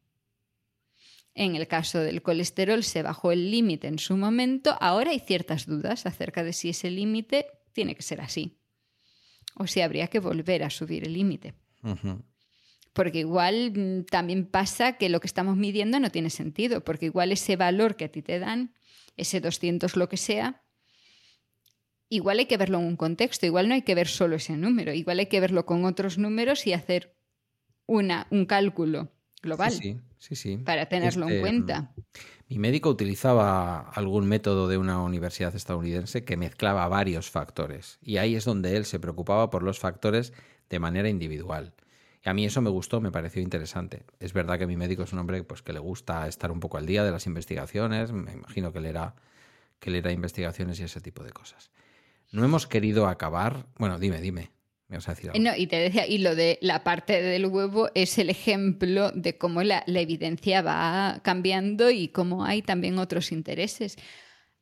En el caso del colesterol se bajó el límite en su momento, ahora hay ciertas dudas acerca de si ese límite tiene que ser así o si habría que volver a subir el límite. Porque igual mm, también pasa que lo que estamos midiendo no tiene sentido, porque igual ese valor que a ti te dan, ese 200 lo que sea, igual hay que verlo en un contexto, igual no hay que ver solo ese número, igual hay que verlo con otros números y hacer una, un cálculo global sí, sí, sí, para tenerlo en este, cuenta. Mi médico utilizaba algún método de una universidad estadounidense que mezclaba varios factores y ahí es donde él se preocupaba por los factores de manera individual. Y a mí eso me gustó, me pareció interesante. Es verdad que mi médico es un hombre pues, que le gusta estar un poco al día de las investigaciones, me imagino que leerá, que leerá investigaciones y ese tipo de cosas. No hemos querido acabar. Bueno, dime, dime. Me decir No, y te decía, y lo de la parte del huevo es el ejemplo de cómo la, evidencia va cambiando y cómo hay también otros intereses.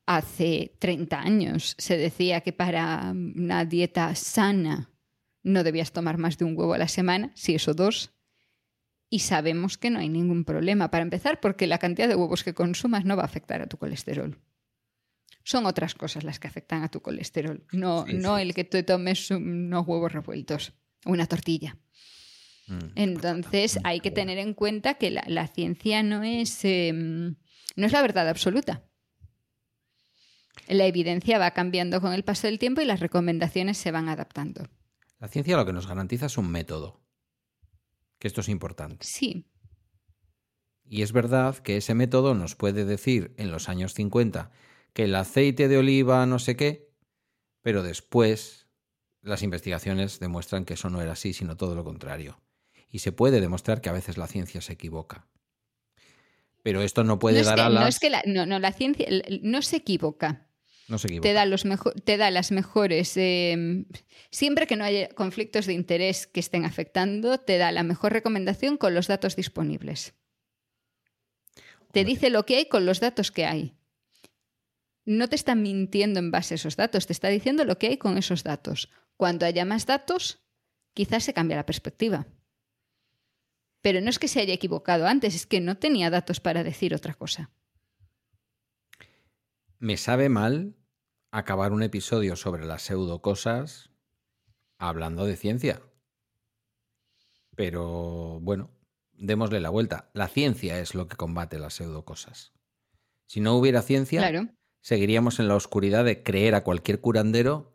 Hace 30 años se decía que para una dieta sana no debías tomar más de un huevo a la semana, si eso dos. Y sabemos que no hay ningún problema. Para empezar, porque la cantidad de huevos que consumas no va a afectar a tu colesterol son otras cosas las que afectan a tu colesterol, no, no el que tú tomes unos huevos revueltos, una tortilla. Mm. Entonces hay que tener en cuenta que la, la ciencia no es, eh, no es la verdad absoluta. La evidencia va cambiando con el paso del tiempo y las recomendaciones se van adaptando. La ciencia lo que nos garantiza es un método. Que esto es importante. Sí, Y es verdad que ese método nos puede decir en los años 50 que el aceite de oliva no sé qué, pero después las investigaciones demuestran que eso no era así, sino todo lo contrario. Y se puede demostrar que a veces la ciencia se equivoca. Pero esto no puede no, es dar que, alas. no es que la, no, no, la ciencia no se equivoca. No se equivoca. Te da, los mejo- te da las mejores. eh, siempre que no haya conflictos de interés que estén afectando, te da la mejor recomendación con los datos disponibles. Te dice lo que hay con los datos que hay. No te está mintiendo en base a esos datos, te está diciendo lo que hay con esos datos. Cuando haya más datos, quizás se cambia la perspectiva. Pero no es que se haya equivocado antes, es que no tenía datos para decir otra cosa. Me sabe mal acabar un episodio sobre las pseudocosas hablando de ciencia. Pero bueno, démosle la vuelta. La ciencia es lo que combate las pseudocosas. Si no hubiera ciencia, Claro. Seguiríamos en la oscuridad de creer a cualquier curandero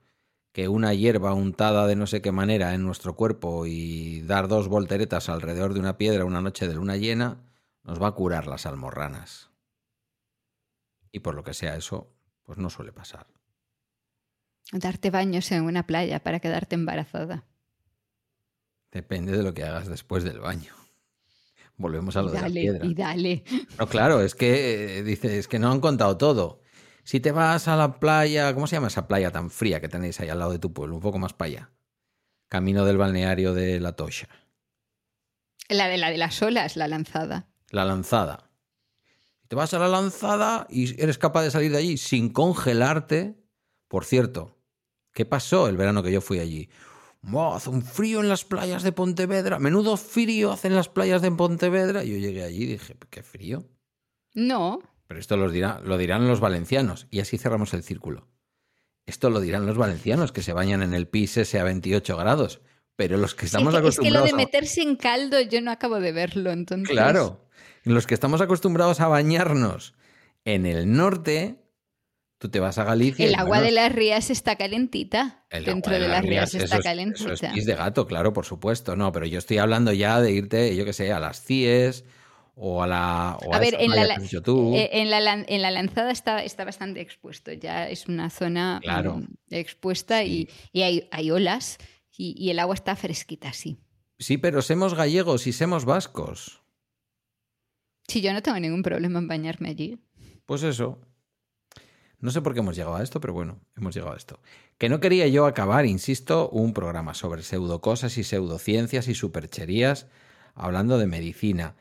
que una hierba untada de no sé qué manera en nuestro cuerpo y dar dos volteretas alrededor de una piedra una noche de luna llena nos va a curar las almorranas. Y por lo que sea eso, pues no suele pasar. Darte baños en una playa para quedarte embarazada. Depende de lo que hagas después del baño. Volvemos a lo de la piedra. y dale. No, claro, es que eh, dice, es que no han contado todo. Si te vas a la playa, ¿cómo se llama esa playa tan fría que tenéis ahí al lado de tu pueblo? Un poco más para allá. Camino del balneario de La Tosha. La de la de las olas, la lanzada. La lanzada. Te vas a la lanzada y eres capaz de salir de allí sin congelarte. Por cierto, ¿qué pasó el verano que yo fui allí? Buah, hace un frío en las playas de Pontevedra. Menudo frío hacen las playas de Pontevedra. Y yo llegué allí y dije, ¿qué frío? No, Pero esto los dirá, lo dirán los valencianos. Y así cerramos el círculo. Esto lo dirán los valencianos, que se bañan en el pis ese a 28 grados. Pero los que estamos es, que, es que lo acostumbrados de meterse en caldo yo no acabo de verlo, entonces. Claro. Los que estamos acostumbrados a bañarnos en el norte, tú te vas a Galicia. El agua bueno, de las rías está calentita. el Dentro agua de las rías está es- calentita. Eso es pis de gato, claro, por supuesto. No, pero yo estoy hablando ya de irte, yo qué sé, a las CIES o a la. o A ver, en la, tú. eh, en, la, lan- en la lanzada está, está bastante expuesto. Ya es una zona Claro. mm, expuesta y, y hay, hay olas y, y el agua está fresquita, sí. Sí, pero somos gallegos y somos vascos. Sí, yo no tengo ningún problema en bañarme allí. Pues eso. No sé por qué hemos llegado a esto, pero bueno, hemos llegado a esto. Que no quería yo acabar, insisto, un programa sobre pseudocosas y pseudociencias y supercherías hablando de medicina.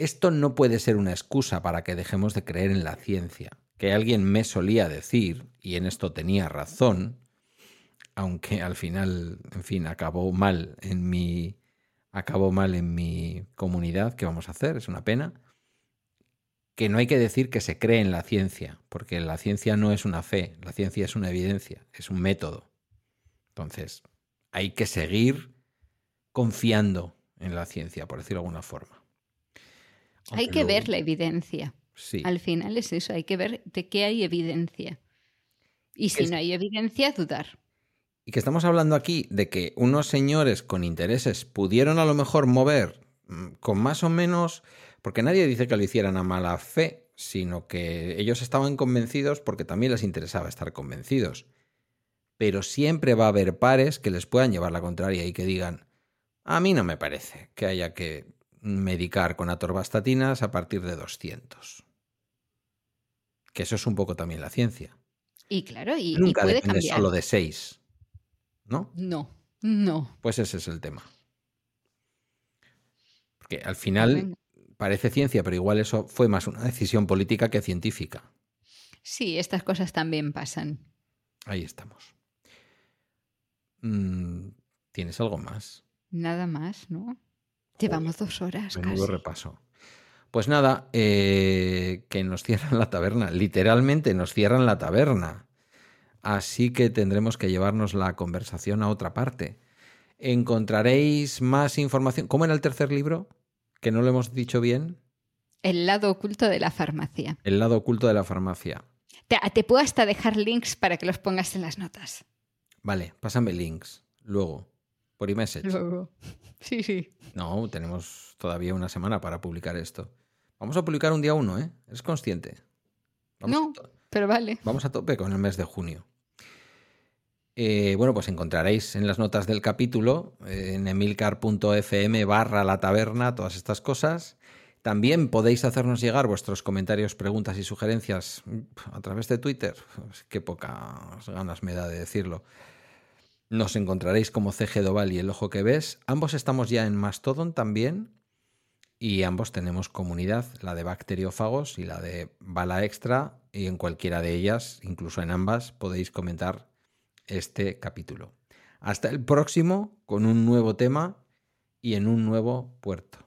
Esto no puede ser una excusa para que dejemos de creer en la ciencia. Que alguien me solía decir, y en esto tenía razón, aunque al final, en fin, acabó mal en mi acabó mal en mi comunidad, ¿qué vamos a hacer? Es una pena que no hay que decir que se cree en la ciencia, porque la ciencia no es una fe, la ciencia es una evidencia, es un método. Entonces, hay que seguir confiando en la ciencia, por decirlo de alguna forma. Hay que luego- ver la evidencia. Sí. Al final es eso, hay que ver de qué hay evidencia. Y si Es- no hay evidencia, dudar. Y que estamos hablando aquí de que unos señores con intereses pudieron a lo mejor mover mm, con más o menos, porque nadie dice que lo hicieran a mala fe, sino que ellos estaban convencidos porque también les interesaba estar convencidos. Pero siempre va a haber pares que les puedan llevar la contraria y que digan, a mí no me parece que haya que medicar con atorvastatinas a partir de 200. Que eso es un poco también la ciencia. Y claro, y, y Nunca puede depende cambiar. solo de 6. ¿No? No, no. Pues ese es el tema. Porque al final Venga. parece ciencia, pero igual eso fue más una decisión política que científica. Sí, estas cosas también pasan. Ahí estamos. Mm, ¿Tienes algo más? Nada más, ¿no? Llevamos dos horas Menudo casi. repaso. Pues nada, eh, que nos cierran la taberna. Literalmente nos cierran la taberna. Así que tendremos que llevarnos la conversación a otra parte. Encontraréis más información. ¿Cómo era el tercer libro? Que no lo hemos dicho bien. El lado oculto de la farmacia. El lado oculto de la farmacia. Te, te puedo hasta dejar links para que los pongas en las notas. Vale, pásame links. Luego, por iMessage. Luego. Sí, sí. No, tenemos todavía una semana para publicar esto. Vamos a publicar un día uno, ¿eh? ¿Es consciente? Vamos no, pero vale. Vamos a tope con el mes de junio. Eh, bueno, pues encontraréis en las notas del capítulo, eh, en emilcar.fm barra la taberna, todas estas cosas. También podéis hacernos llegar vuestros comentarios, preguntas y sugerencias mm, a través de Twitter. Qué pocas ganas me da de decirlo. Nos encontraréis como CG Doval y El Ojo que Ves. Ambos estamos ya en Mastodon también. Y ambos tenemos comunidad, la de bacteriófagos y la de bala extra. Y en cualquiera de ellas, incluso en ambas, podéis comentar este capítulo. Hasta el próximo con un nuevo tema y en un nuevo puerto.